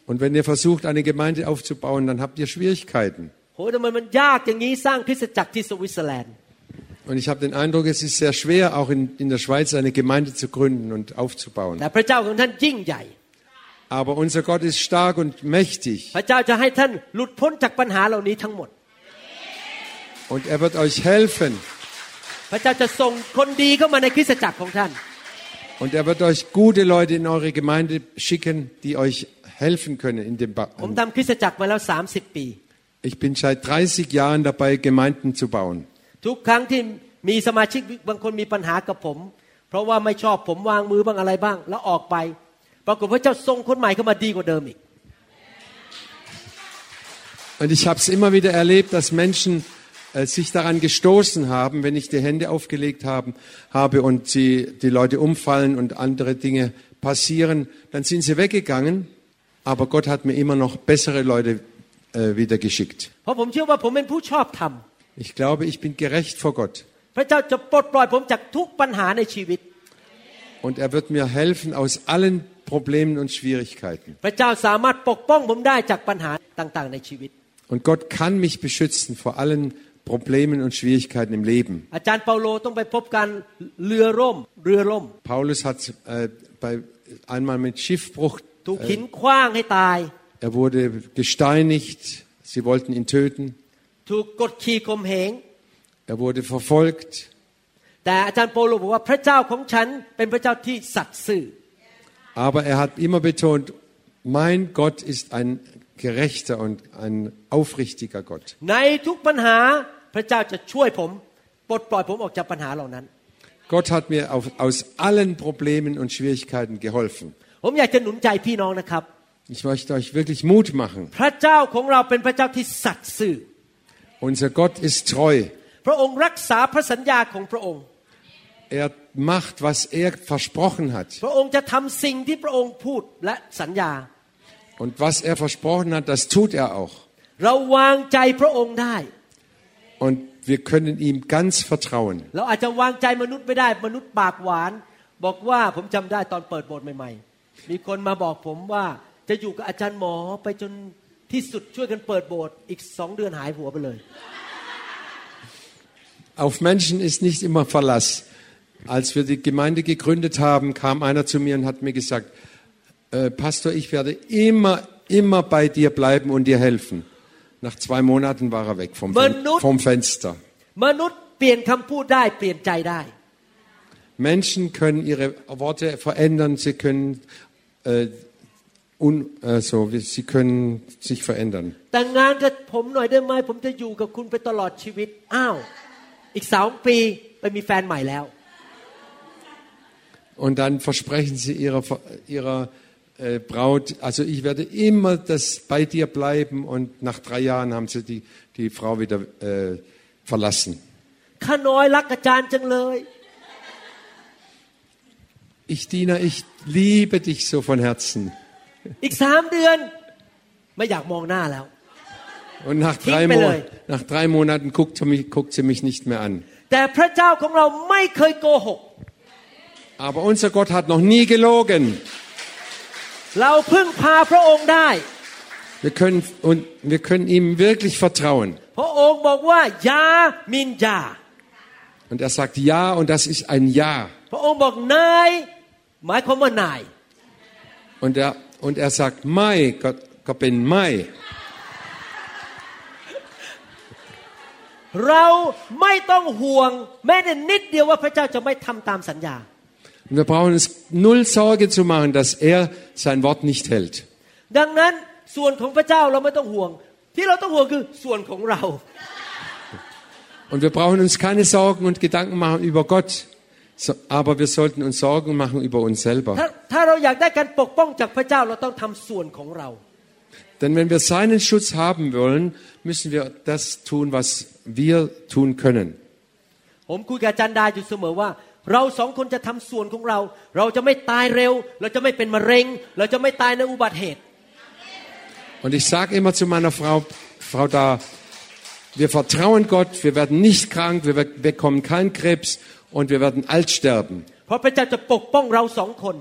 Und wenn ihr versucht, eine Gemeinde aufzubauen, dann habt ihr Schwierigkeiten. Und ich habe den Eindruck, es ist sehr schwer, auch in, in der Schweiz eine Gemeinde zu gründen und aufzubauen. Aber unser Gott ist stark und mächtig. Und er wird euch helfen. พระเจ้าจะส่งคนดีเข้ามาในคริสตจักรของท่าน Und er wird euch gute Leute in eure Gemeinde schicken, die euch helfen können in dem ba ผมทำคริสตจักรมาแล้ว 30 ปี Ich bin seit 30 Jahren dabei, Gemeinden zu bauen. ทุกครั้งที่มีสมาชิกบางคนมีปัญหากับผม เพราะว่าไม่ชอบผมวางมือบ้างอะไรบ้าง แล้วออกไป ปรากฏพระเจ้าส่งคนใหม่เข้ามาดีกว่าเดิมอีก Und ich habe es immer wieder erlebt, dass Menschen äh, sich daran gestoßen haben, wenn ich die Hände aufgelegt haben, habe und sie, die Leute umfallen und andere Dinge passieren, dann sind sie weggegangen. Aber Gott hat mir immer noch bessere Leute äh, wieder geschickt. Ich glaube, ich bin gerecht vor Gott. Und er wird mir helfen aus allen Problemen und Schwierigkeiten. Und Gott kann mich beschützen vor allen Problemen und Schwierigkeiten im Leben. Paulus hat äh, einmal mit Schiffbruch äh, er wurde gesteinigt, sie wollten ihn töten. Er wurde verfolgt. Aber er hat immer betont, mein Gott ist ein gerechter und ein aufrichtiger Gott. ในทุกปัญหาพระเจ้าจะช่วยผมปลดปล่อยผมออกจากปัญหาเหล่านั้น Gott hat mir auf, aus allen Problemen und Schwierigkeiten geholfen. ผมอยากจะหนุนใจพี่น้องนะครับ Ich möchte euch wirklich Mut machen. พระเจ้าของเราเป็นพระเจ้าที่สัตย์ซื่อ Unser Gott ist treu. พระองค์รักษาพระสัญญาของพระองค์ Er macht, was er versprochen hat. พระองค์จะทำสิ่งที่พระองค์พูดและสัญญา Und was er versprochen hat, das tut er auch. เราวางใจพระองค์ได้ Und wir können ihm ganz vertrauen. เราอาจจะวางใจมนุษย์ไม่ได้มนุษย์ปากหวาน บอกว่าผมจำได้ตอนเปิดโบสถ์ใหม่ ๆ มีคนมาบอกผมว่าจะอยู่กับอาจารย์หมอไปจนที่สุดช่วยกันเปิดโบสถ์อีกสองเดือนหายหัวไปเลย Auf Menschen ist nicht immer Verlass. Als wir die Gemeinde gegründet haben, kam einer zu mir und hat mir gesagt, äh, Pastor, ich werde immer, immer bei dir bleiben und dir helfen. Nach zwei Monaten war er weg vom, Fen vom Fenster. Menschen können ihre Worte verändern, sie können, äh, un, also, sie können sich verändern. Und dann versprechen sie ihrer, ihrer äh, Braut, also ich werde immer das bei dir bleiben und nach drei Jahren haben sie die, die Frau wieder äh, verlassen. Ich Diener, ich liebe dich so von Herzen. Und nach drei, Mo nach drei Monaten guckt sie, mich, guckt sie mich nicht mehr an. Aber unser Gott hat noch nie gelogen. เราพึ่งพาพระองค์ได้ Wir können, und wir können ihm wirklich vertrauen. พระองค์บอกว่ายามินยา Und er sagt ja und das ist ein Ja. พระองค์บอกนายหมายความว่านาย Und er, und er sagt Mai, Gott, Gott bin Mai. เราไม่ต้องห่วงแม้แต่นิดเดียวว่าพระเจ้าจะไม่ทำตามสัญญา Und wir brauchen uns null Sorge zu machen, dass er sein Wort nicht hält. ดังนั้นส่วนของพระเจ้าเราไม่ต้องห่วง ที่เราต้องห่วงคือส่วนของเรา Und wir brauchen uns keine Sorgen und Gedanken machen über Gott. So, aber wir sollten uns Sorgen machen über uns ถ้า selber. ถ้าเราอยากได้การปกป้องจากพระเจ้าเราต้องทำส่วนของเรา Denn wenn wir seinen Schutz haben wollen, müssen wir das tun, was wir tun können. ผมคุยกับอาจารย์ดาอยู่เสมอว่า เราสองคนจะทำส่วนของเรา เราจะไม่ตายเร็ว เราจะไม่เป็นมะเร็ง เราจะไม่ตายในอุบัติเหตุ Und ich sage immer zu meiner Frau, Frau da, wir vertrauen Gott, wir werden nicht krank, wir bekommen keinen Krebs und wir werden alt sterben. เพราะพระเจ้าจะปกป้องเราสองคน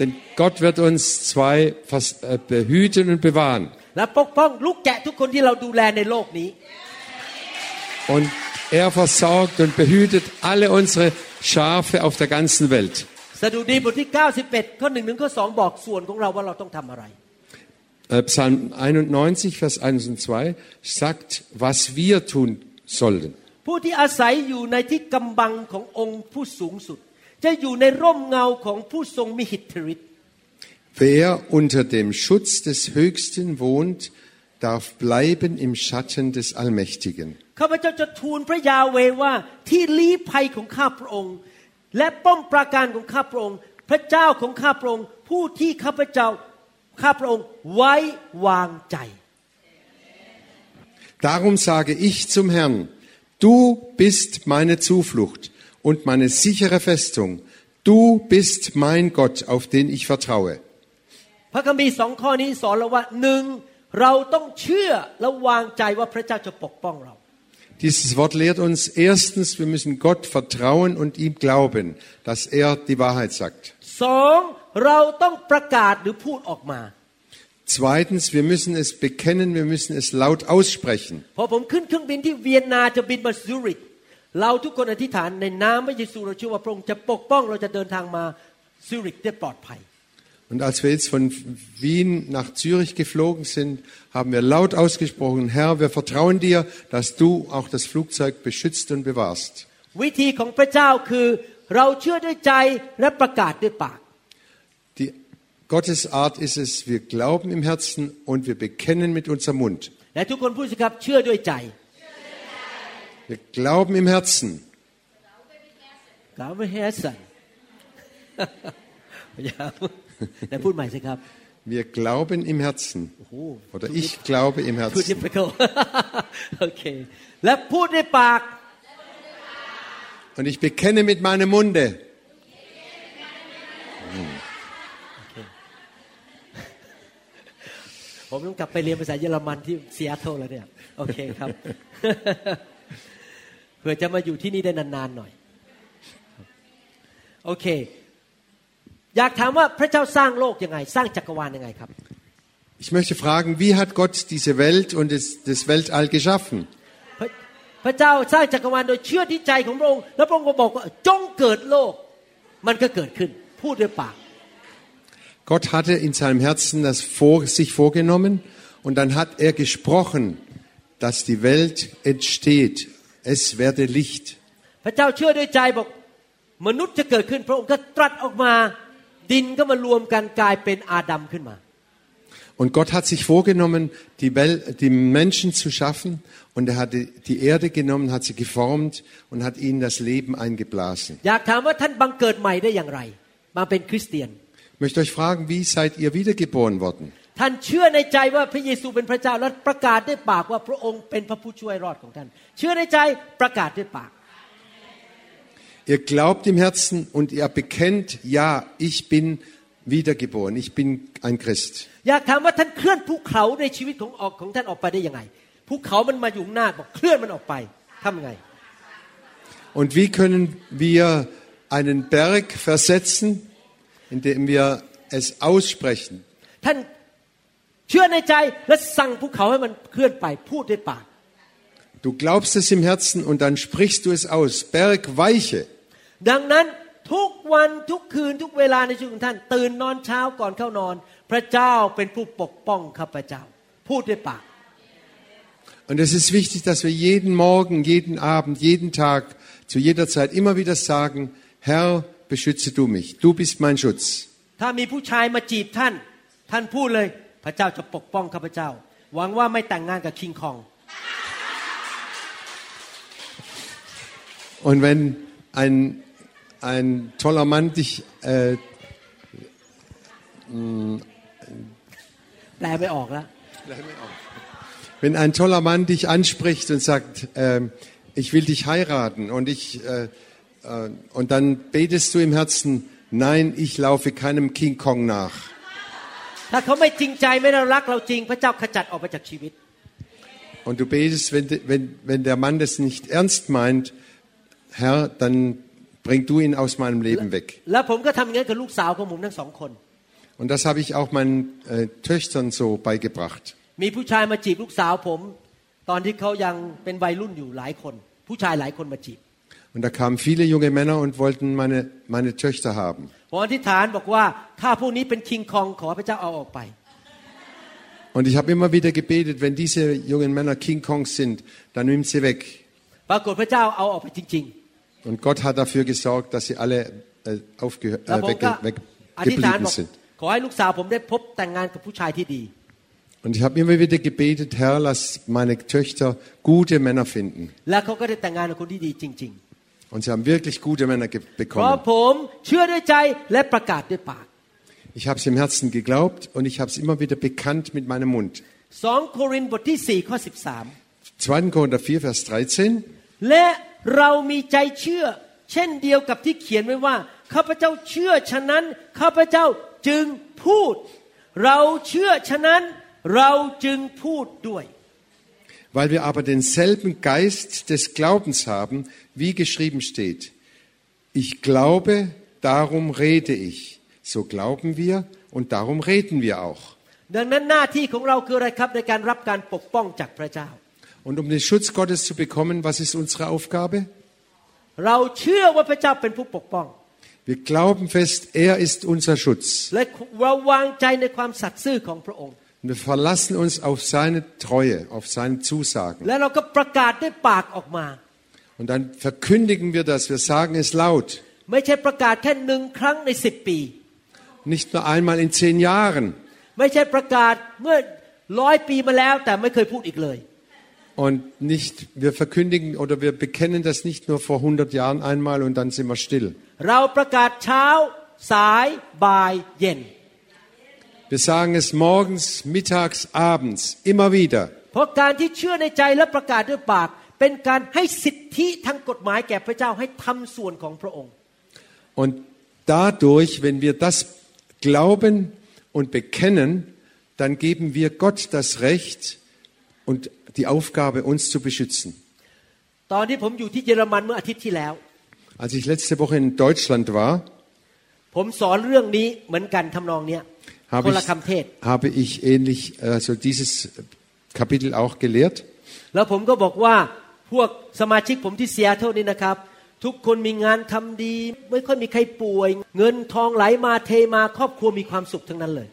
Denn Gott wird uns zwei vers- äh, behüten und bewahren. และปกป้องลูกแกะทุกคนที่เราดูแลในโลกนี้ Und er versorgt und behütet alle unsere Schafe auf der ganzen Welt. สดุดีบทที่ 91 ข้อหนึ่งถึงข้อสองบอกส่วนของเราว่าเราต้องทำอะไร Äh, Psalm 91, Vers 1 und 2 sagt, was wir tun sollten. ผู้ที่อาศัยอยู่ในที่กำบังขององค์ผู้สูงสุด จะอยู่ในร่มเงาของผู้ทรงมิหิทธิฤทธิ์ Wer unter dem Schutz des Höchsten wohnt, darf bleiben im Schatten des Allmächtigen. ข้าพเจ้าจะทูลพระยาเวว่าที่ลี้ภัยของข้าพระองค์ และป้อมปราการของข้าพระองค์ พระเจ้าของข้าพระองค์ ผู้ที่ข้าพเจ้าข้าพระองค์ไว้วางใจ Darum sage ich zum Herrn, du bist meine Zuflucht und meine sichere Festung. Du bist mein Gott, auf den ich vertraue. พระคัมภีร์สองข้อนี้สอนเราว่าหนึ่งเราต้องเชื่อและวางใจว่าพระเจ้าจะปกป้องเรา Dieses Wort lehrt uns erstens, wir müssen Gott vertrauen und ihm glauben, dass er die Wahrheit sagt. สองเราต้องประกาศหรือพูดออกมา Zweitens, wir müssen es bekennen, wir müssen es laut aussprechen. พอผมขึ้นเครื่องบินที่เวียนนาจะบินมาซูริกเราทุกคนอธิษฐานในนามพระเยซูเราเชื่อว่าพระองค์จะปกป้องเราจะเดินทางมาซูริกได้ปลอดภัย und als wir jetzt von Wien nach Zürich geflogen sind, haben wir laut ausgesprochen, Herr, wir vertrauen dir, dass du auch das Flugzeug beschützt und bewahrst. Die Gottes Art ist es, wir glauben im Herzen und wir bekennen mit unserem Mund. Wir glauben im Herzen. Glauben im Herzen. แฮสันอย่าแต่พูดใหม่สิครับ Wir glauben im Herzen. Oder ich glaube im พูด Herzen. difficult โอเคและพูดด้วยปาก Und ich bekenne mit meinem Munde. ผมต้องกลับไปเรียนภาษาเยอรมันที่ซีแอตเทิลแล้วเนี่ย โอเคครับ เพื่อจะมาอยู่ที่นี่ได้นานๆหน่อย โอเค อยากถามว่าพระเจ้าสร้างโลกยังไง สร้างจักรวาลยังไงครับ Ich möchte fragen, wie hat Gott diese Welt und das, das Weltall geschaffen? พระพระเจ้าสร้างจักรวาลโดยเชื่อที่ใจของพระองค์ แล้วพระองค์ก็บอกว่าจงเกิดโลก มันก็เกิดขึ้น พูดด้วยปาก Gott hatte in seinem Herzen das vor, sich vorgenommen und dann hat er gesprochen, dass die Welt entsteht. Es werde Licht. พระเจ้าเชื่อด้วยใจบอก มนุษย์จะเกิดขึ้น พระองค์ก็ตรัสออกมา ดินก็มารวมกันกลายเป็นอาดัมขึ้นมา Und Gott hat sich vorgenommen, die, Welt, die Menschen zu schaffen. Und er hat die- die Erde genommen, hat sie geformt und hat ihnen das Leben eingeblasen. อยากถามว่าท่านบังเกิดใหม่ได้อย่างไร มาเป็นคริสเตียน Ich möchte euch fragen, wie seid ihr wiedergeboren worden? ท่านเชื่อในใจว่าพระเยซูเป็นพระเจ้าและประกาศด้วยปากว่าพระองค์เป็นพระผู้ช่วยรอดของท่าน เชื่อในใจประกาศด้วยปาก Ihr glaubt im Herzen und ihr bekennt, ja, ich bin wiedergeboren, ich bin ein Christ. อยากถามว่าท่านเคลื่อนภูเขาในชีวิตของออกของท่านออกไปได้ยังไงภูเขามันมาอยู่ข้างหน้าบอกเคลื่อนมันออกไปทำยังไง Und wie können wir einen Berg versetzen, indem wir es aussprechen? ท่านเชื่อในใจและสั่งภูเขาให้มันเคลื่อนไปพูดด้วยปาก Du glaubst es im Herzen und dann sprichst du es aus. Berg weiche. ดังนั้นทุกวันทุกคืนทุกเวลาในชีวิตของท่าน ตื่นนอนเช้าก่อนเข้านอน พระเจ้าเป็นผู้ปกป้องข้าพเจ้า พูดด้วยปาก Und es ist wichtig, dass wir jeden Morgen, jeden Abend, jeden Tag, zu jeder Zeit immer wieder sagen, Herr, beschütze du mich. Du bist mein Schutz. ถ้ามีผู้ชายมาจีบท่านท่านพูดเลยพระเจ้าจะปกป้องข้าพเจ้าหวังว่าไม่แต่งงานกับคิงคอง Und wenn ein, ein toller Mann dich. Äh, Bleibe auch, oder? Bleibe auch. Wenn ein toller Mann dich anspricht und sagt, äh, ich will dich heiraten und ich äh, äh, und dann betest du im Herzen, nein, ich laufe keinem King Kong nach. Und du betest, wenn, wenn, wenn der Mann das nicht ernst meint, Herr, dann bring du ihn aus meinem Leben weg. แล้วผมก็ทำอย่างนั้นกับลูกสาวของผมทั้งสองคน Und das habe ich auch meinen äh, Töchtern so beigebracht. มีผู้ชายมาจีบลูกสาวผม ตอนที่เขายังเป็นวัยรุ่นอยู่หลายคน ผู้ชายหลายคนมาจีบ Und da kamen viele junge Männer und wollten meine, meine Töchter haben. ผมอธิษฐานบอกว่าถ้าพวกนี้เป็นคิงคองขอพระเจ้าเอาออกไป Und ich habe immer wieder gebetet, wenn diese jungen Männer King Kongs sind, dann nimm sie weg. Und Gott hat dafür gesorgt, dass sie alle äh, äh, wegge weggeblieben sind. und ich habe immer wieder gebetet, Herr, lass meine Töchter gute Männer finden. Und sie haben wirklich gute Männer bekommen. Ich habe es im Herzen geglaubt und ich habe es immer wieder bekannt mit meinem Mund. 2. Korinther 4, Vers 13. 13 และเรามีใจเชื่อ เช่นเดียวกับที่เขียนไว้ว่าข้าพเจ้าเชื่อฉะนั้นข้าพเจ้าจึงพูด เราเชื่อฉะนั้นเราจึงพูดด้วย Weil wir aber denselben Geist des Glaubens haben, wie geschrieben steht. Ich glaube, darum rede ich. So glauben wir und darum reden wir auch. ดังนั้นหน้าที่ของเราคืออะไรครับในการรับการปกป้องจากพระเจ้า und um den Schutz Gottes zu bekommen, was ist unsere Aufgabe? Wir glauben fest, er ist unser Schutz. Und wir verlassen uns auf seine Treue, auf seine Zusagen. Und dann verkündigen wir das, wir sagen es laut. Nicht nur einmal in zehn Jahren und nicht, wir verkündigen oder wir bekennen das nicht nur vor 100 Jahren einmal und dann sind wir still. Wir sagen es morgens, mittags, abends, immer wieder. Und dadurch, wenn wir das glauben und bekennen, dann geben wir Gott das Recht und die Aufgabe, uns zu beschützen. ตอนที่ผมอยู่ที่เยอรมันเมื่ออาทิตย์ที่แล้ว Als ich letzte Woche in Deutschland war, ผมสอนเรื่องนี้เหมือนกันทำนองเนี้ย habe คนละ ich, คำเทศ habe ich ähnlich also dieses Kapitel auch gelehrt. แล้วผมก็บอกว่าพวกสมาชิกผมที่เซียเท่านี้นะครับ ทุกคนมีงานทำดี ไม่ค่อยมีใครป่วย เงินทองไหลมาเทมาครอบครัวมีความสุขทั้งนั้นเลย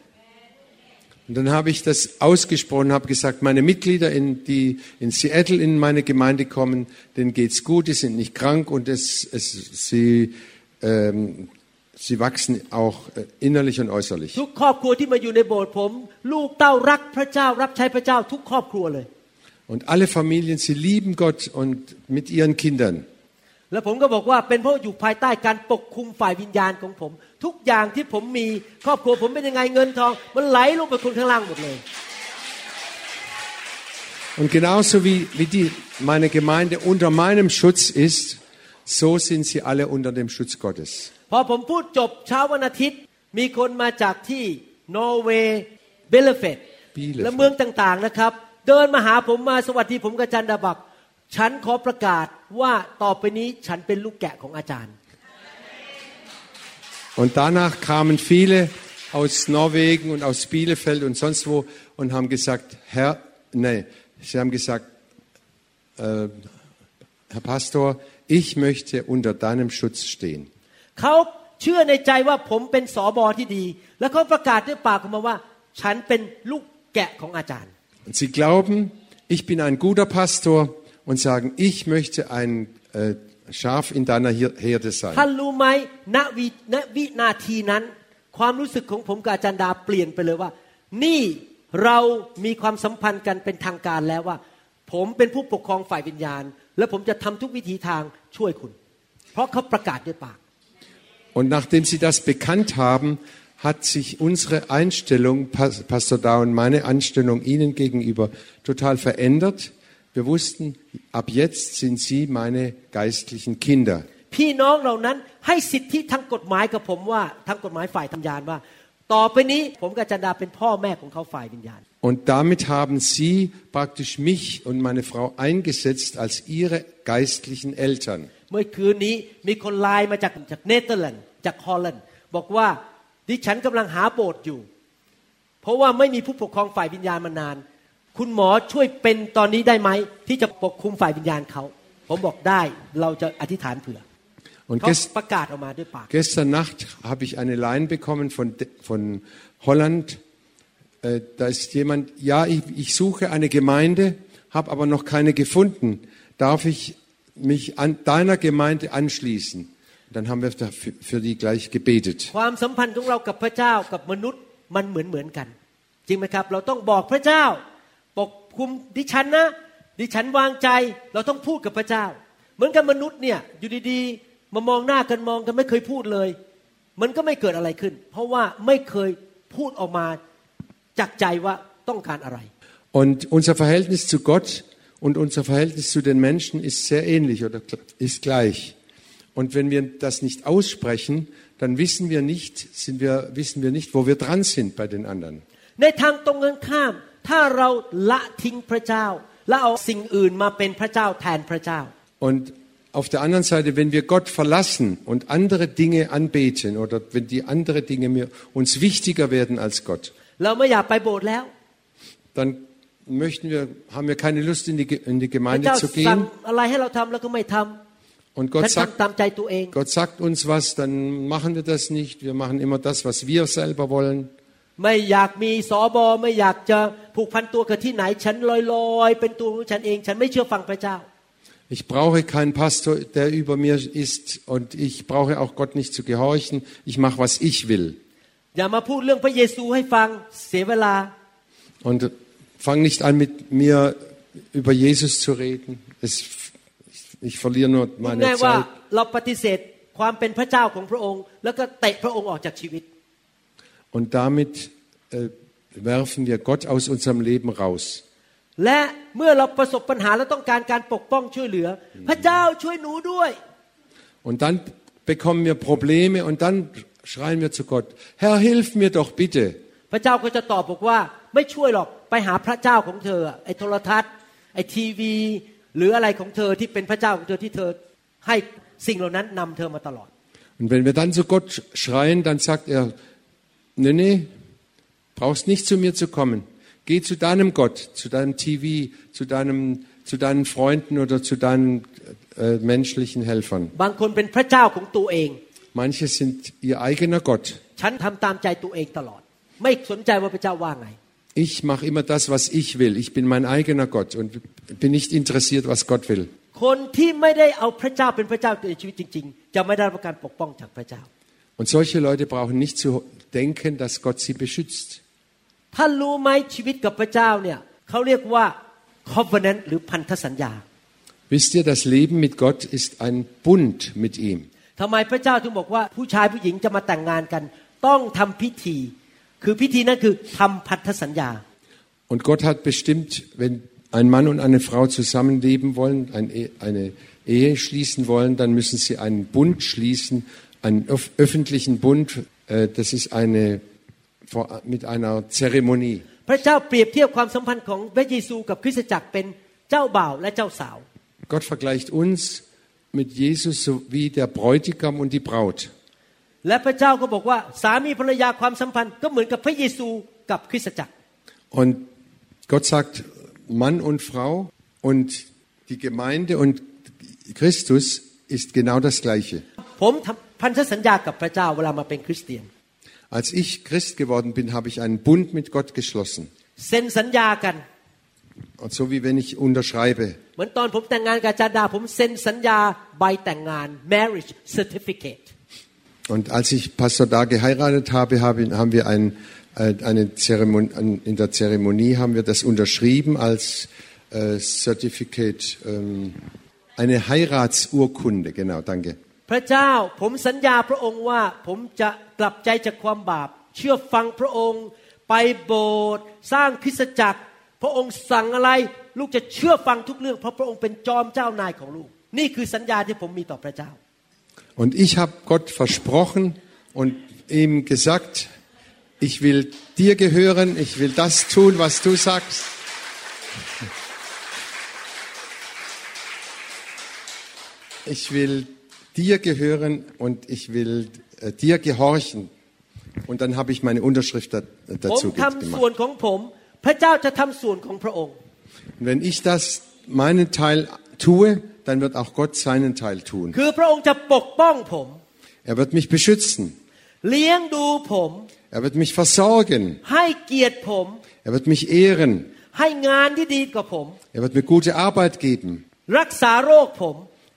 Und dann habe ich das ausgesprochen, habe gesagt, meine Mitglieder, in, die in Seattle in meine Gemeinde kommen, denen geht's gut, die sind nicht krank und es, es, sie, ähm, sie wachsen auch äh, innerlich und äußerlich. ทุกครอบครัวที่มาอยู่ในโบสถ์ผม ลูกเต้ารักพระเจ้ารับใช้พระเจ้าทุกครอบครัวเลย Und alle Familien, sie lieben Gott und mit ihren Kindern. แล้วผมก็บอกว่าเป็นเพราะอยู่ภายใต้การปกคุมฝ่ายวิญญาณของผม ทุกอย่างที่ผมมีครอบครัวผมเป็นยังไงเงินทอง มันไหลลงไปคนข้างล่างหมดเลย Und genauso wie, wie die, meine Gemeinde unter meinem Schutz ist, so sind sie alle unter dem Schutz Gottes. พอผมพูดจบเช้าวันอาทิตย์มีคนมาจากที่นอร์เวย์เบลเฟต Bielefeld และเมืองต่างๆนะครับ เดินมาหาผมมาสวัสดีผมกับอาจารย์ดาบักฉันขอประกาศว่าต่อไปนี้ฉันเป็นลูกแกะของอาจารย์ Und danach kamen viele aus Norwegen und aus Bielefeld und sonst wo und haben gesagt, Herr, nee, sie haben gesagt, äh, Herr Pastor, ich möchte unter deinem Schutz stehen. เขาเชื่อในใจว่าผมเป็นสอบอที่ดี แล้วเขาประกาศด้วยปากออกมาว่า ฉันเป็นลูกแกะของอาจารย์ Und sie glauben, ich bin ein guter Pastor und sagen, ich möchte ein äh, Schaf in deiner Hir- Herde ท่าน sein. รู้ไหมณวิณวินาทีนั้น ความรู้สึกของผมกับอาจารย์ดาเปลี่ยนไปเลยว่า นี่เรามีความสัมพันธ์กันเป็นทางการแล้วว่า ผมเป็นผู้ปกครองฝ่ายวิญญาณ และผมจะทำทุกวิธีทางช่วยคุณ เพราะเขาประกาศด้วยปาก Und nachdem sie das bekannt haben, hat sich unsere Einstellung, Pas- Pastor Da und meine Einstellung Ihnen gegenüber total verändert. Wir wussten, ab jetzt sind Sie meine geistlichen Kinder. พี่น้องเหล่านั้นให้สิทธิทางกฎหมายกับผมว่าทางกฎหมายฝ่ายธรรมยานว่า ต่อไปนี้ผมกับอาจารย์ดาเป็นพ่อแม่ของเขาฝ่ายวิญญาณ Und damit haben Sie praktisch mich und meine Frau eingesetzt als Ihre geistlichen Eltern. เมื่อคืนนี้มีคนไลน์มาจากจากเนเธอร์แลนด์จากฮอลแลนด์บอกว่าดิฉันกำลังหาโบสถ์อยู่ เพราะว่าไม่มีผู้ปกครองฝ่ายวิญญาณมานาน คุณหมอช่วยเป็นตอนนี้ได้ไหม ที่จะปกคุมฝ่ายวิญญาณเขา ผมบอกได้เราจะอธิษฐานเผื่อ Und เขา gest ประกาศออกมาด้วยปาก gestern Nacht habe ich eine Line bekommen von, De- von Holland. Äh, da ist jemand, ja, ich, ich suche eine Gemeinde, habe aber noch keine gefunden. Darf ich mich an deiner Gemeinde anschließen? Dann haben wir dafür, für die gleich gebetet. ความสัมพันธ์ของเรากับพระเจ้ากับมนุษย์มันเหมือนเหมือนกัน จริงไหมครับ เราต้องบอกพระเจ้า ปกคุมดิฉันนะ ดิฉันวางใจ เราต้องพูดกับพระเจ้า เหมือนกันมนุษย์เนี่ยอยู่ดีๆ มามองหน้ากันมองกันไม่เคยพูดเลย มันก็ไม่เกิดอะไรขึ้น เพราะว่าไม่เคยพูดออกมาจากใจว่าต้องการอะไร Und unser Verhältnis zu Gott und unser Verhältnis zu den Menschen ist sehr ähnlich oder ist gleich. Und wenn wir das nicht aussprechen, dann wissen wir nicht, sind wir, wissen wir nicht, wo wir dran sind bei den anderen. ในทางตรงกันข้าม ถ้าเราละทิ้งพระเจ้า และเอาสิ่งอื่นมาเป็นพระเจ้าแทนพระเจ้า Und auf der anderen Seite, wenn wir Gott verlassen und andere Dinge anbeten oder wenn die andere Dinge mir, uns wichtiger werden als Gott, เราไม่อยากไปโบสถ์แล้ว dann möchten wir, haben wir keine Lust in die, Ge- in die พระ Gemeinde เจ้า zu สั่ง gehen. อะไรให้เราทำเราก็ไม่ท Und ำ Gott ฉัน sagt, ทำตามใจตัวเอง Gott sagt uns was, dann machen wir das nicht. Wir machen immer das, was wir selber wollen. ไม่อยากมีสอบอไม่อยากจะผูกพันตัวกับที่ไหน ฉันลอยๆ เป็นตัวของฉันเอง ฉันไม่เชื่อฟังพระเจ้า Ich brauche keinen Pastor, der über mir ist und ich brauche auch Gott nicht zu gehorchen. Ich mache, was ich will. อย่ามาพูดเรื่องพระเยซูให้ฟังเสียเวลา Und fang nicht an, mit mir über Jesus zu reden. Es, ich, ich verliere nur พูด meine ง่ายว่า Zeit. Und damit äh, werfen wir Gott aus unserem Leben raus. และเมื่อเราประสบปัญหาและต้องการการปกป้องช่วยเหลือ พระเจ้าช่วยหนูด้วย Und dann bekommen wir Probleme und dann schreien wir zu Gott, Herr, hilf mir doch bitte. พระเจ้าก็จะตอบบอกว่าไม่ช่วยหรอกไปหาพระเจ้าของเธอ ไอ้โทรทัศน์ ไอ้ทีวี หรืออะไรของเธอที่เป็นพระเจ้าของเธอที่เธอให้สิ่งเหล่านั้นนำเธอมาตลอด Und wenn wir dann zu Gott schreien, dann sagt er, nee, nee, brauchst nicht zu mir zu kommen. Geh zu deinem Gott, zu deinem TV, zu, deinem, zu deinen Freunden oder zu deinen äh, menschlichen Helfern. บางคนเป็นพระเจ้าของตัวเอง Manche sind ihr eigener Gott. ฉันทำตามใจตัวเองตลอด ไม่สนใจว่าพระเจ้าว่าไง Ich mache immer das, was ich will. Ich bin mein eigener Gott und bin nicht interessiert, was Gott will. คนที่ไม่ได้เอาพระเจ้าเป็นพระเจ้าในชีวิตจริง ๆ จะไม่ได้รับการปกป้องจากพระเจ้า Und solche Leute brauchen nicht zu denken, dass Gott sie beschützt. ท่านรู้ไหมชีวิตกับพระเจ้าเนี่ยเขาเรียกว่า covenant หรือพันธสัญญา Wisst ihr, das Leben mit Gott ist ein Bund mit ihm. ทำไมพระเจ้าถึงบอกว่าผู้ชายผู้หญิงจะมาแต่งงานกัน ต้องทำพิธี คือพิธีนั้นคือทำพันธสัญญา Und Gott hat bestimmt, wenn ein Mann und eine Frau zusammenleben wollen, ein E- eine Ehe schließen wollen, dann müssen sie einen Bund schließen, einen öf- öffentlichen Bund. Äh, Das ist eine vor- mit einer Zeremonie. พระเจ้าเปรียบเทียบความสัมพันธ์ของพระเยซูกับคริสตจักรเป็นเจ้าบ่าวและเจ้าสาว Gott vergleicht uns mit Jesus so wie der Bräutigam und die Braut. และพระเจ้าก็บอกว่าสามีภรรยาความสัมพันธ์ก็เหมือนกับพระเยซูกับคริสตจักร Und Gott sagt Mann und Frau und die Gemeinde und Christus ist genau das Gleiche. ผมทำ พันธสัญญากับพระเจ้าเวลามาเป็นคริสเตียน Als ich Christ geworden bin, habe ich einen Bund mit Gott geschlossen. เซ็นสัญญากัน Und so wie wenn ich unterschreibe. เหมือนตอนผมแต่งงานกับอาจารย์ดา ผมเซ็นสัญญาใบแต่งงาน marriage certificate Und als ich Pastor da geheiratet habe, habe- haben wir ein, äh, eine Zeremonie, an- in der Zeremonie haben wir das unterschrieben als äh, Certificate, ähm, eine Heiratsurkunde. Genau, danke. พระเจ้าผมสัญญาพระองค์ว่าผมจะกลับใจจากความบาป เชื่อฟังพระองค์ ไปโบสถ์สร้างคริสตจักร พระองค์สั่งอะไร ลูกจะเชื่อฟังทุกเรื่อง เพราะพระองค์เป็นจอมเจ้านายของลูก นี่คือสัญญาที่ผมมีต่อพระเจ้า Und ich habe Gott versprochen und ihm gesagt, ich will dir gehören, ich will das tun, was du sagst. Ich will dir gehören und ich will äh, dir gehorchen. Und dann habe ich meine Unterschrift da, ผม dazu ทำ gemacht. ส่วนของผม พระเจ้าจะทำส่วนของพระองค์ Und wenn ich das meinen Teil tue, dann wird auch Gott seinen Teil tun. คือพระองค์จะปกป้องผม Er wird mich beschützen. เลี้ยงดูผม Er wird mich versorgen. ให้เกียรติผม Er wird mich ehren. ให้งานที่ดีกับผม Er wird mir gute Arbeit geben. รักษาโรคผม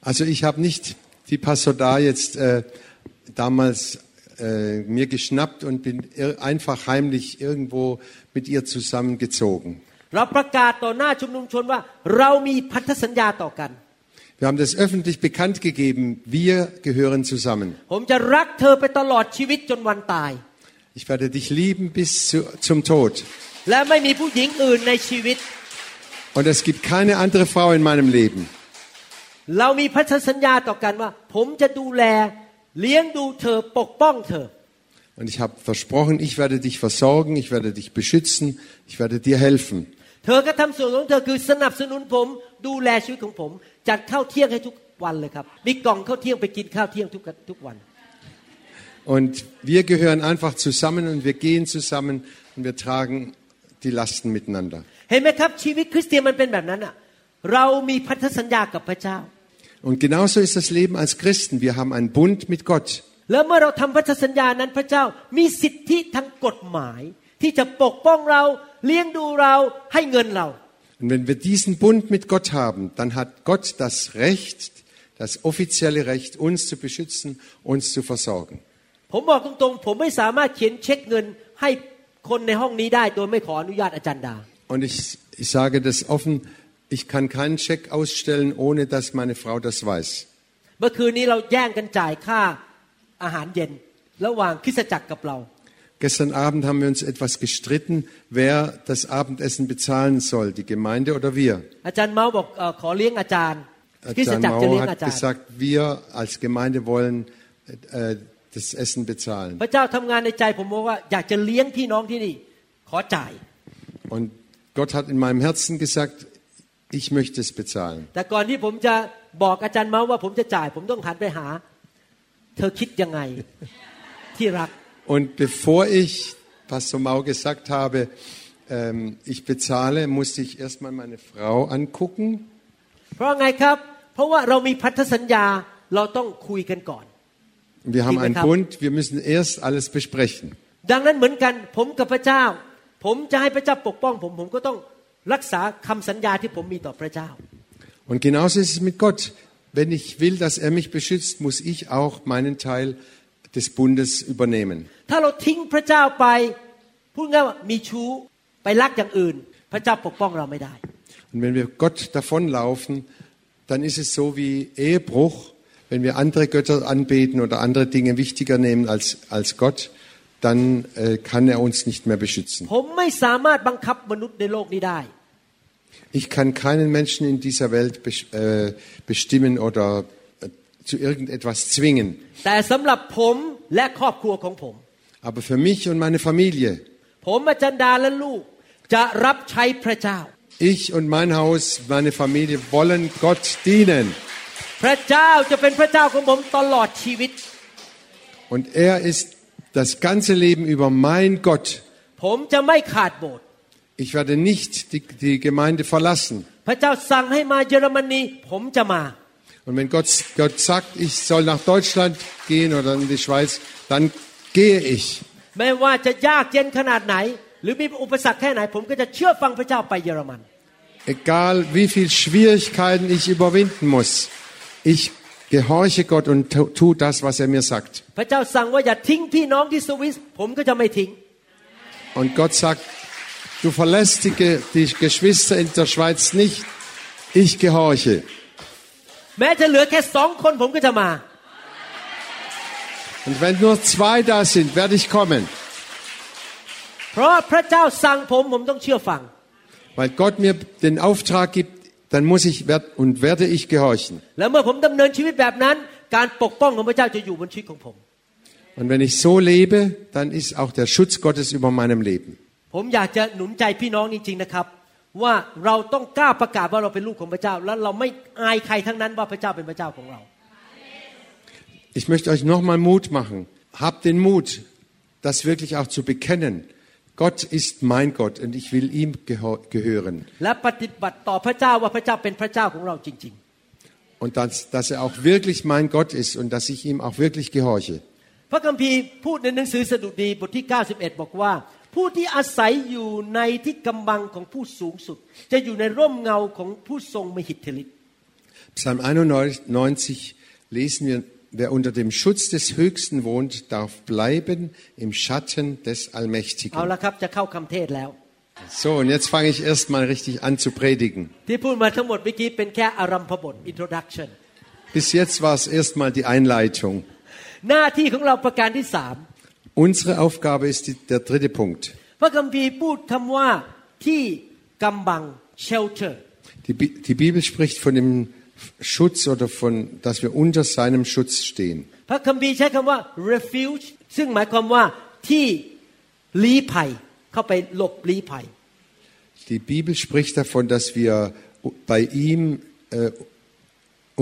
Also ich habe nicht die Pasodar jetzt äh, damals äh, mir geschnappt und bin einfach heimlich irgendwo mit ihr zusammengezogen. Wir haben das öffentlich bekannt gegeben, wir gehören zusammen. Ich werde dich lieben bis zu, zum Tod. Und es gibt keine andere Frau in meinem Leben. เรามีพันธสัญญาต่อกันว่า ผมจะดูแล เลี้ยงดูเธอปกป้องเธอ Und ich habe versprochen, ich werde dich versorgen, ich werde dich beschützen, ich werde dir helfen. เธอก็ทำส่วนของเธอคือสนับสนุนผม ดูแลชีวิตของผม จัดข้าวเที่ยงให้ทุกวันเลยครับ มีกล่องข้าวเที่ยงไปกินข้าวเที่ยงทุกทุกวัน Und wir gehören einfach zusammen und wir gehen zusammen und wir tragen die Lasten miteinander. เห็นไหมครับ ชีวิตคริสเตียนมันเป็นแบบนั้นอ่ะ เรามีพันธสัญญากับพระเจ้า Und genauso ist das Leben als Christen. Wir haben einen Bund mit Gott. แล้วเมื่อเราทำพันธสัญญานั้นพระเจ้ามีสิทธิทางกฎหมาย ที่จะปกป้องเราเลี้ยงดูเราให้เงินเรา Und wenn wir diesen Bund mit Gott haben, dann hat Gott das Recht, das offizielle Recht, uns zu beschützen, uns zu versorgen. ผมบอกตรงๆ ผมไม่สามารถเขียนเช็คเงินให้คนในห้องนี้ได้ โดยไม่ขออนุญาตอาจารย์ดา Und ich, ich sage das offen, ich kann keinen Scheck ausstellen, ohne dass meine Frau das weiß. เมื่อคืนนี้เราแย่งกันจ่ายค่าอาหารเย็น ระหว่างคริสตจักรกับเรา Gestern Abend haben wir uns etwas gestritten, wer das Abendessen bezahlen soll, die Gemeinde oder wir. อาจารย์เมาส์บอกเออขอเลี้ยงอาจารย์ Ajahn Mao hat gesagt, wir als Gemeinde wollen äh, das Essen bezahlen. พระเจ้าทำงานในใจผมบอกว่าอยากจะเลี้ยงพี่น้องที่นี่ขอจ่าย Und Gott hat in meinem Herzen gesagt, ich möchte es bezahlen. แต่ก่อนที่ผมจะบอกอาจารย์เมาส์ว่าผมจะจ่าย ผมต้องหันไปหา เธอคิดยังไง ที่รัก Und bevor ich Pastor Mau gesagt habe, ähm, ich bezahle, musste ich erstmal meine Frau angucken. เพราะไงครับ เพราะว่าเรามีพันธสัญญาเราต้องคุยกันก่อน Wir haben einen Liebe Bund, wir müssen erst alles besprechen. ดังนั้นเหมือนกันผมกับพระเจ้า ผมจะให้พระเจ้าปกป้อง ผมผมก็ต้อง รักษาคำสัญญาที่ผมมีต่อพระเจ้า Und genauso ist es mit Gott. Wenn ich will, dass er mich beschützt, muss ich auch meinen Teil des Bundes übernehmen. ถ้าเราทิ้งพระเจ้าไปพูดง่ายว่ามีชู้ไปรักอย่างอื่น พระเจ้าปกป้องเราไม่ได้ Und wenn wir Gott davonlaufen, dann ist es so wie Ehebruch, wenn wir andere Götter anbeten oder andere Dinge wichtiger nehmen als, als Gott, dann äh, kann er uns nicht mehr beschützen. ผมไ ich kann keinen Menschen in dieser Welt äh, bestimmen oder äh, zu irgendetwas zwingen. Aber für mich und meine Familie. Ich und mein Haus, meine Familie wollen Gott dienen. Und er ist das ganze Leben über mein Gott. Ich werde nicht die, die Gemeinde verlassen. พระเจ้าสั่งให้มาเยอรมนีผมจะมา Und wenn Gott, Gott sagt, ich soll nach Deutschland gehen oder in die Schweiz, dann gehe ich. ไม่ว่าจะยากเย็นขนาดไหน หรือมีอุปสรรคแค่ไหน ผมก็จะเชื่อฟังพระเจ้าไปเยอรมัน Egal wie viel Schwierigkeiten ich überwinden muss, ich gehorche Gott und tu, tu das, was er mir sagt. พระเจ้าสั่งว่าอย่าทิ้งพี่น้องที่สวิสผมก็จะไม่ทิ้ง Und Gott sagt, du verlässt die, Ge- die Geschwister in der Schweiz nicht, ich gehorche. แม้จะเหลือแค่สองคนผมก็จะมา Und wenn nur zwei da sind, werde ich kommen, เพราะพระเจ้าสั่งผมผมต้องเชื่อฟัง weil Gott mir den Auftrag gibt, dann muss ich werd- und werde ich gehorchen. แล้วเมื่อผมดำเนินชีวิตแบบนั้น การปกป้องของพระเจ้าจะอยู่บนชีวิตของผม Und wenn ich so lebe, dann ist auch der Schutz Gottes über meinem Leben. ผมอยากจะหนุนใจพี่น้องจริงๆนะครับ ว่าเราต้องกล้าประกาศว่าเราเป็นลูกของพระเจ้า แล้วเราไม่อายใครทั้งนั้นว่าพระเจ้าเป็นพระเจ้าของเรา Ich möchte euch nochmal Mut machen. Habt den Mut, das wirklich auch zu bekennen. Gott ist mein Gott und ich will ihm geho- gehören. และปฏิบัติต่อพระเจ้าว่าพระเจ้าเป็นพระเจ้าของเราจริง Und dass, dass er auch wirklich mein Gott ist und dass ich ihm auch wirklich gehorche. ๆ พระคัมภีร์พูดในหนังสือสดุดีบทที่ 91 บอกว่า ผู้ที่อาศัยอยู่ในที่กำบังของผู้สูงสุด จะอยู่ในร่มเงาของผู้ทรงมหิทธิฤทธิ์ Psalm 91 lesen wir, wer unter dem Schutz des Höchsten wohnt, darf bleiben im Schatten des เอา Allmächtigen. ละครับจะเข้าคำเทศแล้ว So, und jetzt fange ich erstmal richtig an zu predigen. ที่พูดมาทั้งหมดเมื่อกี้เป็นแค่อารัมพบท introduction Bis jetzt war es erstmal die Einleitung. [LAUGHS] หน้าที่ของเราประการที่สาม Unsere Aufgabe ist die, der dritte Punkt. พระคัมภีร์พูดคำว่าที่กำบัง shelter Die, Bi- die Bibel spricht von dem Schutz oder von, dass wir unter seinem Schutz stehen. พระคัมภีร์ใช้คำว่า refuge ซึ่งหมายความว่าที่ลี้ภัย เข้าไปหลบลี้ภัย Die Bibel spricht davon, dass wir bei ihm äh,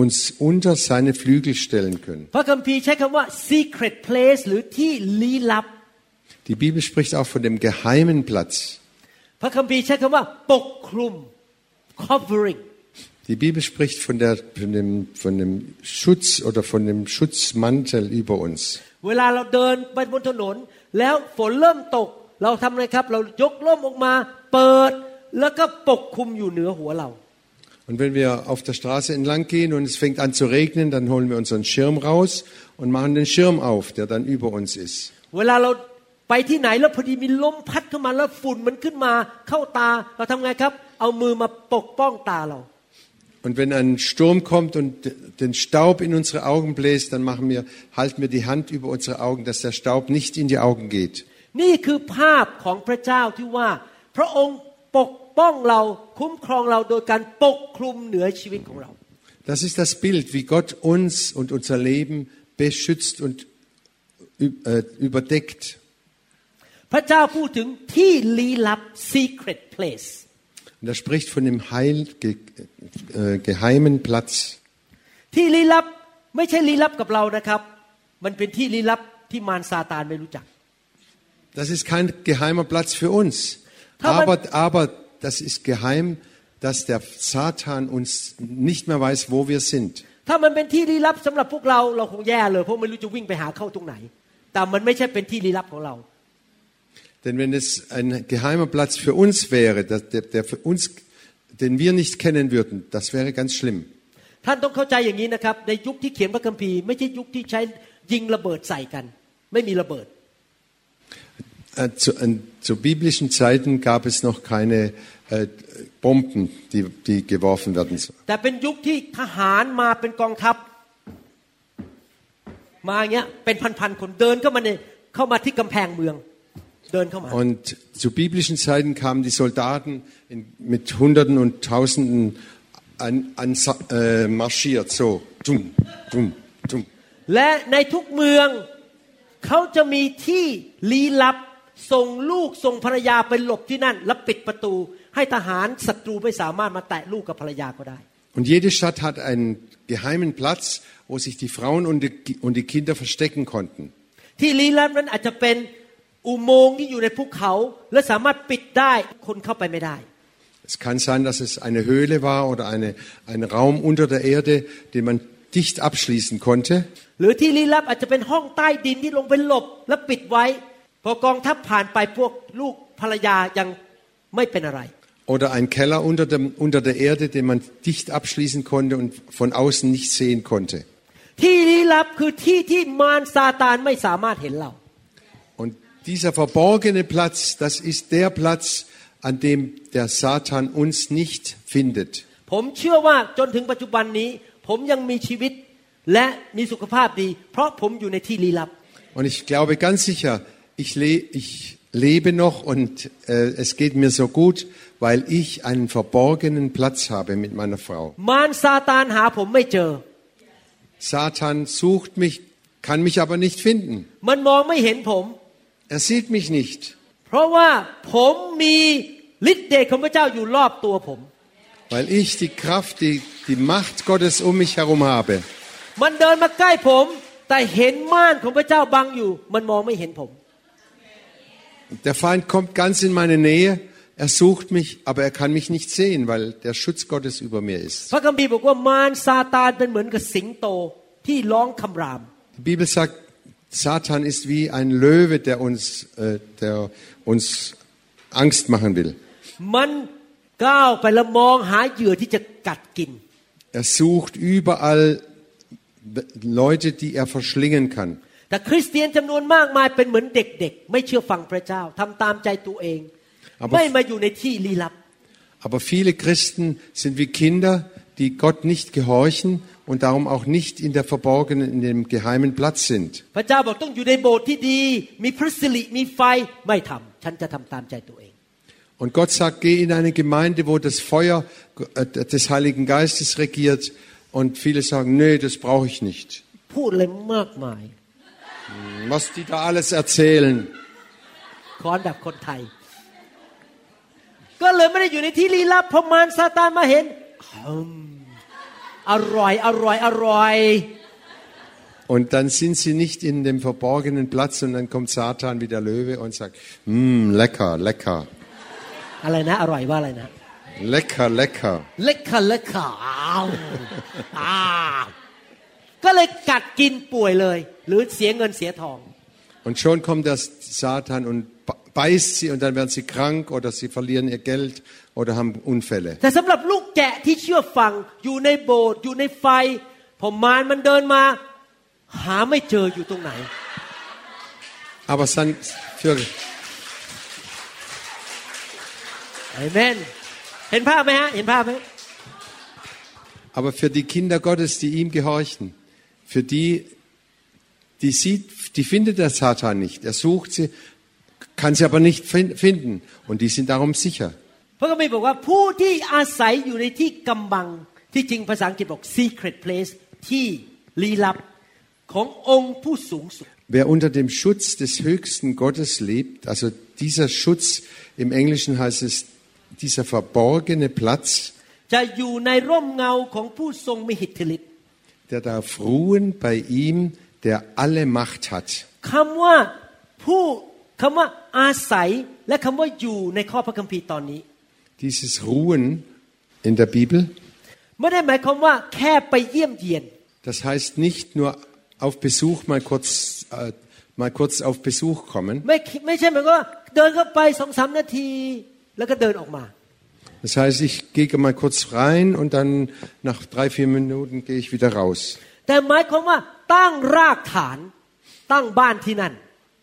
uns unter seine Flügel stellen können. พระคัมภีร์ใช้คำว่า secret place หรือที่ลี้ลับ Die Bibel spricht auch von dem geheimen Platz. พระคัมภีร์ใช้คำว่า ปกคลุม covering Die Bibel spricht von, der, von, dem, von dem Schutz oder von dem Schutzmantel über uns. เวลาเราเดินไปบนถนน แล้วฝนเริ่มตก เราทำไงครับ เรายกร่มออกมา เปิด แล้วก็ปกคลุมอยู่เหนือหัวเรา Und wenn wir auf der Straße entlang gehen und es fängt an zu regnen, dann holen wir unseren Schirm raus und machen den Schirm auf, der dann über uns ist. เวลาเราไปที่ไหนแล้วพอดีมีลมพัดเข้ามาแล้วฝุ่นมันขึ้นมาเข้าตา เราทำไงครับ เอามือมาปกป้องตาเรา Und wenn ein Sturm kommt und den Staub in unsere Augen bläst, dann machen wir, halten wir die Hand über unsere Augen, dass der Staub nicht in die Augen geht. นี่คือภาพของพระเจ้าที่ว่า พระองค์ปก ป้องเราคุ้มครองเราโดยการปกคลุมเหนือชีวิตของเรา Das ist das Bild, wie Gott uns und unser Leben beschützt und ü- äh, überdeckt. พระเจ้าพูดถึงที่ลี้ลับ secret place Und er spricht von dem Heil, ge, äh, geheimen Platz. ที่ลี้ลับไม่ใช่ลี้ลับกับเรานะครับ มันเป็นที่ลี้ลับที่มารซาตานไม่รู้จัก Das ist kein geheimer Platz für uns. Aber- Aber, aber das ist geheim, dass der Satan uns nicht mehr weiß, wo wir sind. ถ้ามันเป็นที่ลี้ลับสำหรับพวกเราเราคงแย่เลยเพราะไม่รู้จะวิ่งไปหาเข้าตรงไหน แต่มันไม่ใช่เป็นที่ลี้ลับของเรา Denn wenn es ein geheimer Platz für uns wäre, der, der, der für uns, den wir nicht kennen würden, das wäre ganz schlimm. ท่านต้องเข้าใจอย่างนี้นะครับ ในยุคที่เขียนพระคัมภีร์ไม่ใช่ยุคที่ใช้ยิงระเบิดใส่กัน ไม่มีระเบิด Äh, Zu, äh, zu biblischen Zeiten gab es noch keine äh, Bomben, die, die geworfen werden sollen. แต่เป็นยุคที่ทหารมาเป็นกองทัพ มาอย่างเงี้ยเป็นพันๆคนเดินเข้ามาในเข้ามาที่กำแพงเมือง เดินเข้ามา Und zu biblischen Zeiten kamen die Soldaten in, mit Hunderten und Tausenden an, an, äh, marschiert, so. Dum, dum, dum. และในทุกเมืองเขาจะมีที่ลี้ลับส่งลูกส่งภรรยาไปหลบที่นั่น แล้วปิดประตู ให้ทหารศัตรูไม่สามารถมาแตะลูกกับภรรยาก็ได้ Und jede Stadt hat einen geheimen Platz, wo sich die Frauen und die, und die Kinder verstecken konnten. ที่ลี้ลับนั้นอาจจะเป็นอุโมงค์ที่อยู่ในภูเขา และสามารถปิดได้คนเข้าไปไม่ได้ Es kann sein, dass es eine Höhle war oder eine, ein Raum unter der Erde, den man dicht abschließen konnte. หรือที่ลี้ลับอาจจะเป็นห้องใต้ดินที่ลงไปหลบ และปิดไว้ พอกองทัพผ่านไปพวกลูกภรรยายังไม่เป็นอะไร Oder ein Keller unter, dem, unter der Erde, den man dicht abschließen konnte und von außen nicht sehen konnte. ที่ลี้ลับคือที่ที่มารซาตานไม่สามารถเห็นเรา Und dieser verborgene Platz, das ist der Platz, an dem der Satan uns nicht findet. ผมเชื่อว่าจนถึงปัจจุบันนี้ ผมยังมีชีวิตและมีสุขภาพดี เพราะผมอยู่ในที่ลี้ลับ Und ich glaube ganz sicher, ich, le ich lebe noch und äh, es geht mir so gut, weil ich einen verborgenen Platz habe mit meiner Frau. มารซาตานหาผมไม่เจอ Satan sucht mich, kann mich aber nicht finden. มันมองไม่เห็นผม Er sieht mich nicht, เพราะว่าผมมีฤทธิ์เดชของพระเจ้าอยู่รอบตัวผม weil ich die Kraft, die, die Macht Gottes um mich herum habe. มันเดินมาใกล้ผม แต่เห็นม่านของพระเจ้าบังอยู่ มันมองไม่เห็นผม der Feind kommt ganz in meine Nähe. Er sucht mich, aber er kann mich nicht sehen, weil der Schutz Gottes über mir ist. Die Bibel sagt, Satan ist wie ein Löwe, der uns, äh, der uns Angst machen will. Er sucht überall Leute, die er verschlingen kann. แต่คริสเตียนจำนวนมากมายเป็นเหมือนเด็กๆ ไม่เชื่อฟังพระเจ้าทำตามใจตัวเอง Aber- ไม่มาอยู่ในที่ลี้ลับ Aber viele Christen sind wie Kinder, die Gott nicht gehorchen und darum auch nicht in der verborgenen, in dem geheimen Platz sind. พระเจ้าบอกต้องอยู่ในโบสถ์ที่ดี มีพระสิริมีไฟไม่ทำฉันจะทำตามใจตัวเอง Und Gott sagt, geh in eine Gemeinde, wo das Feuer äh, des Heiligen Geistes regiert. Und viele sagen, nee, das brauche ich nicht. พูดเลยมากมาย Was die da alles erzählen. ค้อนแบบคนไทย ก็เลยไม่ได้อยู่ในที่ลี้ลับเพราะมารซาตานมาเห็นอืมอร่อย อร่อย อร่อย Und dann sind sie nicht in dem verborgenen Platz und dann kommt Satan wie der Löwe und sagt, hm, lecker, lecker, อะไรนะ อร่อยว่าอะไรนะ lecker, lecker. เล็กค่ะเล็กค่ะอ้าวอ้าวก็เลยกัดกินป่วยเลย หรือเสียเงินเสียทอง Und schon kommt der Satan und beißt sie und dann werden sie krank oder sie verlieren ihr Geld oder haben Unfälle. แต่สำหรับลูกแกะที่เชื่อฟังอยู่ในโบสถ์อยู่ในไฟพอมารมันเดินมา หาไม่เจออยู่ตรงไหน Aber dann für, เอเมน เห็นภาพไหมฮะ เห็นภาพไหม aber für die Kinder Gottes, die ihm gehorchen, für die, die sieht, die findet der Satan nicht. Er sucht sie, kann sie aber nicht fin- finden und die sind darum sicher. พระคัมภีร์บอกว่าผู้ที่อาศัยอยู่ในที่กำบัง ที่จริงภาษาอังกฤษบอก secret place ที่ลี้ลับขององค์ผู้สูงสุด Wer unter dem Schutz des höchsten Gottes lebt, also dieser Schutz, im Englischen heißt es dieser verborgene Platz, จะอยู่ในร่มเงาของผู้ทรงมีหิทธิฤทธิ์ der darf ruhen bei ihm, der alle Macht hat. คำว่าผู้คำว่าอาศัยและคำว่าอยู่ในข้อพระคัมภีร์ตอนนี้ Dieses Ruhen in der Bibel, ไม่ได้หมายความว่าแค่ไปเยี่ยมเยียน das heißt nicht nur auf Besuch mal kurz, äh, mal kurz auf Besuch kommen. ไม่ไม่ใช่หมายความว่าเดินเข้าไปสองสามนาที แล้วก็เดินออกมา Das heißt, ich gehe mal kurz rein und dann nach drei, vier Minuten gehe ich wieder raus.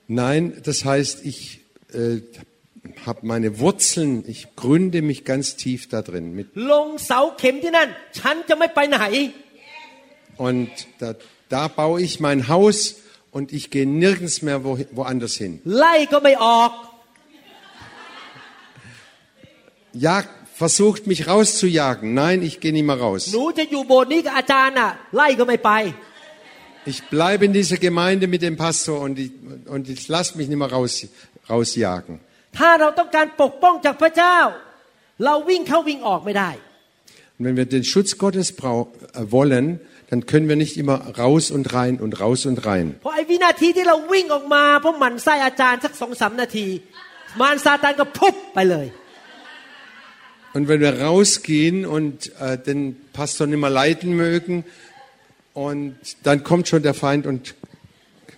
Nein, das heißt, ich äh, habe meine Wurzeln, ich gründe mich ganz tief da drin. Mit und da, da baue ich mein Haus und ich gehe nirgends mehr wo, woanders hin. Jagd versucht mich rauszujagen. Nein, ich gehe nicht mehr raus. Ich bleibe in dieser Gemeinde mit dem Pastor und ich, und ich lasse mich nicht mehr raus, rausjagen. Und wenn wir den Schutz Gottes äh, wollen, dann können wir nicht immer raus und rein und raus und rein. Und wenn wir rausgehen und äh, den Pastor nicht mehr leiten mögen, und dann kommt schon der Feind und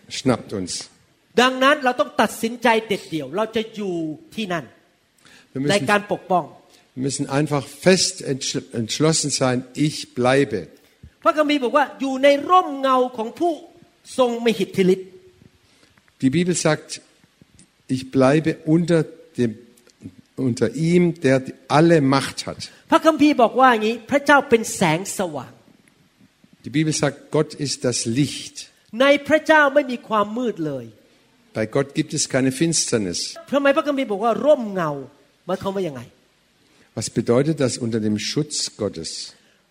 schnappt uns. ดังนั้นเราต้องตัดสินใจเด็ดเดี่ยว เราจะอยู่ที่นั่น Wir ใน müssen, การปกป้อง wir müssen einfach fest entschl- entschlossen sein, ich bleibe. พระคัมภีร์บอกว่าอยู่ในร่มเงาของผู้ทรงมีหิทธิฤทธิ์ Die Bibel sagt, ich bleibe unter, dem, unter ihm, der alle Macht hat. พระคัมภีร์บอกว่าอย่างนี้พระเจ้าเป็นแสงสว่าง Die Bibel sagt, Gott ist das Licht. ในพระเจ้าไม่มีความมืดเลย Bei Gott gibt es keine Finsternis. ทำไมพระคัมภีร์บอกว่าร่มเงาหมายความว่ายังไง Was bedeutet das unter dem Schutz Gottes?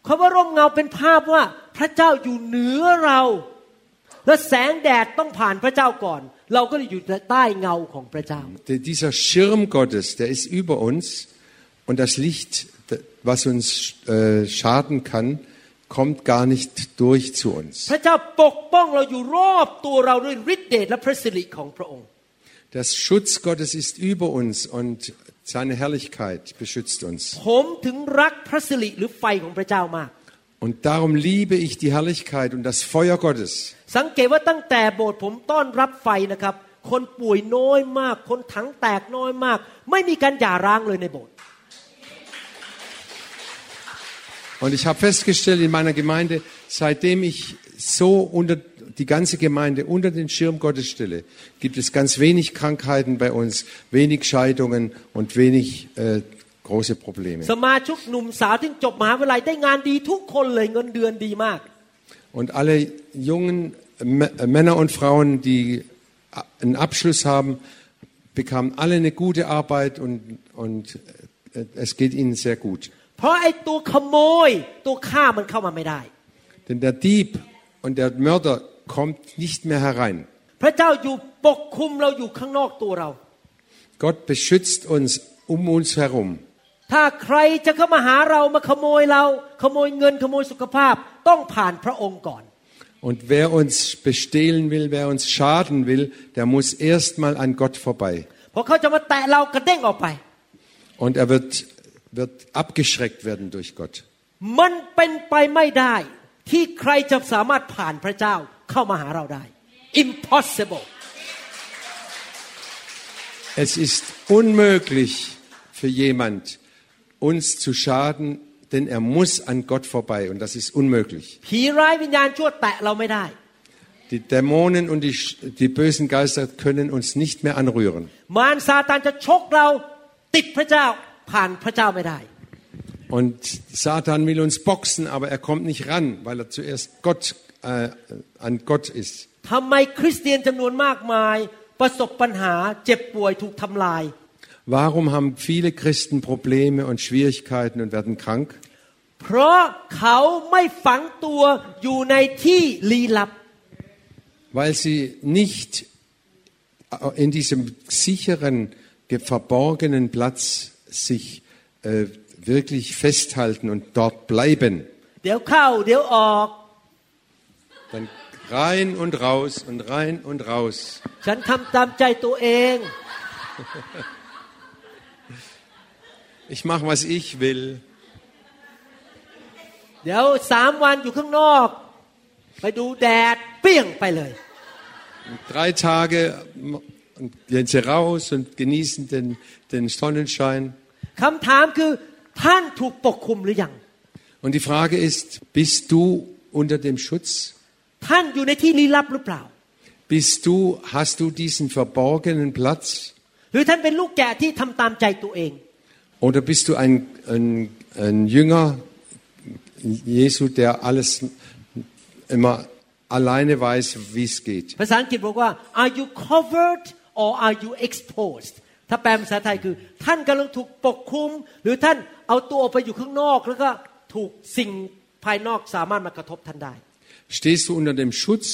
คำว่าร่มเงาเป็นภาพว่าพระเจ้าอยู่เหนือเรา และแสงแดดต้องผ่านพระเจ้าก่อน เราก็จะอยู่ใต้เงาของพระเจ้า Der- Dieser Schirm Gottes, der ist über uns und das Licht, was uns äh, schaden kann, kommt gar nicht durch zu uns. พระเจ้าปกป้องเราอยู่รอบตัวเราด้วยฤทธิเดชและพระสิริของพระองค์ Der Schutz Gottes ist über uns und seine Herrlichkeit beschützt uns. ผมถึงรักพระสิริหรือไฟของพระเจ้ามาก Und darum liebe ich die Herrlichkeit und das Feuer Gottes. สังเกตว่าตั้งแต่โบสถ์ผมต้อนรับไฟนะครับ คนป่วยน้อยมาก คนถังแตกน้อยมาก ไม่มีการหย่าร้างเลยในโบสถ์ Und ich habe festgestellt in meiner Gemeinde, seitdem ich so unter die ganze Gemeinde unter den Schirm Gottes stelle, gibt es ganz wenig Krankheiten bei uns, wenig Scheidungen und wenig äh, große Probleme. สมาชิกหนุ่มสาวที่จบมหาวิทยาลัยได้งานดีทุกคนเลยเงินเดือนดีมาก Und alle jungen M- äh, Männer und Frauen, die a- einen Abschluss haben, bekamen alle eine gute Arbeit und, und äh, es geht ihnen sehr gut. เพราะไอ้ตัวขโมย ตัวฆ่ามันเข้ามาไม่ได้ Denn der Dieb und der Mörder kommt nicht mehr herein. พระเจ้าอยู่ปกคุมเราอยู่ข้างนอกตัวเรา Gott beschützt uns um uns herum. ถ้าใครจะเข้ามาหาเรามาขโมยเรา ขโมยเงินขโมยสุขภาพ ต้องผ่านพระองค์ก่อน und wer uns bestehlen will, wer uns schaden will, der muss erstmal an Gott vorbei. Und er wird, wird abgeschreckt werden durch Gott. Impossible. Es ist unmöglich für jemand, uns zu schaden denn er muss an Gott vorbei und das ist unmöglich. Die Dämonen und die, die bösen Geister können uns nicht mehr anrühren. Und Satan will uns boxen, aber er kommt nicht ran, weil er zuerst Gott, äh, an Gott ist. Warum haben viele Christen Probleme und Schwierigkeiten und werden krank? เ เพราะเขาไม่ฝังตัวอยู่ในที่ลี้ลับ weil sie nicht in diesem sicheren, verborgenen Platz sich äh, wirklich festhalten und dort bleiben. เดี๋ยวเข้าเดี๋ยวออก Dann rein und raus und rein und raus. [LAUGHS] ฉันทำตามใจตัวเอง Ich mache, was ich will. เดี๋ยวสามวันอยู่ข้างนอก ไปดูแดดเปรี้ยงไปเลย Drei Tage und gehen sie raus und genießen den, den Sonnenschein. คำถามคือท่านถูกปกคุมหรือยัง Und die Frage ist, bist du unter dem Schutz? ท่านอยู่ในที่ลี้ลับหรือเปล่า Bist du, hast du diesen verborgenen Platz? หรือท่านเป็นลูกแกะที่ทำตามใจตัวเอง Oder bist du ein, ein, ein Jünger Jesu, der alles immer alleine weiß, wie es geht? ภาษาอังกฤษบอกว่า are you covered or are you exposed ถ้าแปลภาษาไทยคือ ท่านกำลังถูกปกคลุม หรือท่านเอาตัวออกไปอยู่ข้างนอก แล้วก็ถูกสิ่งภายนอกสามารถมากระทบท่านได้ Stehst du unter dem Schutz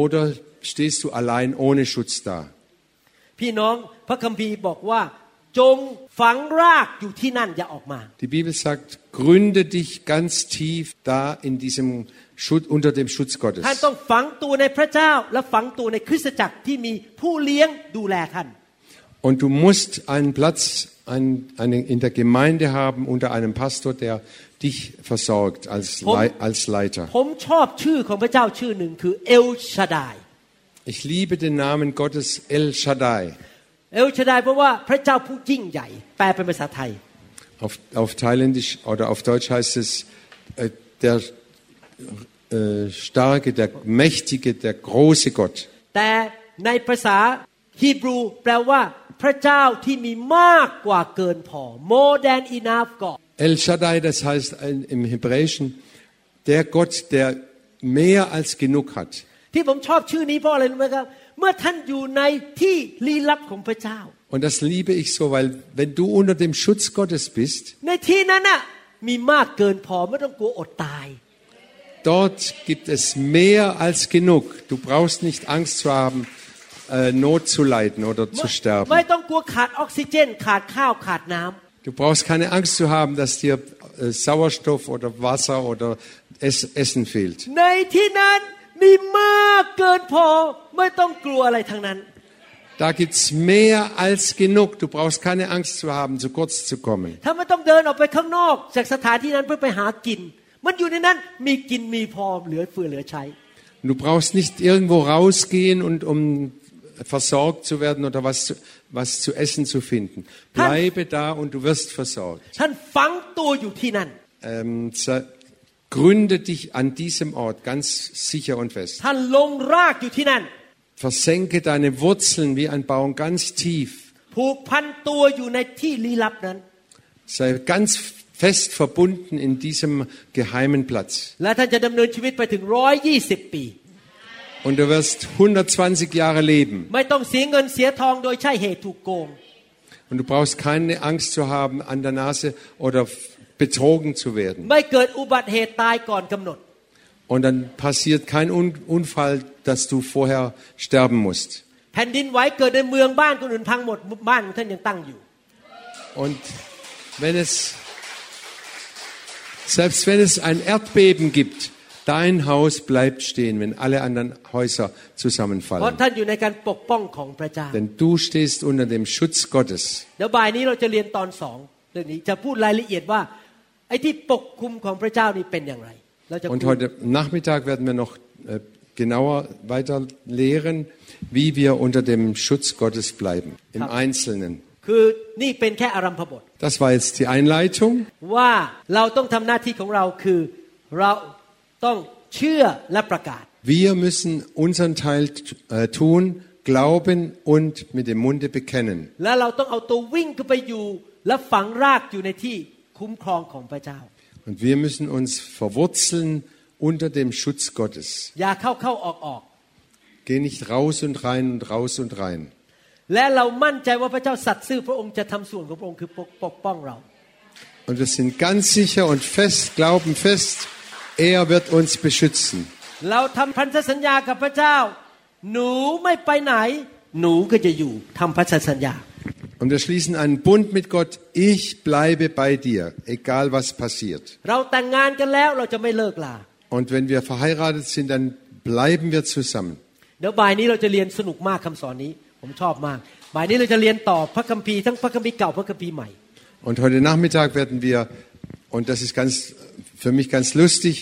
oder stehst du allein ohne Schutz da? พี่น้องพระคัมภีร์บอกว่า die Bibel sagt, gründe dich ganz tief da in diesem Schutz, unter dem Schutz Gottes. Und du musst einen Platz an, an, in der Gemeinde haben unter einem Pastor, der dich versorgt als, Le als Leiter. Ich liebe den Namen Gottes El Shaddai. เอลชาดายเพราะว่าพระเจ้าผู้ยิ่งใหญ่ แปลเป็นภาษาไทย Auf, auf Thailändisch oder auf Deutsch heißt es äh, der äh, starke, der mächtige, der große Gott. แต่ในภาษาฮีบรูแปลว่า พระเจ้าที่มีมากกว่าเกินพอ more than enough God El Shaddai, das heißt ein- im Hebräischen der Gott, der mehr als genug hat. ที่ผมชอบชื่อนี้เพราะอะไรรู้ไหมครับ เมื่อท่านอยู่ในที่ลี้ลับของพระเจ้า Und das liebe ich so, weil wenn du unter dem Schutz Gottes bist, ในที่นั้นน่ะมีมากเกินพอไม่ต้องกลัวอดตาย dort gibt es mehr als genug. Du brauchst nicht Angst zu haben, äh, Not zu leiden oder zu ไม่ sterben. ต้องกลัวขาดออกซิเจน ขาดข้าวขาดน้ำ Du brauchst keine Angst zu haben, dass dir äh, Sauerstoff oder Wasser oder es Essen fehlt. ในที่นั้น มีมากเกินพอไม่ต้องกลัวอะไรทั้งนั้น Da gibt's mehr als genug. Du brauchst keine Angst zu haben, zu kurz zu kommen. ถ้าไม่ต้องเดินออกไปข้างนอก จากสถานที่นั้นเพื่อไปหากิน มันอยู่ในนั้นมีกินมีพอเหลือเฟือเหลือใช้ Du brauchst nicht irgendwo rausgehen und um versorgt zu werden oder was zu, was zu essen zu finden. Bleibe da und du wirst versorgt. ท่านฝังตัวอยู่ที่นั่น Ähm, ze- Gründe dich an diesem Ort ganz sicher und fest. Versenke deine Wurzeln wie ein Baum ganz tief. Sei ganz fest verbunden in diesem geheimen Platz. Und du wirst 120 Jahre leben. Und du brauchst keine Angst zu haben an der Nase oder betrogen zu werden. Und dann passiert kein Unfall, dass du vorher sterben musst. Und wenn es, selbst wenn es ein Erdbeben gibt, dein Haus bleibt stehen, wenn alle anderen Häuser zusammenfallen. Denn du stehst unter dem Schutz Gottes. Und heute Nachmittag werden wir noch äh, genauer weiter lehren, wie wir unter dem Schutz Gottes bleiben, im Einzelnen. Das war jetzt die Einleitung. Wir müssen unseren Teil äh, tun, glauben und mit dem Munde bekennen. Und ละเราต้องเอาตัววิ่งขึ้นไปอยู่ และฝังรากอยู่ในที่คุ้มครองของพระเจ้า Und wir müssen uns verwurzeln unter dem Schutz Gottes. อย่าเข้าเข้าออกออก Geh nicht raus und rein und raus und rein. และเรามั่นใจว่าพระเจ้าสัตย์ซื่อพระองค์จะทำส่วนของพระองค์คือปกปกป้องเรา Und wir sind ganz sicher und fest, glauben fest, er wird uns beschützen. เราทำพันธสัญญากับพระเจ้า หนูไม่ไปไหน หนูก็จะอยู่ทำพันธสัญญา Und wir schließen einen Bund mit Gott. Ich bleibe bei dir, egal was passiert. เราแต่งงานกันแล้วเราจะไม่เลิกลา Und wenn wir verheiratet sind, dann bleiben wir zusammen. เดี๋ยวบ่ายนี้เราจะเรียนสนุกมากคำสอนนี้ ผมชอบมาก บ่ายนี้เราจะเรียนต่อพระคัมภีร์ทั้งพระคัมภีร์เก่าพระคัมภีร์ใหม่ Und heute Nachmittag werden wir, und das ist ganz, für mich ganz lustig,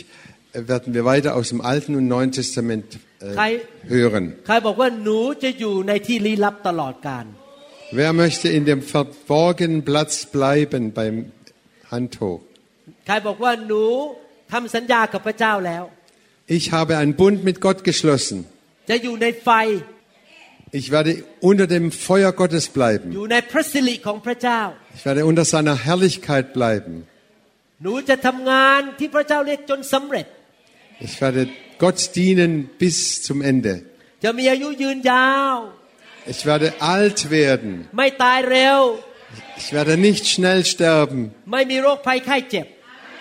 äh, werden wir weiter aus dem Alten und Neuen Testament äh, Kai- hören. ใครบอกว่าหนูจะอยู่ในที่ลี้ลับตลอดกาล Wer möchte in dem verborgenen Platz bleiben beim Hand hoch? ใครบอกว่าหนูทำสัญญากับพระเจ้าแล้ว Ich habe einen Bund mit Gott geschlossen. จะอยู่ในไฟ Ich werde unter dem Feuer Gottes อ bleiben. ยู่ในพระสิริของพระเจ้า Ich werde unter seiner Herrlichkeit bleiben. หนูจะทำงานที่พระเจ้าเรียกจนสำเร็จ Ich werde Gott dienen bis zum Ende. Ich werde alt werden. Ich werde nicht schnell sterben.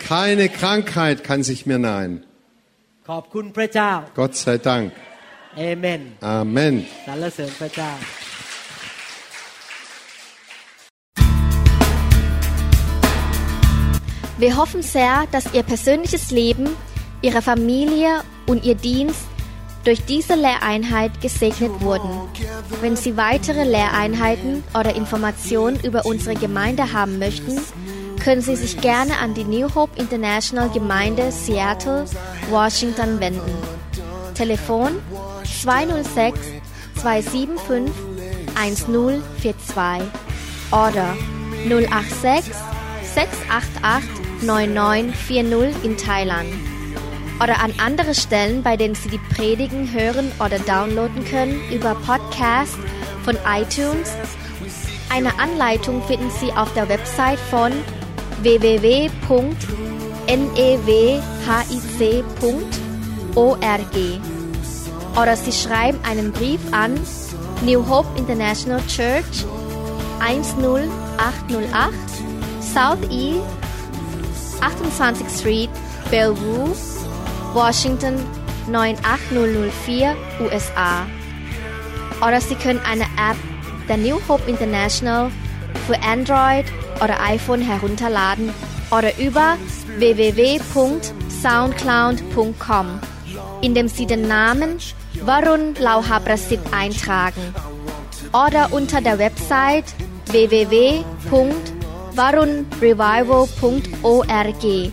Keine Krankheit kann sich mir nahen. Gott sei Dank. Amen. Amen. Wir hoffen sehr, dass Ihr persönliches Leben, Ihre Familie und Ihr Dienst durch diese Lehreinheit gesegnet wurden. Wenn Sie weitere Lehreinheiten oder Informationen über unsere Gemeinde haben möchten, können Sie sich gerne an die New Hope International Gemeinde Seattle, Washington wenden. Telefon 206 275 1042 oder 086 688 9940 in Thailand oder an andere Stellen, bei denen Sie die Predigen hören oder downloaden können über Podcast von iTunes. Eine Anleitung finden Sie auf der Website von www.newhic.org oder Sie schreiben einen Brief an New Hope International Church 10808 South E 28th Street, Bellevue, Washington 98004, USA. Oder Sie können eine App der New Hope International für Android oder iPhone herunterladen oder über www.soundcloud.com, indem Sie den Namen Varun Lauha Prasid eintragen oder unter der Website www.varunrevival.org